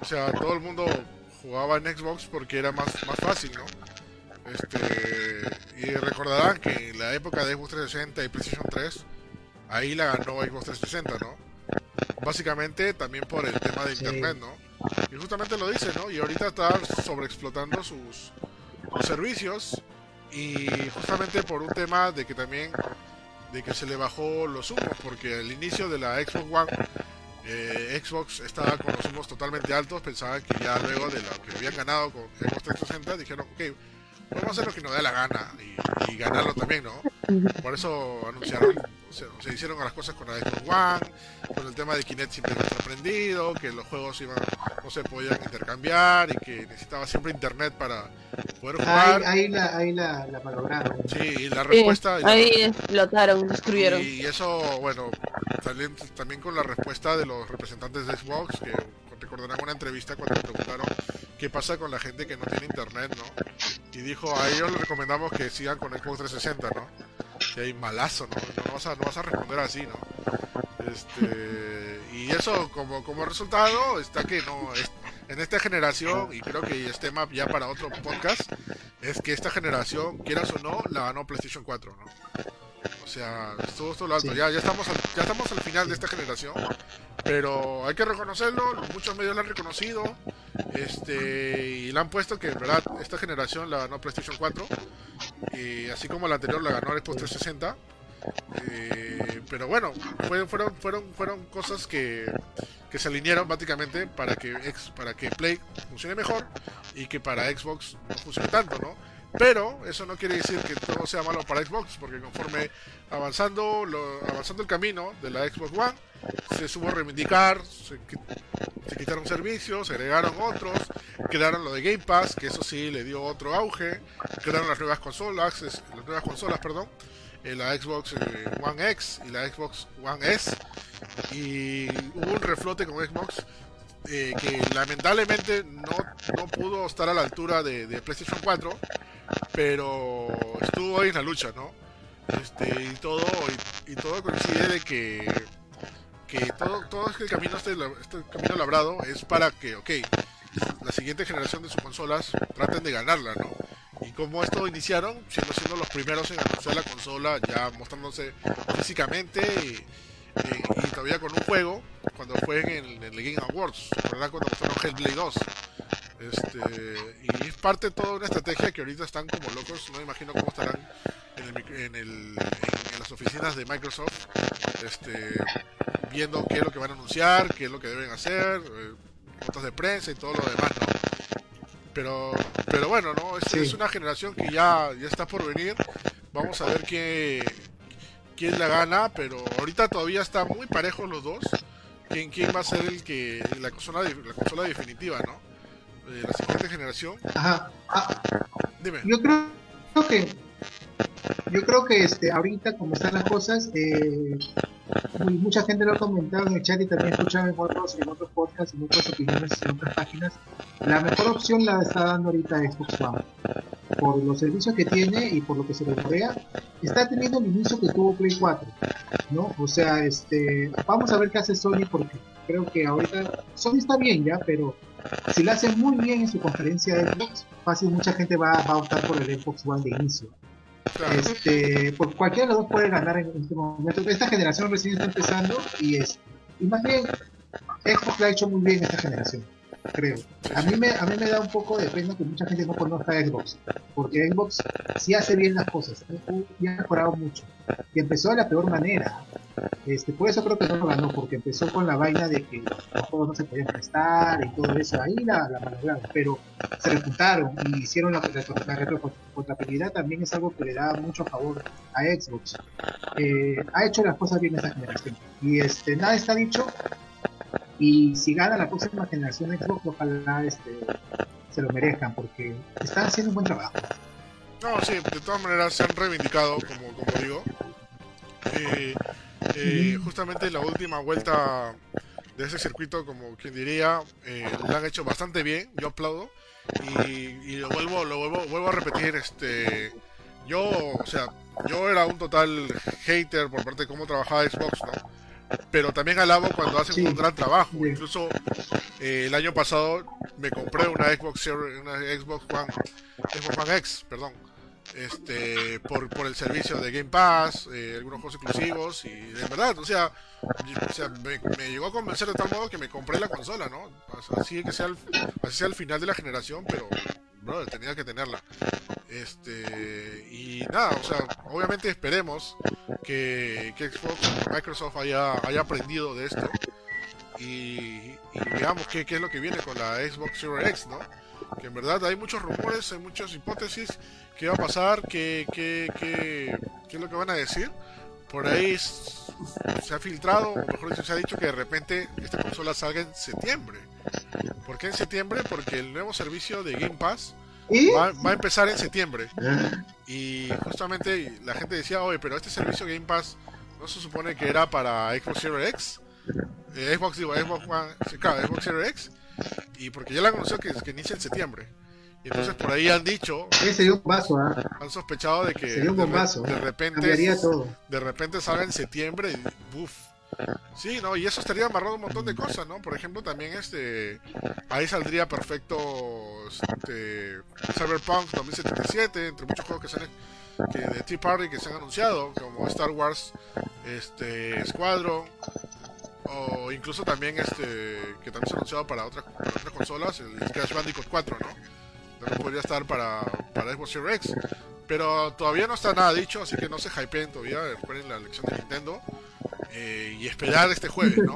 o sea, todo el mundo jugaba en Xbox porque era más, más fácil, ¿no? Este, y recordarán que en la época de Xbox 360 y PlayStation 3, ahí la ganó Xbox 360, ¿no? Básicamente también por el tema de Sí. internet, ¿no? Y justamente lo dice, ¿no? Y ahorita está sobreexplotando sus, sus servicios y justamente por un tema de que también de que se le bajó los humos porque al inicio de la Xbox One eh, Xbox estaba con los humos totalmente altos pensaban que ya luego de lo que habían ganado con Xbox 360 dijeron ok vamos a hacer lo que nos dé la gana y, y ganarlo también no por eso anunciaron se, se hicieron las cosas con la Xbox One con el tema de Kinect siempre está prendido que los juegos iban no se podían intercambiar y que necesitaba siempre internet para poder jugar Ahí, ahí la, ahí la, la malograron. sí y la Sí, respuesta y la- ahí explotaron, destruyeron. y eso, bueno, también, también con la respuesta de los representantes de Xbox, que recordarán una entrevista cuando le preguntaron qué pasa con la gente que no tiene internet, ¿no? Y dijo, a ellos les recomendamos que sigan con Xbox 360, ¿no? Que hay malazo, ¿no? No vas a, no vas a responder así, ¿no? Este, y eso como, como resultado está que no, es- en esta generación, y creo que es tema ya para otro podcast, es que esta generación, quieras o no, la ganó PlayStation 4, ¿no? O sea, estuvo todo lo alto. Sí. Ya, ya, estamos al, ya estamos al final de esta generación. Pero hay que reconocerlo, muchos medios lo han reconocido. Este, y le han puesto que en verdad esta generación la ganó PlayStation 4. Y así como la anterior la ganó Xbox 360. Eh, pero bueno, fue- fueron, fueron, fueron cosas que, que se alinearon básicamente para que, ex- para que Play funcione mejor y que para Xbox no funcione tanto, ¿no? Pero eso no quiere decir que todo sea malo para Xbox, porque conforme avanzando, lo- avanzando el camino de la Xbox One, se supo reivindicar, se, se quitaron servicios, se agregaron otros, quedaron lo de Game Pass, que eso sí le dio otro auge, quedaron las nuevas consolas, las nuevas consolas, perdón, eh, la Xbox eh, One X y la Xbox One S, y hubo un reflote con Xbox eh, que lamentablemente no, no pudo estar a la altura de, de PlayStation 4, pero estuvo ahí en la lucha, ¿no? Este, y todo y, y todo coincide de que que todo todo este camino este, este camino labrado es para que, ok, la siguiente generación de sus consolas traten de ganarla, ¿no? Y como esto iniciaron, siendo siendo los primeros en anunciar la consola, ya mostrándose físicamente y, y- y todavía con un juego, cuando fue en el, en el Game Awards, ¿verdad? Cuando mostraron Hellblade 2. Este, y es parte de toda una estrategia que ahorita están como locos, no me imagino cómo estarán en, el en, el, en las oficinas de Microsoft, este, viendo qué es lo que van a anunciar, qué es lo que deben hacer, eh, notas de prensa y todo lo demás, ¿no? Pero, pero bueno, ¿no? Es, Sí. es una generación que ya, ya está por venir. Vamos a ver qué, quién la gana, pero ahorita todavía está muy parejos los dos. ¿Quién, quién va a ser el que la consola, la consola definitiva, ¿no? De la siguiente generación. Ajá. Ah, Dime. yo creo que yo creo que este ahorita como están las cosas eh, mucha gente lo ha comentado en el chat y también escuchado en otros en otros podcasts en otras opiniones en otras páginas la mejor opción la está dando ahorita Xbox One por los servicios que tiene y por lo que se le rodea está teniendo el inicio que tuvo Play 4 no o sea este vamos a ver qué hace Sony porque creo que ahorita Sony está bien ya pero si lo hace muy bien en su conferencia de Xbox, fácil mucha gente va a optar por el Xbox One de inicio. Este, porque cualquiera de los dos puede ganar en este momento. Esta generación recién está empezando y es y más bien Xbox lo ha hecho muy bien esta generación. Creo. A mí, me, a mí me da un poco de pena que mucha gente no conozca Xbox, porque Xbox sí hace bien las cosas, y ha mejorado mucho. Y empezó de la peor manera. Este, por eso creo que no lo ganó, porque empezó con la vaina de que los juegos no se podían prestar y todo eso. Ahí la, la malograron, pero se reputaron y hicieron la, la, retrocompatibilidad. También es algo que le da mucho favor a Xbox. Eh, ha hecho las cosas bien esta generación. Y este, nada está dicho. Y si gana la próxima generación Xbox, ojalá este, se lo merezcan, porque están haciendo un buen trabajo. No, sí, de todas maneras se han reivindicado, como, como digo. Eh, eh, justamente la última vuelta de ese circuito, como quien diría, eh, lo han hecho bastante bien, yo aplaudo. Y, y lo vuelvo, lo vuelvo, vuelvo a repetir, este yo, o sea, yo era un total hater por parte de cómo trabajaba Xbox, ¿no? Pero también alabo cuando hacen Sí. un gran trabajo. Incluso eh, el año pasado me compré una Xbox una Xbox One, Xbox One X, perdón, este, por, por el servicio de Game Pass, eh, algunos juegos exclusivos y de verdad, o sea, y- o sea, me, me llegó a convencer de tal modo que me compré la consola, ¿no? Así que sea el, así sea el final de la generación, pero brother, tenía que tenerla. Este, y nada, o sea, obviamente esperemos que, que Xbox Microsoft haya, haya aprendido de esto y, y veamos qué, qué es lo que viene con la Xbox Series X, ¿no? Que en verdad hay muchos rumores, hay muchas hipótesis, qué va a pasar, qué, qué, qué, qué es lo que van a decir. Por ahí se ha filtrado, o mejor dicho, se ha dicho que de repente esta consola salga en septiembre. ¿Por qué en septiembre? Porque el nuevo servicio de Game Pass va, va a empezar en septiembre. Y justamente la gente decía, oye, pero este servicio Game Pass no se supone que era para Xbox Series X. Eh, Xbox, digo, Xbox One, sí, claro, Xbox Series X. Y porque ya la anunció que, que inicia en septiembre. Y entonces por ahí han dicho, Ese sería un paso, ¿ah? han sospechado de que un de, repente todo. de repente salga en septiembre y buf. Sí, no, y eso estaría amarrado a un montón de cosas, ¿no? Por ejemplo, también este ahí saldría perfecto este Cyberpunk 2077, entre muchos juegos que se han que de Tea Party que se han anunciado, como Star Wars este Squadron o incluso también este que también se ha anunciado para otras para otras consolas, el Crash Bandicoot 4, ¿no? También podría estar para, para Xbox Series X. Pero todavía no está nada dicho, así que no se hypeen todavía. Recuerden la elección de Nintendo. eh, y esperar este jueves, ¿no?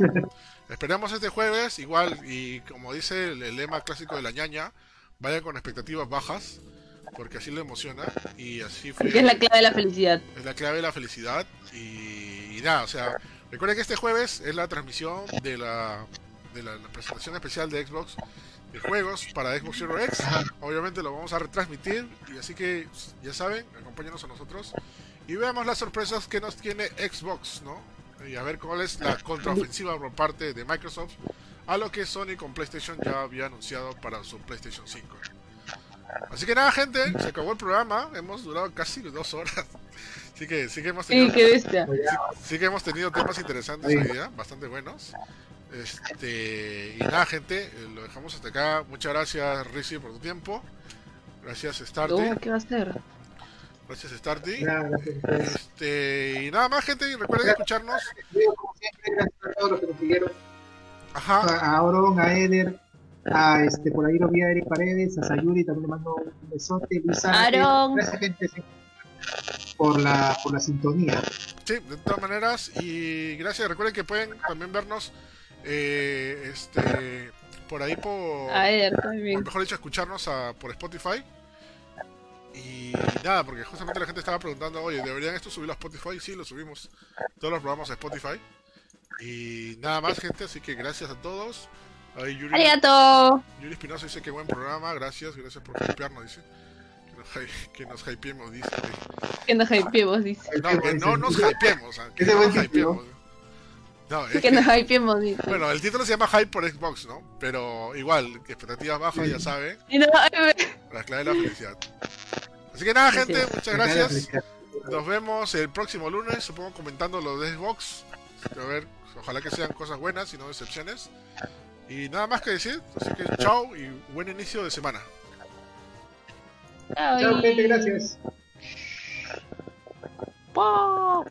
Esperamos este jueves, igual, y como dice el, el lema clásico de la ñaña, vayan con expectativas bajas, porque así le emociona. Y así fue. Es la clave de la felicidad. Es la clave de la felicidad. Y, y nada, o sea, recuerden que este jueves es la transmisión de la, de la, la presentación especial de Xbox de juegos para Xbox Series X. Obviamente lo vamos a retransmitir. Y así que, ya saben, acompáñenos a nosotros. Y veamos las sorpresas que nos tiene Xbox, ¿no? Y a ver cuál es la contraofensiva por parte de Microsoft a lo que Sony con PlayStation ya había anunciado para su PlayStation 5. Así que nada, gente, se acabó el programa. Hemos durado casi dos horas. Así que sí que hemos Sí, tenido, qué bestia. sí que hemos tenido temas interesantes hoy día, bastante buenos. Este, y nada, gente, eh, lo dejamos hasta acá. Muchas gracias, Rizzi, por tu tiempo. Gracias, Starty. ¿Qué va a hacer? Gracias, Starty. Gracias a ustedes. Este, y nada más, gente, y recuerden escucharnos. Digo, como siempre, gracias a todos los que nos siguieron. Ajá. A a Oron, a Eder, a este, por ahí lo vi a Eric Paredes, a Sayuri, también le mando un besote. Luis. Aarón. Gracias, gente, por la, por la sintonía. Sí, de todas maneras, y gracias. Recuerden que pueden también vernos eh, este, por ahí por, A ver, por también. mejor dicho, escucharnos a- por Spotify. Y nada, porque justamente la gente estaba preguntando, oye, ¿deberían esto subirlo a Spotify? Sí, lo subimos. Todos los programas a Spotify. Y nada más, gente, así que gracias a todos. Ahí Yuri, ¡Arigato! Yuri Espinosa dice que buen programa, gracias, gracias por hypearnos, dice. Que nos, que nos hypeemos, dice. Que nos hypeemos, dice. No, que no nos hypeemos, que no buen nos hypeemos. No, es Que que, nos hypeemos, bueno, el título se llama Hype por Xbox, ¿no? Pero igual, expectativas bajas, ya sabe, Y no, la clave de la felicidad. Así que nada, gente, muchas gracias. Nos vemos el próximo lunes, supongo comentando lo de Xbox. A ver, ojalá que sean cosas buenas y no decepciones. Y nada más que decir, así que chao y buen inicio de semana. Chao, gente, gracias. Chao.